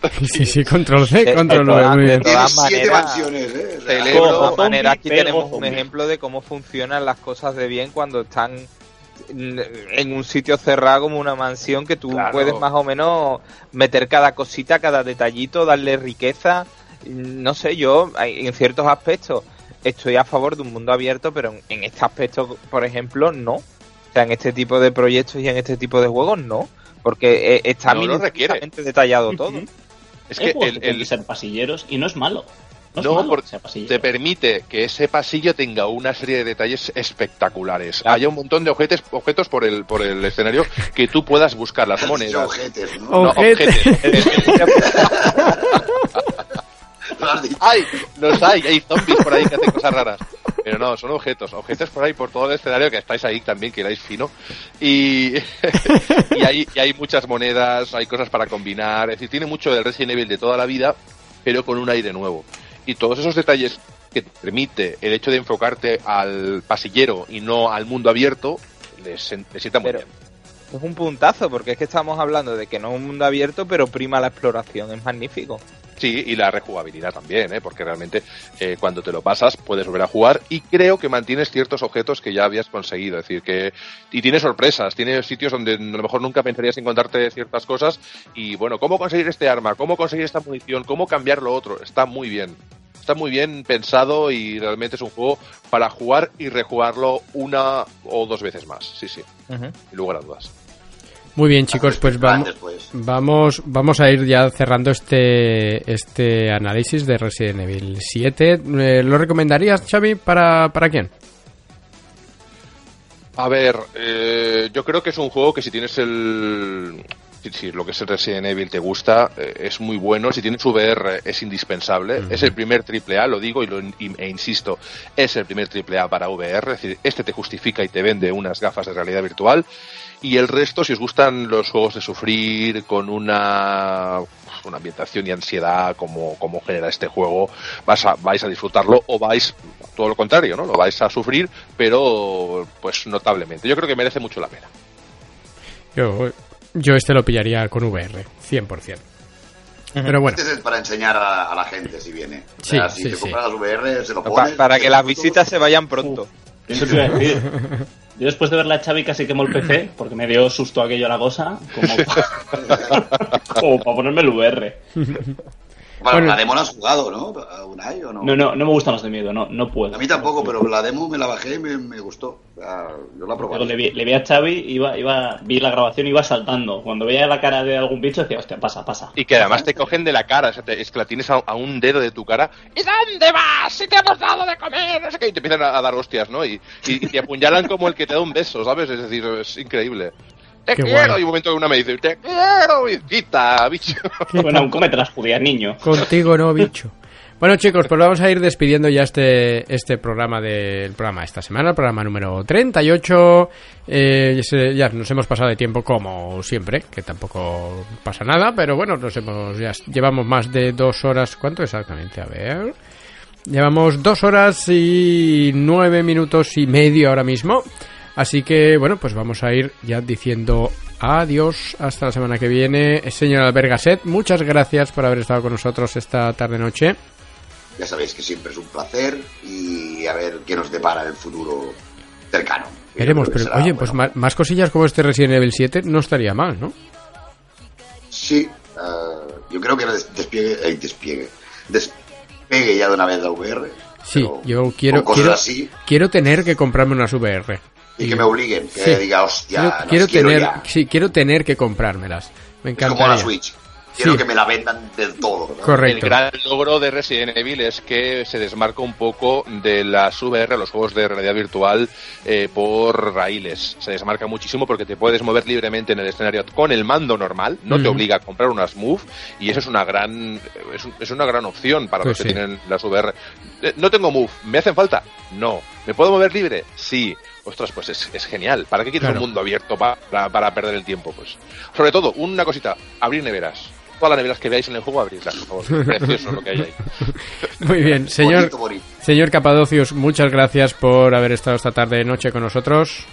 Sí, sí, control C, De- control de V, muy de bien. Todas siete maneras- mansiones, ¿eh? O sea, Celebro- De todas maneras, aquí tenemos un ejemplo de cómo funcionan las cosas de bien cuando están en un sitio cerrado como una mansión que tú Claro. puedes más o menos meter cada cosita, cada detallito, darle riqueza. No sé, yo en ciertos aspectos estoy a favor de un mundo abierto, pero en, este aspecto, por ejemplo, no. O sea, en este tipo de proyectos y en este tipo de juegos, no. Porque eh, está No minuciosamente detallado todo. Es Hay que el, que ser pasilleros y no es malo. No, No, es malo porque te permite que ese pasillo tenga una serie de detalles espectaculares. Claro. Haya un montón de objetos, objetos por el por el escenario que tú puedas buscar las monedas. ojetes, ¿no? No, objetos. Lo has dicho. ¡Ay! Los hay, hay zombies por ahí que hacen cosas raras. Pero no, son objetos, objetos por ahí, por todo el escenario que estáis ahí también, que iráis fino. Y, y, hay, y hay muchas monedas, hay cosas para combinar. Es decir, tiene mucho del Resident Evil de toda la vida, pero con un aire nuevo. Y todos esos detalles que te permite el hecho de enfocarte al pasillero y no al mundo abierto, les, les sienta muy Pero- bien. Es un puntazo, porque es que estamos hablando de que no es un mundo abierto, pero prima la exploración. Es magnífico. Sí, y la rejugabilidad también, ¿eh? porque realmente eh, cuando te lo pasas puedes volver a jugar y creo que mantienes ciertos objetos que ya habías conseguido. Es decir, que. Y tiene sorpresas, tiene sitios donde a lo mejor nunca pensarías encontrarte ciertas cosas. Y bueno, ¿cómo conseguir este arma? ¿Cómo conseguir esta munición? ¿Cómo cambiar lo otro? Está muy bien. Está muy bien pensado y realmente es un juego para jugar y rejugarlo una o dos veces más. Sí, sí, Ujú. sin lugar a dudas. Muy bien, chicos, pues vamos, Después. vamos, vamos a ir ya cerrando este, este análisis de Resident Evil 7. Eh, ¿Lo recomendarías, Xavi, para, para quién? A ver, eh, yo creo que es un juego que si tienes el... Si, si lo que es el Resident Evil te gusta, eh, es muy bueno. Si tienes VR es indispensable. Es el primer triple A, lo digo y lo, y- e insisto, es el primer triple A para VR. Es decir, este te justifica y te vende unas gafas de realidad virtual. Y el resto, si os gustan los juegos de sufrir con una, una ambientación y ansiedad como, como genera este juego, vas a, vais a disfrutarlo o vais todo lo contrario, ¿no? Lo vais a sufrir, pero pues notablemente. Yo creo que merece mucho la pena. Yo, yo este lo pillaría con VR, 100%. Pero bueno, Este es para enseñar a, a la gente si viene. O Sí, sea, si sí, te sí. compras las VR, se lo Pa- pones. para que las visitas se vayan pronto. Eso te iba a decir. Yo después de ver la Xavi casi quemó el PC porque me dio susto aquello la cosa, como para, como para ponerme el VR. Bueno, Bueno. la demo la has jugado, ¿no? ¿A Unai o no? No, no, no me gustan los de miedo, no, no puedo. A mí tampoco, pero la demo me la bajé y me, me gustó. Sea, yo la probé. le vi, le vi a Xavi, iba, iba, vi la grabación y iba saltando. Cuando veía la cara de algún bicho decía, hostia, pasa, pasa. Y que además te cogen de la cara, o sea, te- es que la tienes a, a un dedo de tu cara. ¿Y dónde vas? Si te hemos dado de comer, no sé qué. Y te empiezan a, a dar hostias, ¿no? Y, y, y te apuñalan como el que te da un beso, ¿sabes? Es decir, es increíble. Te Qué quiero. guay. Y un momento que una me dice, te quiero, visita, bicho. Bueno, aún cómete las judías, niño. contigo no, bicho. Bueno, chicos, pues vamos a ir despidiendo ya este, este programa del programa esta semana, el programa número 38. Eh, ya nos hemos pasado de tiempo como siempre, que tampoco pasa nada, pero bueno, nos hemos, ya llevamos más de dos horas. ¿Cuánto exactamente? A ver. Llevamos dos horas y nueve minutos y medio ahora mismo. Así que, bueno, pues vamos a ir ya diciendo adiós hasta la semana que viene. Señor Albergaset, muchas gracias por haber estado con nosotros esta tarde-noche. Ya sabéis que siempre es un placer y a ver qué nos depara el futuro cercano. Veremos, pero será oye, pues bueno. más cosillas como este Resident Evil 7 no estaría mal, ¿no? Sí, eh, yo creo que des- despliegue, eh, despliegue, despegue ya de una vez la VR. Sí, yo quiero, quiero, así quiero tener que comprarme unas VR. Y que me obliguen, que Sí. diga, hostia, quiero, las quiero tener, ya. sí, quiero tener que comprármelas. Me Es como la Switch. Quiero Sí. que me la vendan del todo. ¿no? El Correcto. gran logro de Resident Evil es que se desmarca un poco de las VR, los juegos de realidad virtual, eh, por raíles. Se desmarca muchísimo porque te puedes mover libremente en el escenario con el mando normal, no te obliga a comprar unas Move y eso es una gran es, un- es una gran opción para Pues los que sí. tienen las VR. Eh, No tengo Move, ¿me hacen falta? No. ¿Me puedo mover libre? Sí. Ostras, pues es, es genial. ¿Para qué quieres Claro. un mundo abierto pa- para, para perder el tiempo? Pues sobre todo, una cosita, abrir neveras. Todas las neveras que veáis en el juego, abrirlas, por favor. Precioso lo que hay ahí. Muy bien, señor, Bonito, bonito. señor Capadocius, muchas gracias por haber estado esta tarde noche con nosotros.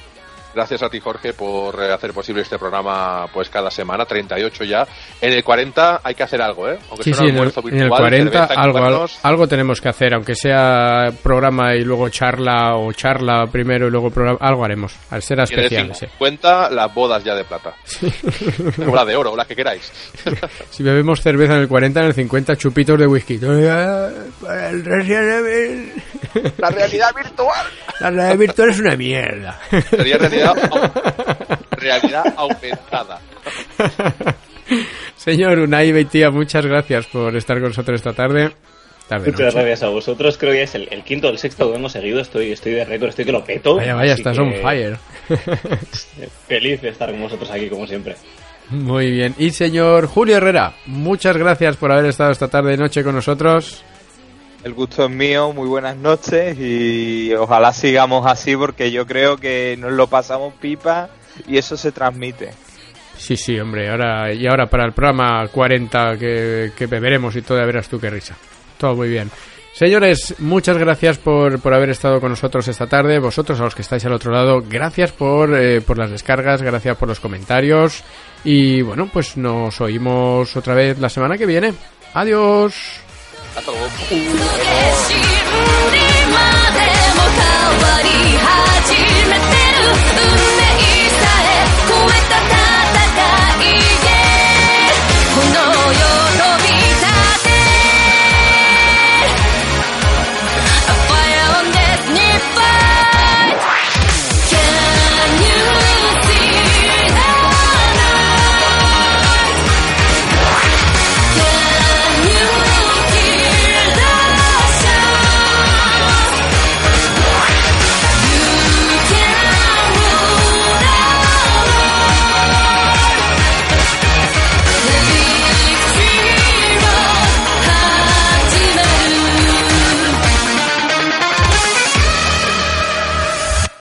Gracias a ti, Jorge, por eh, hacer posible este programa pues cada semana, 38 ya. En el 40 hay que hacer algo, ¿eh? Aunque Sí, sea sí, un en el, almuerzo en el virtual, 40 cerveza en algo, algo, tenemos que hacer, aunque sea programa y luego charla o charla primero y luego programa, algo haremos, al ser Y en el especial. sí. 50 las bodas ya de plata. o la de oro, o la que queráis. Si bebemos cerveza en el 40, en el 50 chupitos de whisky. El Resident Evil. La realidad virtual. La realidad virtual es una mierda. Sería realidad, realidad aumentada. Señor Unai Beitia, muchas gracias por estar con nosotros esta tarde. Tarde Muchas noche. gracias a vosotros. Creo que es el, el quinto o el sexto que hemos seguido. Estoy, estoy de récord, estoy que lo peto. Vaya, vaya, estás que on fire. Feliz de estar con vosotros aquí, como siempre. Muy bien. Y señor Julio Herrera, muchas gracias por haber estado esta tarde y noche con nosotros. El gusto es mío, muy buenas noches y ojalá sigamos así porque yo creo que nos lo pasamos pipa y eso se transmite. Sí, sí, hombre. Ahora, y ahora para el programa 40 que, que beberemos y todo, ya verás tú qué risa. Todo muy bien. Señores, muchas gracias por, por haber estado con nosotros esta tarde. Vosotros, a los que estáis al otro lado, gracias por, eh, por las descargas, gracias por los comentarios. Y bueno, pues nos oímos otra vez la semana que viene. Adiós. あと僕に。